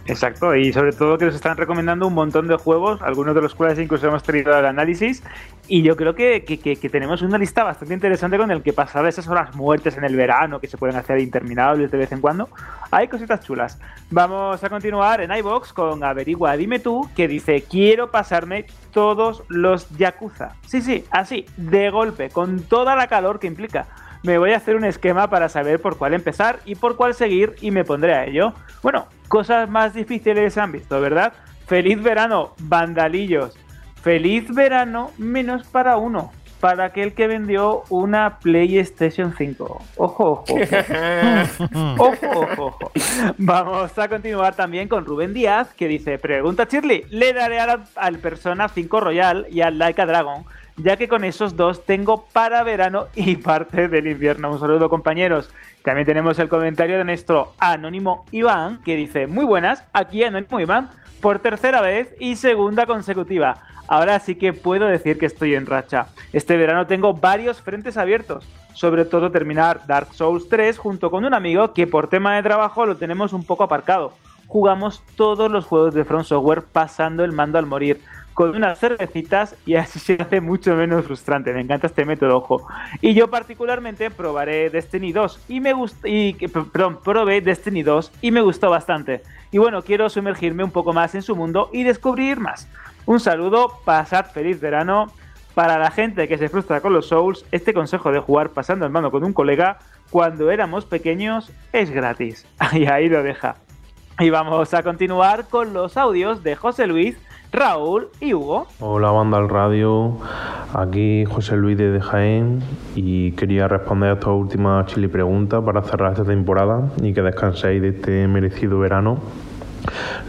Exacto, y sobre todo que nos están recomendando un montón de juegos, algunos de los cuales incluso hemos tenido el análisis, y yo creo que, que, tenemos una lista bastante interesante con el que pasar esas horas muertes en el verano, que se pueden hacer interminables de vez en cuando. Hay cositas chulas. Vamos a continuar en iBox con Averigua Dime tú, que dice, quiero pasarme todos los Yakuza. Sí, sí, así, de golpe, con toda la calor que implica me voy a hacer un esquema para saber por cuál empezar y por cuál seguir y me pondré a ello. Bueno, cosas más difíciles se han visto, ¿verdad? Feliz verano, vandalillos. Feliz verano menos para uno. Para aquel que vendió una PlayStation 5. Ojo, ojo. Ojo, ojo, ojo. ojo. Vamos a continuar también con Rubén Díaz, que dice: Pregunta Shirley, le daré al Persona 5 Royal y al Laika Dragon ya que con esos dos tengo para verano y parte del invierno. Un saludo compañeros. También tenemos el comentario de nuestro anónimo Iván, que dice, muy buenas, aquí anónimo Iván, por tercera vez y segunda consecutiva. Ahora sí que puedo decir que estoy en racha. Este verano tengo varios frentes abiertos, sobre todo terminar Dark Souls 3 junto con un amigo que por tema de trabajo lo tenemos un poco aparcado. Jugamos todos los juegos de Front Software pasando el mando al morir con unas cervecitas y así se hace mucho menos frustrante. Me encanta este método, ojo. Y yo particularmente probaré Destiny 2 y me y probé Destiny 2 y me gustó bastante. Y bueno, quiero sumergirme un poco más en su mundo y descubrir más. Un saludo, pasad feliz verano. Para la gente que se frustra con los Souls, este consejo de jugar pasando el mano con un colega cuando éramos pequeños es gratis. Y ahí lo deja. Y vamos a continuar con los audios de José Luis Raúl y Hugo. Hola banda al radio, aquí José Luis de Jaén y quería responder a esta última chili pregunta para cerrar esta temporada y que descanséis de este merecido verano.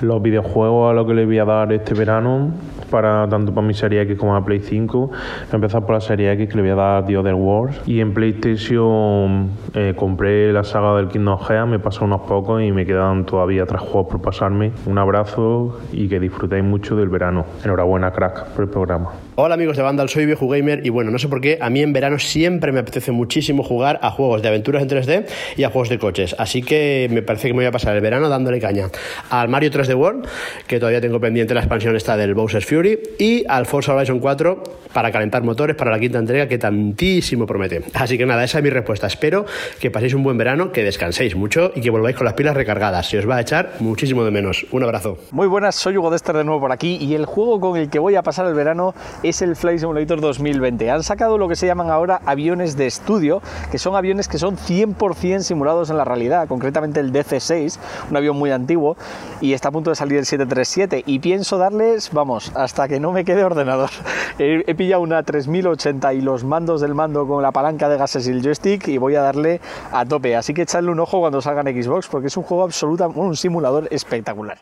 Los videojuegos a lo que le voy a dar este verano, para tanto para mi serie X como para Play 5, empezar por la serie X que le voy a dar The Other Wars. Y en PlayStation eh, compré la saga del Kingdom Hearts, me pasó unos pocos y me quedan todavía tres juegos por pasarme. Un abrazo y que disfrutéis mucho del verano. Enhorabuena, crack, por el programa. Hola amigos de Vandal, soy Gamer y bueno, no sé por qué, a mí en verano siempre me apetece muchísimo jugar a juegos de aventuras en 3D y a juegos de coches, así que me parece que me voy a pasar el verano dándole caña al Mario 3D World, que todavía tengo pendiente la expansión esta del Bowser's Fury, y al Forza Horizon 4 para calentar motores para la quinta entrega que tantísimo promete. Así que nada, esa es mi respuesta. Espero que paséis un buen verano, que descanséis mucho y que volváis con las pilas recargadas. Se os va a echar muchísimo de menos. Un abrazo. Muy buenas, soy Hugo Dester de nuevo por aquí y el juego con el que voy a pasar el verano el Flight Simulator 2020. Han sacado lo que se llaman ahora aviones de estudio, que son aviones que son 100% simulados en la realidad, concretamente el DC-6, un avión muy antiguo, y está a punto de salir el 737. Y pienso darles, vamos, hasta que no me quede ordenador. He, he pillado una 3080 y los mandos del mando con la palanca de gases y el joystick y voy a darle a tope. Así que echarle un ojo cuando salga en Xbox porque es un juego absoluta, un simulador espectacular.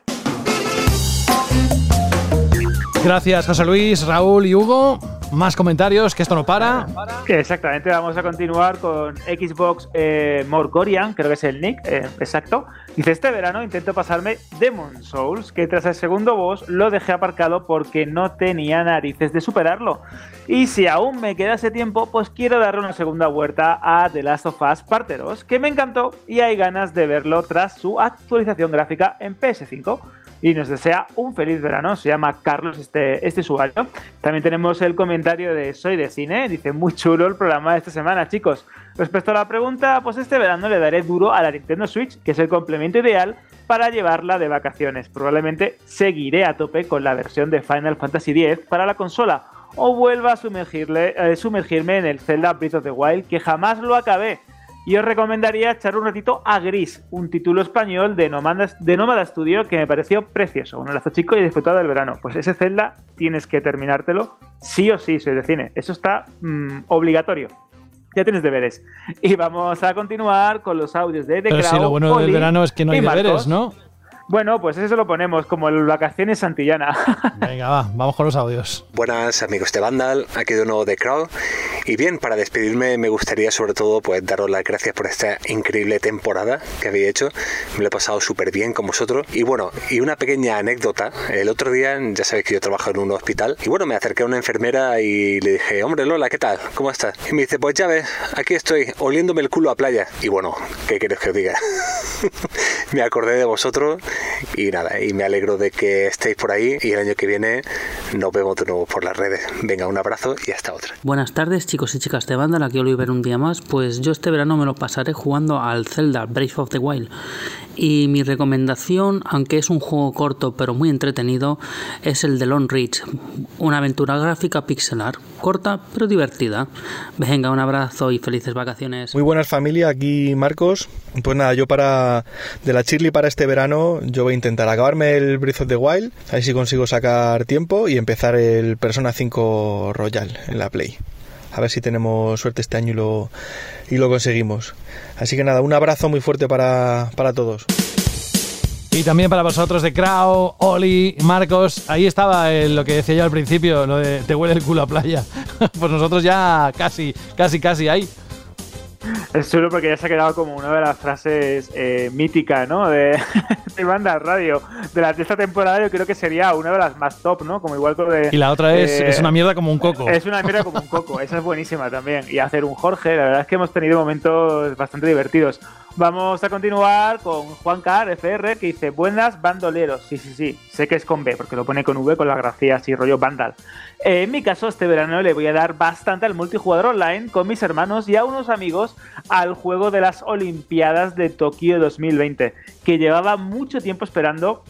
Gracias, José Luis, Raúl y Hugo. Más comentarios, que esto no para. Exactamente, vamos a continuar con Xbox eh, Morgorian, creo que es el nick, eh, exacto. Dice, este verano intento pasarme Demon Souls, que tras el segundo boss lo dejé aparcado porque no tenía narices de superarlo. Y si aún me queda ese tiempo, pues quiero darle una segunda vuelta a The Last of Us Parte 2, que me encantó y hay ganas de verlo tras su actualización gráfica en PS5 y nos desea un feliz verano. Se llama Carlos este, este usuario. También tenemos el comentario de Soy de Cine. Dice, muy chulo el programa de esta semana, chicos. Respecto a la pregunta, pues este verano le daré duro a la Nintendo Switch, que es el complemento ideal para llevarla de vacaciones. Probablemente seguiré a tope con la versión de Final Fantasy X para la consola o vuelva a sumergirle, eh, sumergirme en el Zelda Breath of the Wild, que jamás lo acabé. Y os recomendaría echar un ratito a Gris, un título español de Nómada, de Nómada Studio que me pareció precioso. Un abrazo chico y disfrutado del verano. Pues ese Zelda tienes que terminártelo sí o sí, soy de cine. Eso está mm, obligatorio. Ya tienes deberes. Y vamos a continuar con los audios de The Pero si lo bueno del verano es que no hay deberes, ¿no? Bueno, pues eso lo ponemos como el vacaciones Santillana. Venga, va, vamos con los audios. Buenas amigos de Vandal, aquí de nuevo de Crowd. Y bien, para despedirme me gustaría sobre todo pues daros las gracias por esta increíble temporada que habéis hecho. Me lo he pasado súper bien con vosotros. Y bueno, y una pequeña anécdota. El otro día, ya sabéis que yo trabajo en un hospital. Y bueno, me acerqué a una enfermera y le dije, hombre Lola, ¿qué tal? ¿Cómo estás? Y me dice, pues ya ves, aquí estoy, oliéndome el culo a playa. Y bueno, ¿qué queréis que os diga? me acordé de vosotros y nada, y me alegro de que estéis por ahí y el año que viene nos vemos de nuevo por las redes. Venga, un abrazo y hasta otra. Buenas tardes chicos y chicas de banda, aquí Oliver un día más. Pues yo este verano me lo pasaré jugando al Zelda Breath of the Wild. Y mi recomendación, aunque es un juego corto pero muy entretenido, es el de Lone Ridge, una aventura gráfica pixelar, corta pero divertida. Venga, un abrazo y felices vacaciones. Muy buenas familia, aquí Marcos. Pues nada, yo para de la Chirly para este verano, yo voy a intentar acabarme el Breath of the Wild, a ver si consigo sacar tiempo y empezar el Persona 5 Royal en la Play. A ver si tenemos suerte este año y lo, y lo conseguimos. Así que nada, un abrazo muy fuerte para, para todos. Y también para vosotros de Crow, Oli, Marcos. Ahí estaba lo que decía yo al principio, lo de te huele el culo a playa. pues nosotros ya casi, casi, casi ahí. Es chulo porque ya se ha quedado como una de las frases eh, míticas, ¿no? De, de banda radio. De, la, de esta temporada yo creo que sería una de las más top, ¿no? Como igual de... Y la otra es, eh, es una mierda como un coco. Es una mierda como un coco, esa es buenísima también. Y hacer un Jorge, la verdad es que hemos tenido momentos bastante divertidos. Vamos a continuar con Juan Car, FR, que dice, buenas bandoleros. Sí, sí, sí, sé que es con B, porque lo pone con V, con la grafía así, rollo Vandal. Eh, en mi caso, este verano le voy a dar bastante al multijugador online con mis hermanos y a unos amigos al juego de las Olimpiadas de Tokio 2020, que llevaba mucho tiempo esperando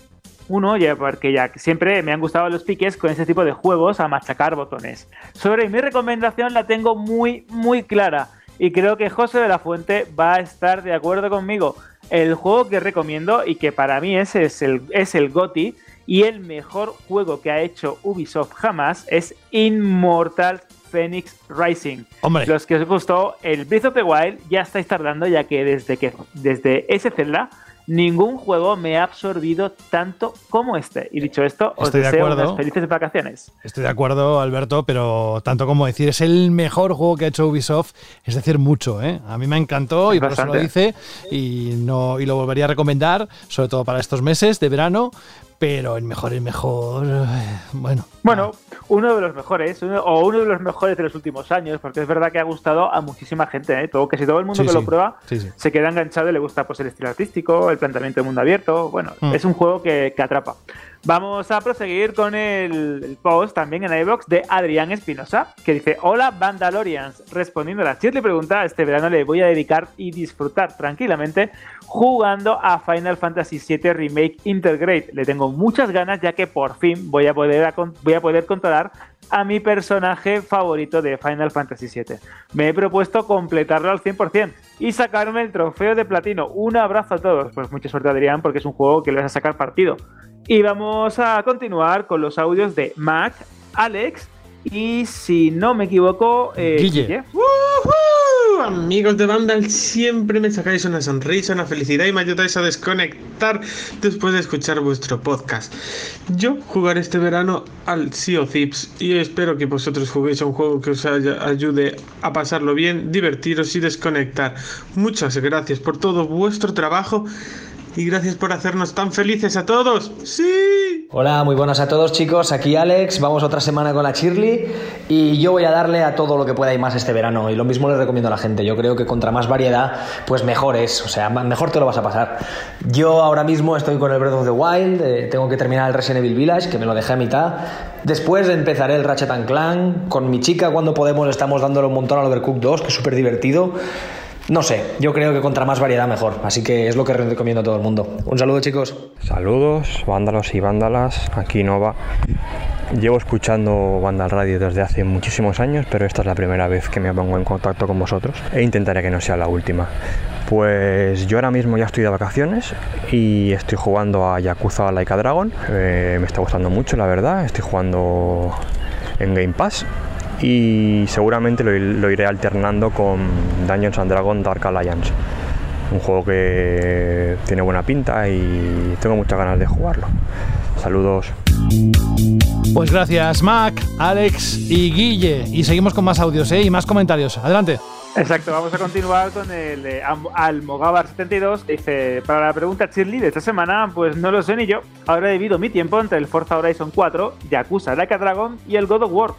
uno, ya porque ya siempre me han gustado los piques con este tipo de juegos a machacar botones. Sobre mi recomendación la tengo muy, muy clara. Y creo que José de la Fuente va a estar de acuerdo conmigo. El juego que recomiendo y que para mí ese es el, es el GOTI y el mejor juego que ha hecho Ubisoft jamás es Immortal Phoenix Rising. Hombre. Los que os gustó el Breath of the Wild ya estáis tardando ya que desde que desde ese Zelda ningún juego me ha absorbido tanto como este. Y dicho esto, os Estoy de deseo acuerdo. unas felices vacaciones. Estoy de acuerdo, Alberto, pero tanto como decir, es el mejor juego que ha hecho Ubisoft, es decir, mucho, ¿eh? A mí me encantó y por eso lo Bastante. hice y, no, y lo volvería a recomendar, sobre todo para estos meses de verano, pero el mejor, el mejor, eh, bueno. Bueno, uno de los mejores, uno- o uno de los mejores de los últimos años, porque es verdad que ha gustado a muchísima gente, ¿eh? todo, casi todo el mundo Sí, que sí. lo prueba sí. se queda enganchado y le gusta pues, el estilo artístico, el planteamiento de mundo abierto. Bueno, Mm. es un juego que, que atrapa. Vamos a proseguir con el, post también en iVox de Adrián Espinosa, que dice: Hola, Vandalorians. Respondiendo a la siguiente pregunta, este verano le voy a dedicar y disfrutar tranquilamente jugando a Final Fantasy VII Remake Intergrade. Le tengo muchas ganas, ya que por fin voy a poder, voy a poder controlar a mi personaje favorito de Final Fantasy VII. Me he propuesto completarlo al 100% y sacarme el trofeo de platino. Un abrazo a todos. Pues mucha suerte Adrián porque es un juego que le vas a sacar partido. Y vamos a continuar con los audios de Mac, Alex y si no me equivoco, eh, Guille. ¡Woohoo! Amigos de Vandal, siempre me sacáis una sonrisa, una felicidad y me ayudáis a desconectar después de escuchar vuestro podcast. Yo jugaré este verano al Sea of Thieves y espero que vosotros juguéis a un juego que os haya- ayude a pasarlo bien, divertiros y desconectar. Muchas gracias por todo vuestro trabajo y gracias por hacernos tan felices a todos. ¡Sí! Hola, muy buenas a todos chicos, aquí Alex, vamos otra semana con la Shirley. Y yo voy a darle a todo lo que pueda y más este verano. Y lo mismo le recomiendo a la gente, yo creo que contra más variedad pues mejor es, o sea, mejor te lo vas a pasar. Yo ahora mismo estoy con el Breath of the Wild, eh, tengo que terminar el Resident Evil Village que me lo dejé a mitad, después empezaré el Ratchet and Clank, con mi chica cuando podemos estamos dándole un montón al Overcooked 2 que es súper divertido. No sé, yo creo que contra más variedad mejor, así que es lo que recomiendo a todo el mundo. Un saludo chicos. Saludos, vándalos y vándalas, aquí Nova. Llevo escuchando Vandal Radio desde hace muchísimos años, pero esta es la primera vez que me pongo en contacto con vosotros e intentaré que no sea la última. Pues yo ahora mismo ya estoy de vacaciones y estoy jugando a Yakuza Like a Dragon. Eh, me está gustando mucho, la verdad. Estoy jugando en Game Pass y seguramente lo, lo iré alternando con Dungeons and Dragons Dark Alliance. Un juego que tiene buena pinta y tengo muchas ganas de jugarlo. Saludos. Pues gracias, Mac, Alex y Guille. Y seguimos con más audios ¿eh? y más comentarios. Adelante. Exacto, vamos a continuar con el de Am- Almogávar72. Dice, para la pregunta Shirley de esta semana, pues no lo sé ni yo. Ahora he dividido mi tiempo entre el Forza Horizon 4, Yakuza Like a Dragon y el God of War.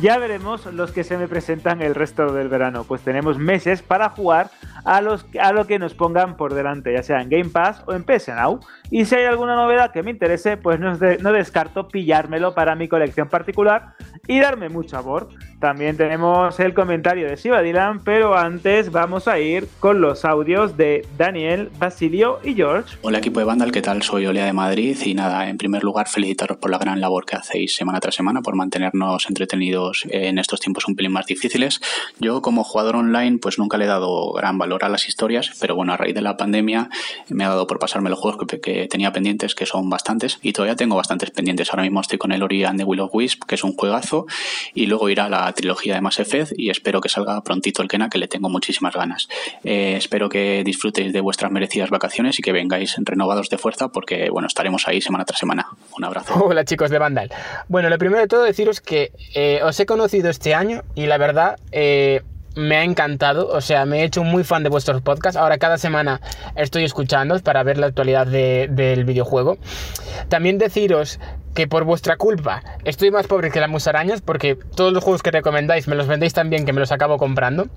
Ya veremos los que se me presentan el resto del verano, pues tenemos meses para jugar a, lo que nos pongan por delante, ya sea en Game Pass o en PS Now. Y si hay alguna novedad que me interese, pues no, no descarto pillármelo para mi colección particular y darme mucho amor. También tenemos el comentario de Siva Dylan, pero antes vamos a ir con los audios de Daniel, Basilio y George. Hola equipo de Vandal, ¿qué tal? Soy Olea de Madrid y nada, en primer lugar felicitaros por la gran labor que hacéis semana tras semana, por mantenernos entretenidos en estos tiempos un pelín más difíciles. Yo como jugador online pues nunca le he dado gran valor las historias, pero bueno, a raíz de la pandemia me ha dado por pasarme los juegos que, que tenía pendientes, que son bastantes, y todavía tengo bastantes pendientes. Ahora mismo estoy con el Ori and the Will of Wisp, que es un juegazo, y luego irá la trilogía de Mass Effect y espero que salga prontito el Kena, que le tengo muchísimas ganas. Eh, espero que disfrutéis de vuestras merecidas vacaciones y que vengáis renovados de fuerza porque, bueno, estaremos ahí semana tras semana. Un abrazo. Hola chicos de Vandal. Bueno, lo primero de todo deciros que eh, os he conocido este año y la verdad eh, me ha encantado. O sea, me he hecho muy fan de vuestros podcasts. Ahora cada semana estoy escuchando para ver la actualidad de- del videojuego. También deciros que por vuestra culpa estoy más pobre que las musarañas porque todos los juegos que recomendáis me los vendéis tan bien que me los acabo comprando.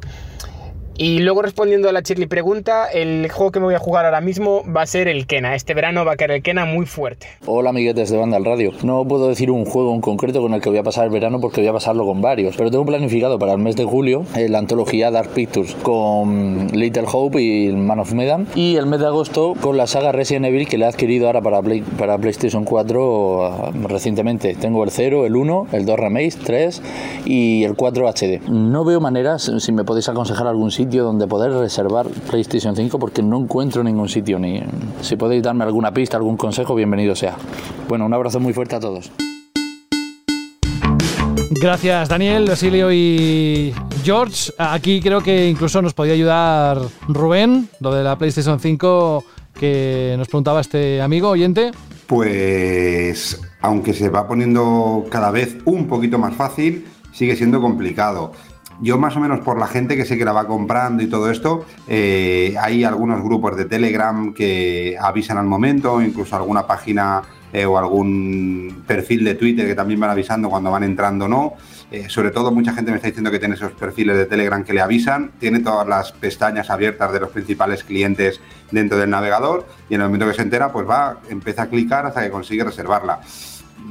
Y luego respondiendo a la Shirley pregunta, el juego que me voy a jugar ahora mismo va a ser el Kena. Este verano va a caer el Kena muy fuerte. Hola amiguetes de Banda al Radio. No puedo decir un juego en concreto con el que voy a pasar el verano porque voy a pasarlo con varios, pero tengo planificado para el mes de julio eh, la antología Dark Pictures con Little Hope y Man of Medan y el mes de agosto con la saga Resident Evil que le he adquirido ahora para, para PlayStation 4 ah, recientemente. Tengo el 0, el 1, el 2 Remakes, 3 y el 4 HD. No veo maneras, si me podéis aconsejar algún sitio donde poder reservar PlayStation 5 porque no encuentro ningún sitio ni si podéis darme alguna pista, algún consejo, bienvenido sea. Bueno, un abrazo muy fuerte a todos. Gracias, Daniel, Basilio y George. Aquí creo que incluso nos podía ayudar Rubén, lo de la PlayStation 5 que nos preguntaba este amigo oyente. Pues aunque se va poniendo cada vez un poquito más fácil, sigue siendo complicado. Yo más o menos por la gente que sé que la va comprando y todo esto, eh, hay algunos grupos de Telegram que avisan al momento, incluso alguna página eh, o algún perfil de Twitter que también van avisando cuando van entrando o no. Eh, sobre todo mucha gente me está diciendo que tiene esos perfiles de Telegram que le avisan, tiene todas las pestañas abiertas de los principales clientes dentro del navegador y en el momento que se entera pues va, empieza a clicar hasta que consigue reservarla.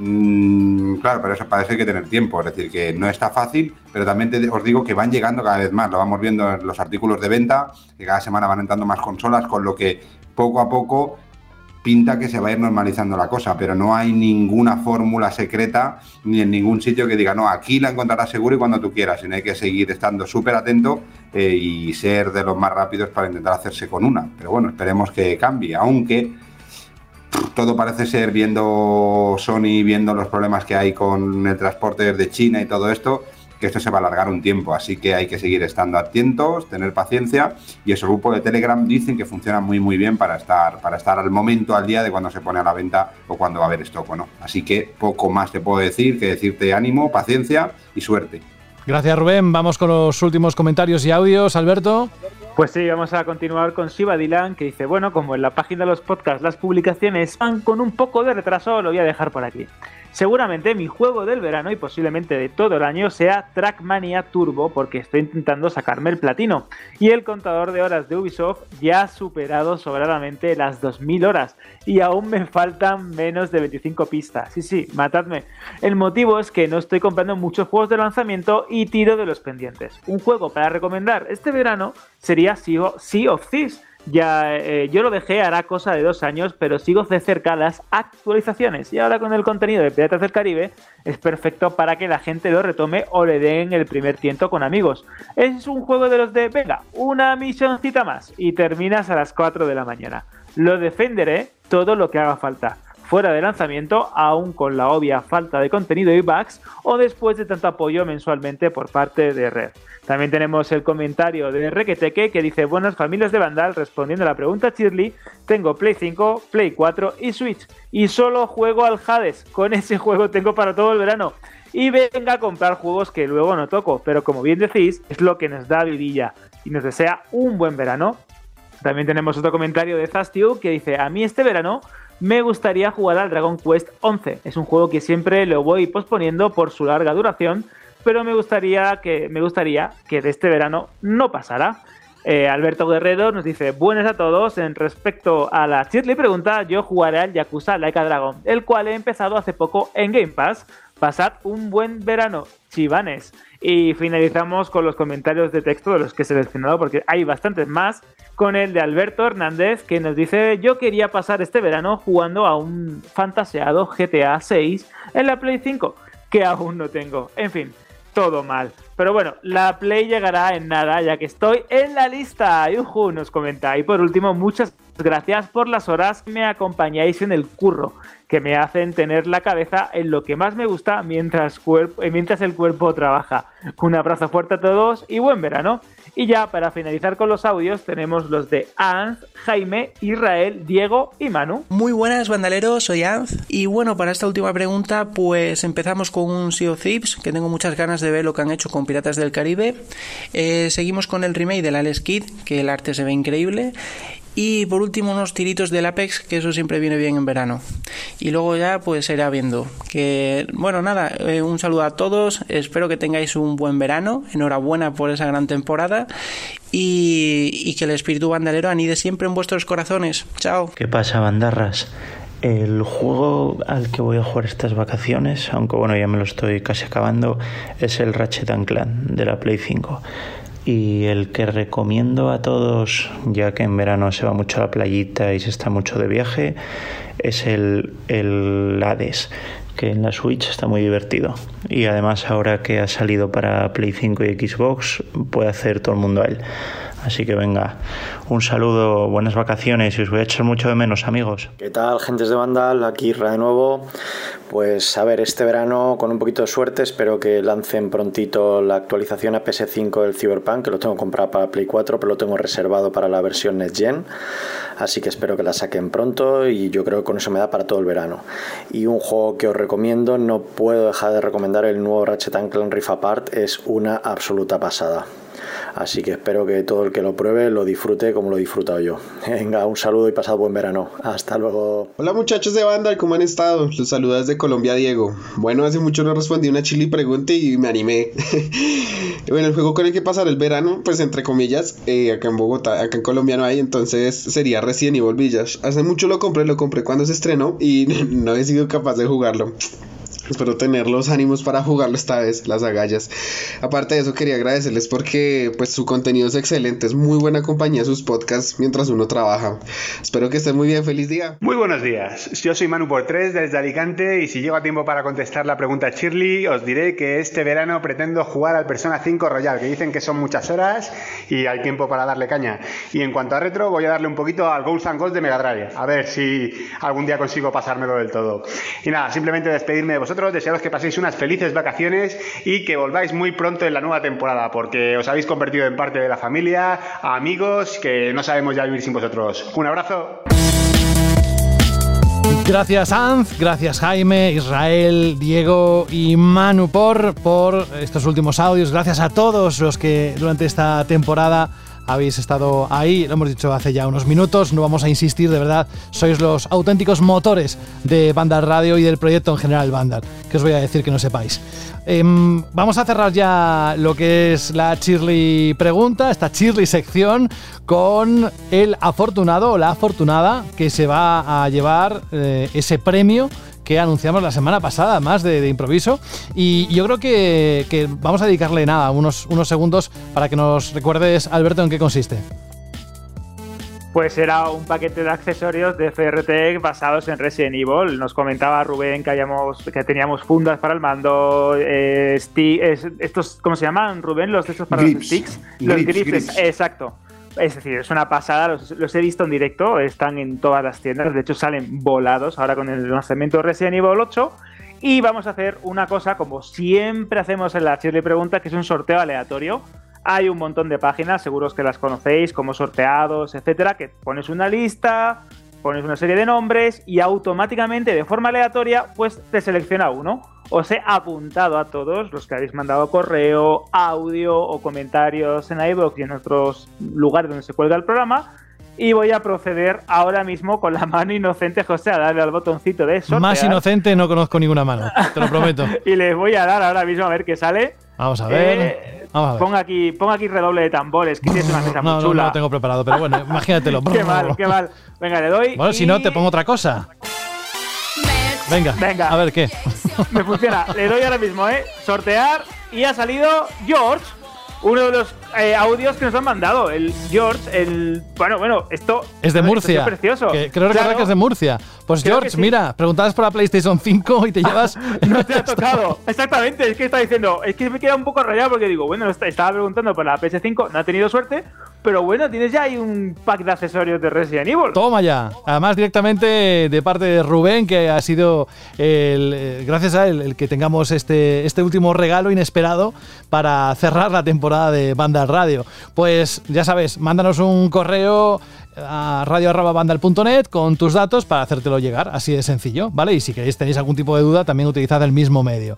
Mm, claro, pero eso parece que tener tiempo, es decir, que no está fácil, pero también os digo que van llegando cada vez más, lo vamos viendo en los artículos de venta, que cada semana van entrando más consolas, con lo que poco a poco pinta que se va a ir normalizando la cosa, pero no hay ninguna fórmula secreta ni en ningún sitio que diga, no, aquí la encontrarás seguro y cuando tú quieras, sino hay que seguir estando súper atento eh, y ser de los más rápidos para intentar hacerse con una. Pero bueno, esperemos que cambie, aunque todo parece ser viendo Sony, viendo los problemas que hay con el transporte desde China y todo esto, que esto se va a alargar un tiempo, así que hay que seguir estando atentos, tener paciencia y ese grupo de Telegram dicen que funciona muy muy bien para estar para estar al momento al día de cuando se pone a la venta o cuando va a haber stock o no. Así que poco más te puedo decir que decirte ánimo, paciencia y suerte. Gracias Rubén, vamos con los últimos comentarios y audios, Alberto. Pues sí, vamos a continuar con Shiva Dylan, que dice, bueno, como en la página de los podcasts las publicaciones van con un poco de retraso, lo voy a dejar por aquí. Seguramente mi juego del verano y posiblemente de todo el año sea Trackmania Turbo porque estoy intentando sacarme el platino y el contador de horas de Ubisoft ya ha superado sobradamente las 2000 horas y aún me faltan menos de 25 pistas. Sí, sí, matadme. El motivo es que no estoy comprando muchos juegos de lanzamiento y tiro de los pendientes. Un juego para recomendar este verano sería Sea of Thieves ya eh, yo lo dejé hará cosa de dos años, pero sigo de cerca las actualizaciones. Y ahora con el contenido de Piratas del Caribe es perfecto para que la gente lo retome o le den el primer tiento con amigos. Es un juego de los de, venga, una misioncita más y terminas a las 4 de la mañana. Lo defenderé todo lo que haga falta fuera de lanzamiento, aún con la obvia falta de contenido y bugs, o después de tanto apoyo mensualmente por parte de Red. También tenemos el comentario de Requeteque que dice: Buenas familias de Vandal, respondiendo a la pregunta Shirley, tengo Play 5, Play 4 y Switch, y solo juego al Hades. Con ese juego tengo para todo el verano. Y venga a comprar juegos que luego no toco, pero como bien decís, es lo que nos da vidilla y nos desea un buen verano. También tenemos otro comentario de Zastiu que dice: A mí este verano me gustaría jugar al Dragon Quest 11. Es un juego que siempre lo voy posponiendo por su larga duración, pero me gustaría que, me gustaría que de este verano no pasara. Eh, Alberto Guerrero nos dice, buenas a todos, en respecto a la Shirley pregunta, yo jugaré al Yakuza Laika Dragon, el cual he empezado hace poco en Game Pass. Pasad un buen verano, chivanes. Y finalizamos con los comentarios de texto de los que he seleccionado, porque hay bastantes más, con el de Alberto Hernández, que nos dice, yo quería pasar este verano jugando a un fantaseado GTA 6 en la Play 5, que aún no tengo. En fin, todo mal. Pero bueno, la Play llegará en nada, ya que estoy en la lista. Yuhu nos comenta. Y por último, muchas gracias por las horas que me acompañáis en el curro que me hacen tener la cabeza en lo que más me gusta mientras, eh, mientras el cuerpo trabaja. Un abrazo fuerte a todos y buen verano. Y ya para finalizar con los audios tenemos los de Anz, Jaime, Israel, Diego y Manu. Muy buenas bandaleros, soy Anz y bueno para esta última pregunta pues empezamos con un Sea of que tengo muchas ganas de ver lo que han hecho con Piratas del Caribe. Eh, seguimos con el remake del Alex Kidd que el arte se ve increíble y por último unos tiritos del Apex, que eso siempre viene bien en verano. Y luego ya pues irá viendo. Que bueno, nada, eh, un saludo a todos, espero que tengáis un buen verano, enhorabuena por esa gran temporada y, y que el espíritu bandalero anide siempre en vuestros corazones. Chao. ¿Qué pasa, bandarras? El juego al que voy a jugar estas vacaciones, aunque bueno, ya me lo estoy casi acabando, es el Ratchet Clan de la Play 5 y el que recomiendo a todos, ya que en verano se va mucho a la playita y se está mucho de viaje, es el, el Hades, que en la Switch está muy divertido. Y además ahora que ha salido para Play 5 y Xbox, puede hacer todo el mundo a él. Así que venga, un saludo, buenas vacaciones y os voy a echar mucho de menos, amigos. ¿Qué tal, gentes de Vandal? Aquí Ra de nuevo. Pues a ver, este verano, con un poquito de suerte, espero que lancen prontito la actualización a PS5 del Cyberpunk, que lo tengo comprado para Play 4, pero lo tengo reservado para la versión Next Gen. Así que espero que la saquen pronto y yo creo que con eso me da para todo el verano. Y un juego que os recomiendo, no puedo dejar de recomendar el nuevo Ratchet Clank Rift Apart, es una absoluta pasada. Así que espero que todo el que lo pruebe lo disfrute como lo he disfrutado yo. Venga, un saludo y pasad buen verano. Hasta luego. Hola muchachos de Vandal, ¿cómo han estado? Los saludas de Colombia, Diego. Bueno, hace mucho no respondí una chili pregunta y me animé. bueno, el juego con el que pasar el verano, pues entre comillas, eh, acá en Bogotá, acá en Colombia no hay, entonces sería Resident Evil Village. Hace mucho lo compré, lo compré cuando se estrenó y no he sido capaz de jugarlo. Espero tener los ánimos para jugarlo esta vez, las agallas. Aparte de eso, quería agradecerles porque pues su contenido es excelente, es muy buena compañía sus podcasts mientras uno trabaja. Espero que estén muy bien, feliz día. Muy buenos días, yo soy Manu por 3 desde Alicante y si llego a tiempo para contestar la pregunta Shirley, os diré que este verano pretendo jugar al Persona 5 Royal, que dicen que son muchas horas y hay tiempo para darle caña. Y en cuanto a retro, voy a darle un poquito al Ghosts and Ghosts de Mega Drive, a ver si algún día consigo pasármelo del todo. Y nada, simplemente despedirme de vosotros desearos que paséis unas felices vacaciones y que volváis muy pronto en la nueva temporada, porque os habéis convertido en parte de la familia, amigos, que no sabemos ya vivir sin vosotros. Un abrazo. Gracias Anz, gracias Jaime, Israel, Diego y Manu por, por estos últimos audios. Gracias a todos los que durante esta temporada habéis estado ahí, lo hemos dicho hace ya unos minutos, no vamos a insistir, de verdad, sois los auténticos motores de Bandar Radio y del proyecto en general Bandar, que os voy a decir que no sepáis. Em, vamos a cerrar ya lo que es la Chirly pregunta, esta Chirly sección, con el afortunado o la afortunada que se va a llevar eh, ese premio que anunciamos la semana pasada, más de, improviso. Y yo creo que, vamos a dedicarle nada, unos, unos segundos para que nos recuerdes, Alberto, en qué consiste. Pues era un paquete de accesorios de FRT basados en Resident Evil. Nos comentaba Rubén que, hayamos, que teníamos fundas para el mando, eh, estos, ¿cómo se llaman, Rubén? Los de estos para los sticks. los grips, exacto. Es decir, es una pasada, los, he visto en directo, están en todas las tiendas, de hecho salen volados ahora con el lanzamiento de Resident Evil 8. Y vamos a hacer una cosa como siempre hacemos en la Chile Pregunta, que es un sorteo aleatorio. Hay un montón de páginas, seguros que las conocéis, como sorteados, etcétera, que pones una lista, pones una serie de nombres y automáticamente, de forma aleatoria, pues te selecciona uno os he apuntado a todos los que habéis mandado correo, audio o comentarios en iVoox y en otros lugares donde se cuelga el programa. Y voy a proceder ahora mismo con la mano inocente, José, a darle al botoncito de eso. Más inocente no conozco ninguna mano, te lo prometo. y les voy a dar ahora mismo a ver qué sale. Vamos a ver. Eh, Ponga aquí, ponga aquí redoble de tambores, que tienes una mesa muy chula. No, no lo tengo preparado, pero bueno, imagínatelo. qué mal, qué mal. Venga, le doy. Bueno, si no, te pongo otra cosa. Venga, Venga. A ver qué. Me funciona. Le doy ahora mismo, ¿eh? Sortear y ha salido George uno de los eh, audios que nos han mandado. El George, el. Bueno, bueno, esto. Es de Murcia. Es precioso. creo recordar que es de Murcia. Pues George, mira, preguntabas por la PlayStation 5 y te llevas. no te ha tocado. Exactamente, es que está diciendo. Es que me queda un poco rayado porque digo, bueno, estaba preguntando por la PS5, no ha tenido suerte. Pero bueno, tienes ya ahí un pack de accesorios de Resident Evil. Toma ya. Además, directamente de parte de Rubén, que ha sido el, eh, gracias a él el que tengamos este, este último regalo inesperado para cerrar la temporada de Banda Radio. Pues ya sabes, mándanos un correo a radio.bandal.net con tus datos para hacértelo llegar, así de sencillo, ¿vale? Y si queréis tenéis algún tipo de duda, también utilizad el mismo medio.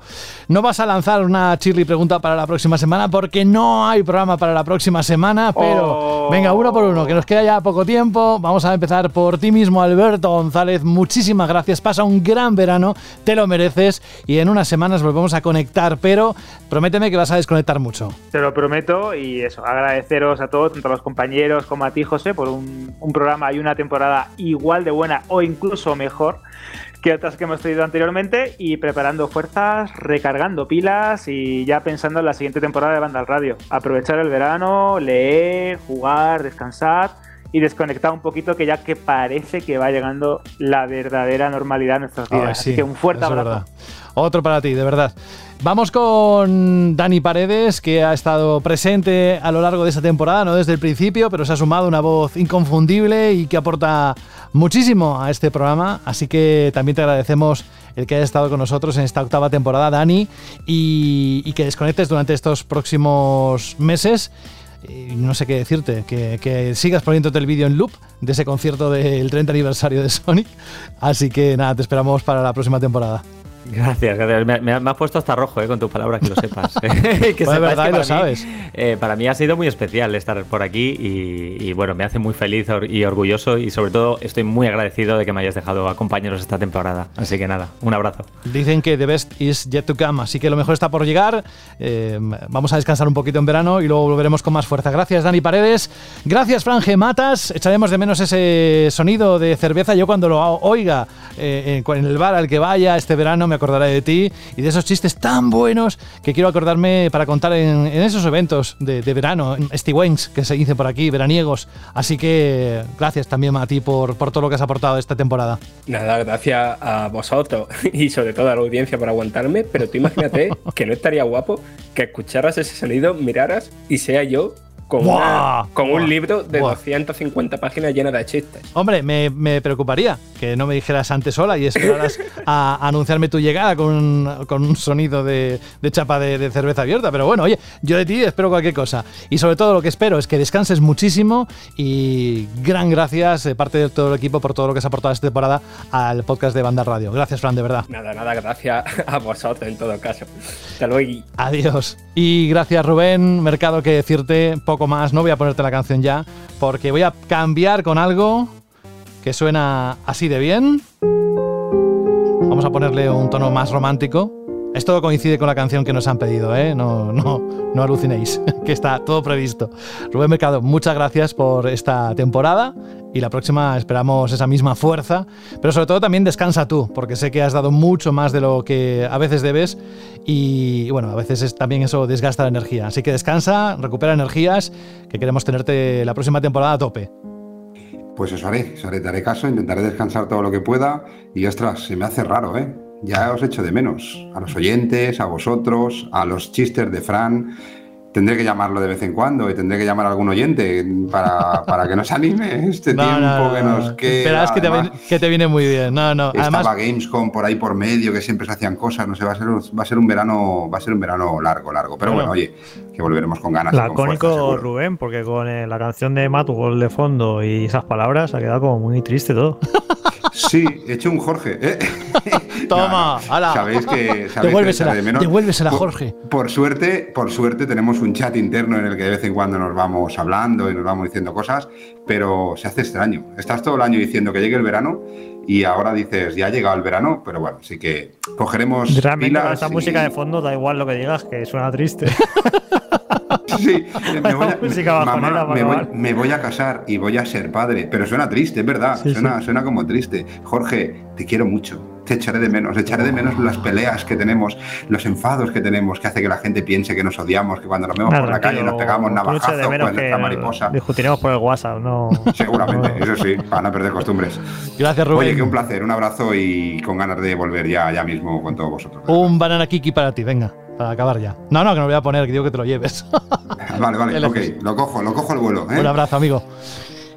No vas a lanzar una chirly pregunta para la próxima semana porque no hay programa para la próxima semana, pero oh. venga, uno por uno, que nos queda ya poco tiempo. Vamos a empezar por ti mismo, Alberto González. Muchísimas gracias, pasa un gran verano, te lo mereces y en unas semanas volvemos a conectar, pero prométeme que vas a desconectar mucho. Te lo prometo y eso, agradeceros a todos, tanto a los compañeros como a ti, José, por un un, programa y una temporada igual de buena o incluso mejor que otras que hemos tenido anteriormente y preparando fuerzas, recargando pilas y ya pensando en la siguiente temporada de Banda al Radio. Aprovechar el verano, leer, jugar, descansar y desconectar un poquito que ya que parece que va llegando la verdadera normalidad en nuestras vidas. Así que un fuerte abrazo. Otro para ti, de verdad. Vamos con Dani Paredes, que ha estado presente a lo largo de esta temporada, no desde el principio, pero se ha sumado una voz inconfundible y que aporta muchísimo a este programa. Así que también te agradecemos el que hayas estado con nosotros en esta octava temporada, Dani, y, que desconectes durante estos próximos meses. No sé qué decirte, que, que sigas poniéndote el vídeo en loop de ese concierto del 30 aniversario de Sonic. Así que nada, te esperamos para la próxima temporada. Gracias, gracias. Me, me, has puesto hasta rojo eh, con tus palabras, que lo sepas. Que pues verdad, que lo sabes. Eh, para mí ha sido muy especial estar por aquí y, y, bueno, me hace muy feliz y orgulloso y sobre todo estoy muy agradecido de que me hayas dejado acompañaros esta temporada. Así que nada, un abrazo. Dicen que the best is yet to come, así que lo mejor está por llegar. Eh, vamos a descansar un poquito en verano y luego volveremos con más fuerza. Gracias, Dani Paredes. Gracias, Franje Matas. Echaremos de menos ese sonido de cerveza. Yo cuando lo oiga en el bar al que vaya este verano me acordaré de ti y de esos chistes tan buenos que quiero acordarme para contar en, esos eventos de, verano, Wings, que se dice por aquí, veraniegos. Así que gracias también a ti por, por todo lo que has aportado esta temporada. Nada, gracias a vosotros y sobre todo a la audiencia por aguantarme, pero tú imagínate que no estaría guapo que escucharas ese sonido, miraras y sea yo con, con un libro de 250 páginas llenas de chistes. Hombre, me, me, preocuparía que no me dijeras antes sola y esperaras a, anunciarme tu llegada con, con un sonido de, de chapa de, cerveza abierta. Pero bueno, oye, yo de ti espero cualquier cosa. Y sobre todo lo que espero es que descanses muchísimo y gran gracias de parte de todo el equipo por todo lo que has aportado esta temporada al podcast de Banda Radio. Gracias, Fran, de verdad. Nada, nada, gracias a vosotros en todo caso. Hasta luego. Adiós. Y gracias, Rubén. Mercado, que decirte poco más. No voy a ponerte la canción ya, porque voy a cambiar con algo que suena así de bien. Vamos a ponerle un tono más romántico. Esto coincide con la canción que nos han pedido, ¿eh? No, no, no alucinéis, que está todo previsto. Rubén Mercado, muchas gracias por esta temporada y la próxima esperamos esa misma fuerza, pero sobre todo también descansa tú, porque sé que has dado mucho más de lo que a veces debes y bueno, a veces también eso desgasta la energía. Así que descansa, recupera energías, que queremos tenerte la próxima temporada a tope. Pues eso haré, eso haré, te haré caso, intentaré descansar todo lo que pueda y ostras, se me hace raro, ¿eh? ya os echo de menos. A los oyentes, a vosotros, a los chistes de Fran. Tendré que llamarlo de vez en cuando y tendré que llamar a algún oyente para, para que nos anime este tiempo que nos queda. Esperas que, te, que te viene muy bien. No, no. Estaba Gamescom por ahí por medio, que siempre se hacían cosas. No sé, va a ser, va a ser un verano, va a ser un verano largo, largo. Pero bueno, oye, que volveremos con ganas. Lacónico Rubén, porque con eh, la canción de Gol de fondo y esas palabras ha quedado como muy triste todo. Sí, he hecho un Jorge. ¿eh? Toma, Sabéis que. devuélvesela, devuélvesela, Jorge. Por, suerte, por suerte, tenemos un chat interno en el que de vez en cuando nos vamos hablando y nos vamos diciendo cosas, pero se hace extraño. Estás todo el año diciendo que llegue el verano y ahora dices, ya ha llegado el verano, pero bueno, sí que cogeremos. Realmente, esta música de fondo da igual lo que digas, que suena triste. Sí, me voy, a, casar y voy a ser padre, pero suena triste, es verdad, suena, suena como triste. Jorge, te quiero mucho, te echaré de menos, echaré de menos las peleas que tenemos, los enfados que tenemos, que hace que la gente piense que nos odiamos, que cuando nos vemos por la calle nos pegamos navajazo con nuestra mariposa. Discutiremos por el WhatsApp, no. Seguramente, eso sí, para no perder costumbres. Gracias, Rubén. Oye, que un placer, un abrazo y con ganas de volver ya, ya mismo con todos vosotros. Un banana kiki para ti, venga para acabar ya. No, no, que no lo voy a poner, que digo que te lo lleves. vale, vale, ok, lo cojo, lo cojo el vuelo. ¿eh? Un abrazo, amigo.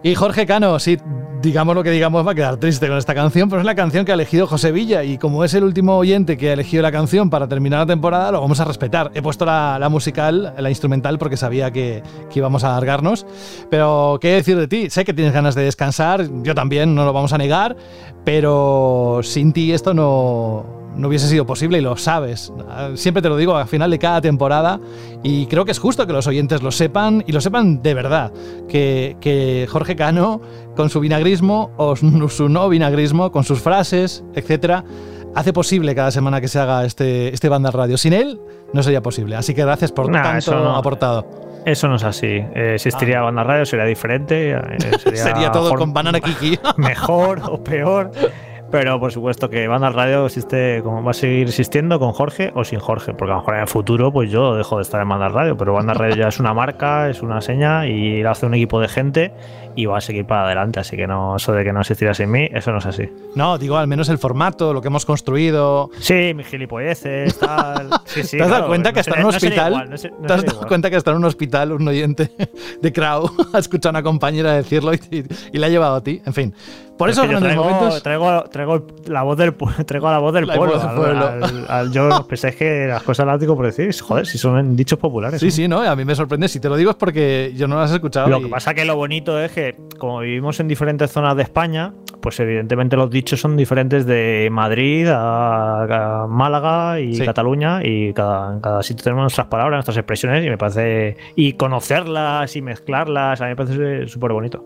Y Jorge Cano, sí, digamos lo que digamos, va a quedar triste con esta canción, pero es la canción que ha elegido José Villa y como es el último oyente que ha elegido la canción para terminar la temporada, lo vamos a respetar. He puesto la, musical, la instrumental, porque sabía que, que, íbamos a alargarnos. Pero, ¿qué decir de ti? Sé que tienes ganas de descansar, yo también, no lo vamos a negar, pero sin ti esto no, no hubiese sido posible y lo sabes. Siempre te lo digo al final de cada temporada y creo que es justo que los oyentes lo sepan y lo sepan de verdad. Que, que Jorge Cano, con su vinagrismo o su no vinagrismo, con sus frases, etcétera, hace posible cada semana que se haga este, este banda radio. Sin él no sería posible. Así que gracias por tanto aportado. Eso no es así. Eh, existiría ah. banda radio, sería diferente. Eh, sería, todo con banana kiki. mejor o peor. Pero por supuesto que Banda Radio existe, como va a seguir existiendo con Jorge o sin Jorge, porque a lo mejor en el futuro pues yo dejo de estar en Banda Radio, pero Banda Radio ya es una marca, es una seña y la hace un equipo de gente y va a seguir para adelante, así que no, eso de que no existiera sin mí, eso no es así. No, digo, al menos el formato, lo que hemos construido. Sí, mi gilipolleces, tal. ¿Te has dado cuenta que está en un hospital? ¿Te has dado cuenta que está en un hospital un oyente de Crow ha escuchado a una compañera decirlo y, y, le ha llevado a ti? En fin, por eso traigo, momentos. Traigo, traigo, la voz del, traigo la voz del pueblo. Al, yo pensé que las cosas las digo por decir, joder, si son dichos populares. Sí, sí, no, a mí me sorprende. Si te lo digo es porque yo no las he escuchado. Lo que pasa que lo bonito es que, como vivimos en diferentes zonas de España, pues evidentemente los dichos son diferentes de Madrid a, Málaga y Cataluña y cada, en cada sitio tenemos nuestras palabras, nuestras expresiones y me parece... Y conocerlas y mezclarlas, a mí me parece súper bonito.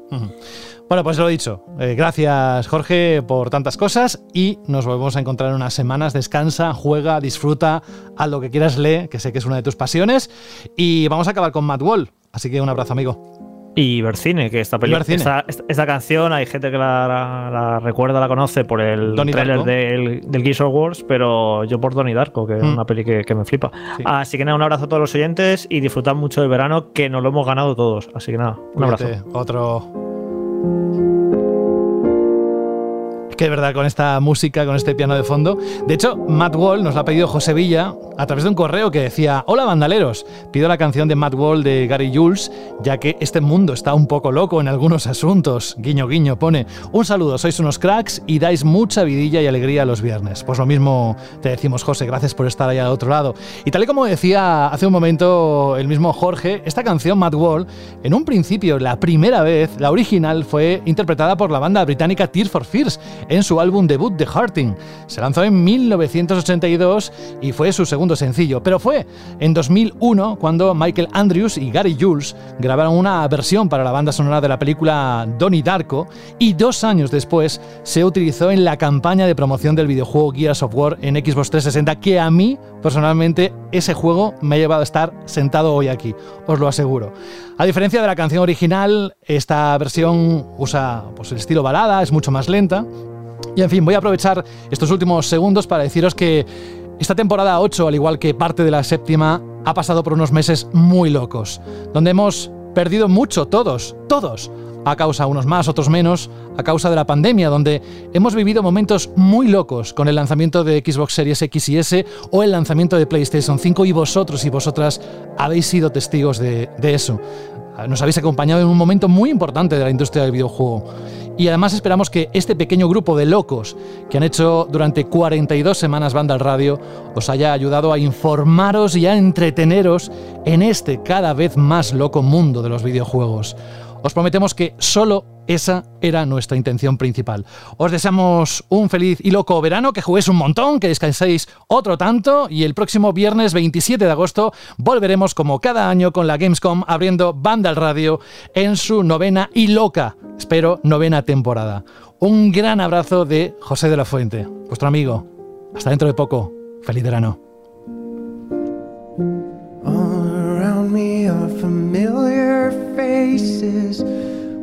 Bueno, pues lo dicho. Eh, gracias, Jorge, por tantas cosas y nos volvemos a encontrar en unas semanas. Descansa, juega, disfruta, haz lo que quieras, lee, que sé que es una de tus pasiones. Y vamos a acabar con Matt Wall. Así que un abrazo, amigo. Y Bercine, que esta película, esta, canción, hay gente que la, recuerda, la conoce por el trailer del, del Gears of Wars, pero yo por Donnie Darko, que es mm. una peli que, me flipa. Así que nada, un abrazo a todos los oyentes y disfrutad mucho del verano, que nos lo hemos ganado todos. Así que nada, un abrazo. Otro. Que de verdad con esta música, con este piano de fondo. De hecho, Matt Wall nos la ha pedido José Villa a través de un correo que decía, hola bandaleros, pido la canción de Matt Wall de Gary Jules, ya que este mundo está un poco loco en algunos asuntos. Guiño, guiño, pone, un saludo, sois unos cracks y dais mucha vidilla y alegría los viernes. Pues lo mismo te decimos, José, gracias por estar allá al otro lado. Y tal y como decía hace un momento el mismo Jorge, esta canción, Matt Wall, en un principio, la primera vez, la original, fue interpretada por la banda británica Tears for Fears en su álbum debut The Hearting. Se lanzó en 1982 y fue su segundo sencillo, pero fue en 2001 cuando Michael Andrews y Gary Jules grabaron una versión para la banda sonora de la película Donnie Darko y dos años después se utilizó en la campaña de promoción del videojuego Gears of War en Xbox 360 que a mí personalmente ese juego me ha llevado a estar sentado hoy aquí, os lo aseguro. A diferencia de la canción original, esta versión usa pues, el estilo balada, es mucho más lenta, y en fin, voy a aprovechar estos últimos segundos para deciros que esta temporada 8, al igual que parte de la séptima, ha pasado por unos meses muy locos, donde hemos perdido mucho todos, todos, a causa unos más, otros menos, a causa de la pandemia, donde hemos vivido momentos muy locos con el lanzamiento de Xbox Series X y S o el lanzamiento de PlayStation 5 y vosotros y vosotras habéis sido testigos de, de eso. Nos habéis acompañado en un momento muy importante de la industria del videojuego. Y además esperamos que este pequeño grupo de locos que han hecho durante 42 semanas banda al radio os haya ayudado a informaros y a entreteneros en este cada vez más loco mundo de los videojuegos. Os prometemos que solo esa era nuestra intención principal. Os deseamos un feliz y loco verano, que juguéis un montón, que descanséis otro tanto y el próximo viernes 27 de agosto volveremos como cada año con la Gamescom abriendo Banda al Radio en su novena y loca, espero, novena temporada. Un gran abrazo de José de la Fuente, vuestro amigo. Hasta dentro de poco. Feliz verano.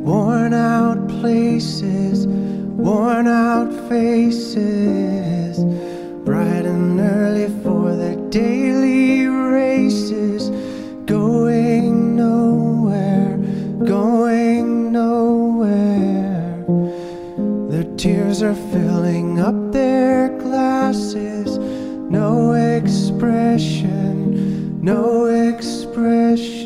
Worn out places, worn out faces, bright and early for their daily races, going nowhere, going nowhere. Their tears are filling up their glasses, no expression, no expression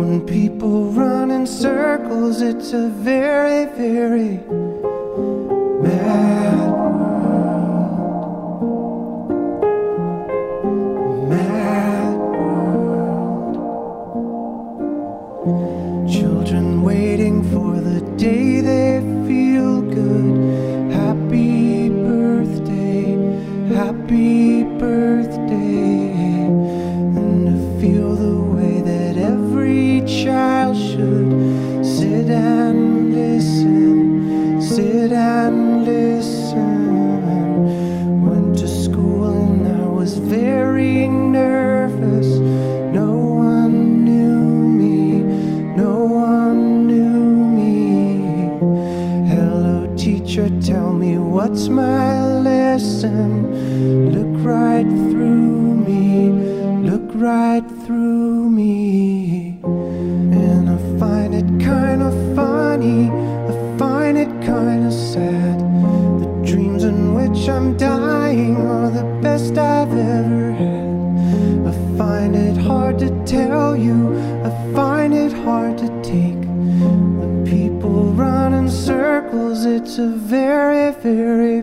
When people run in circles, it's a very, very mad world. Mad world. Children waiting for the day and look right through me, look right through me. And I find it kind of funny, I find it kind of sad. The dreams in which I'm dying are the best I've ever had. I find it hard to tell you, I find it hard to take. The people run in circles, it's a very, very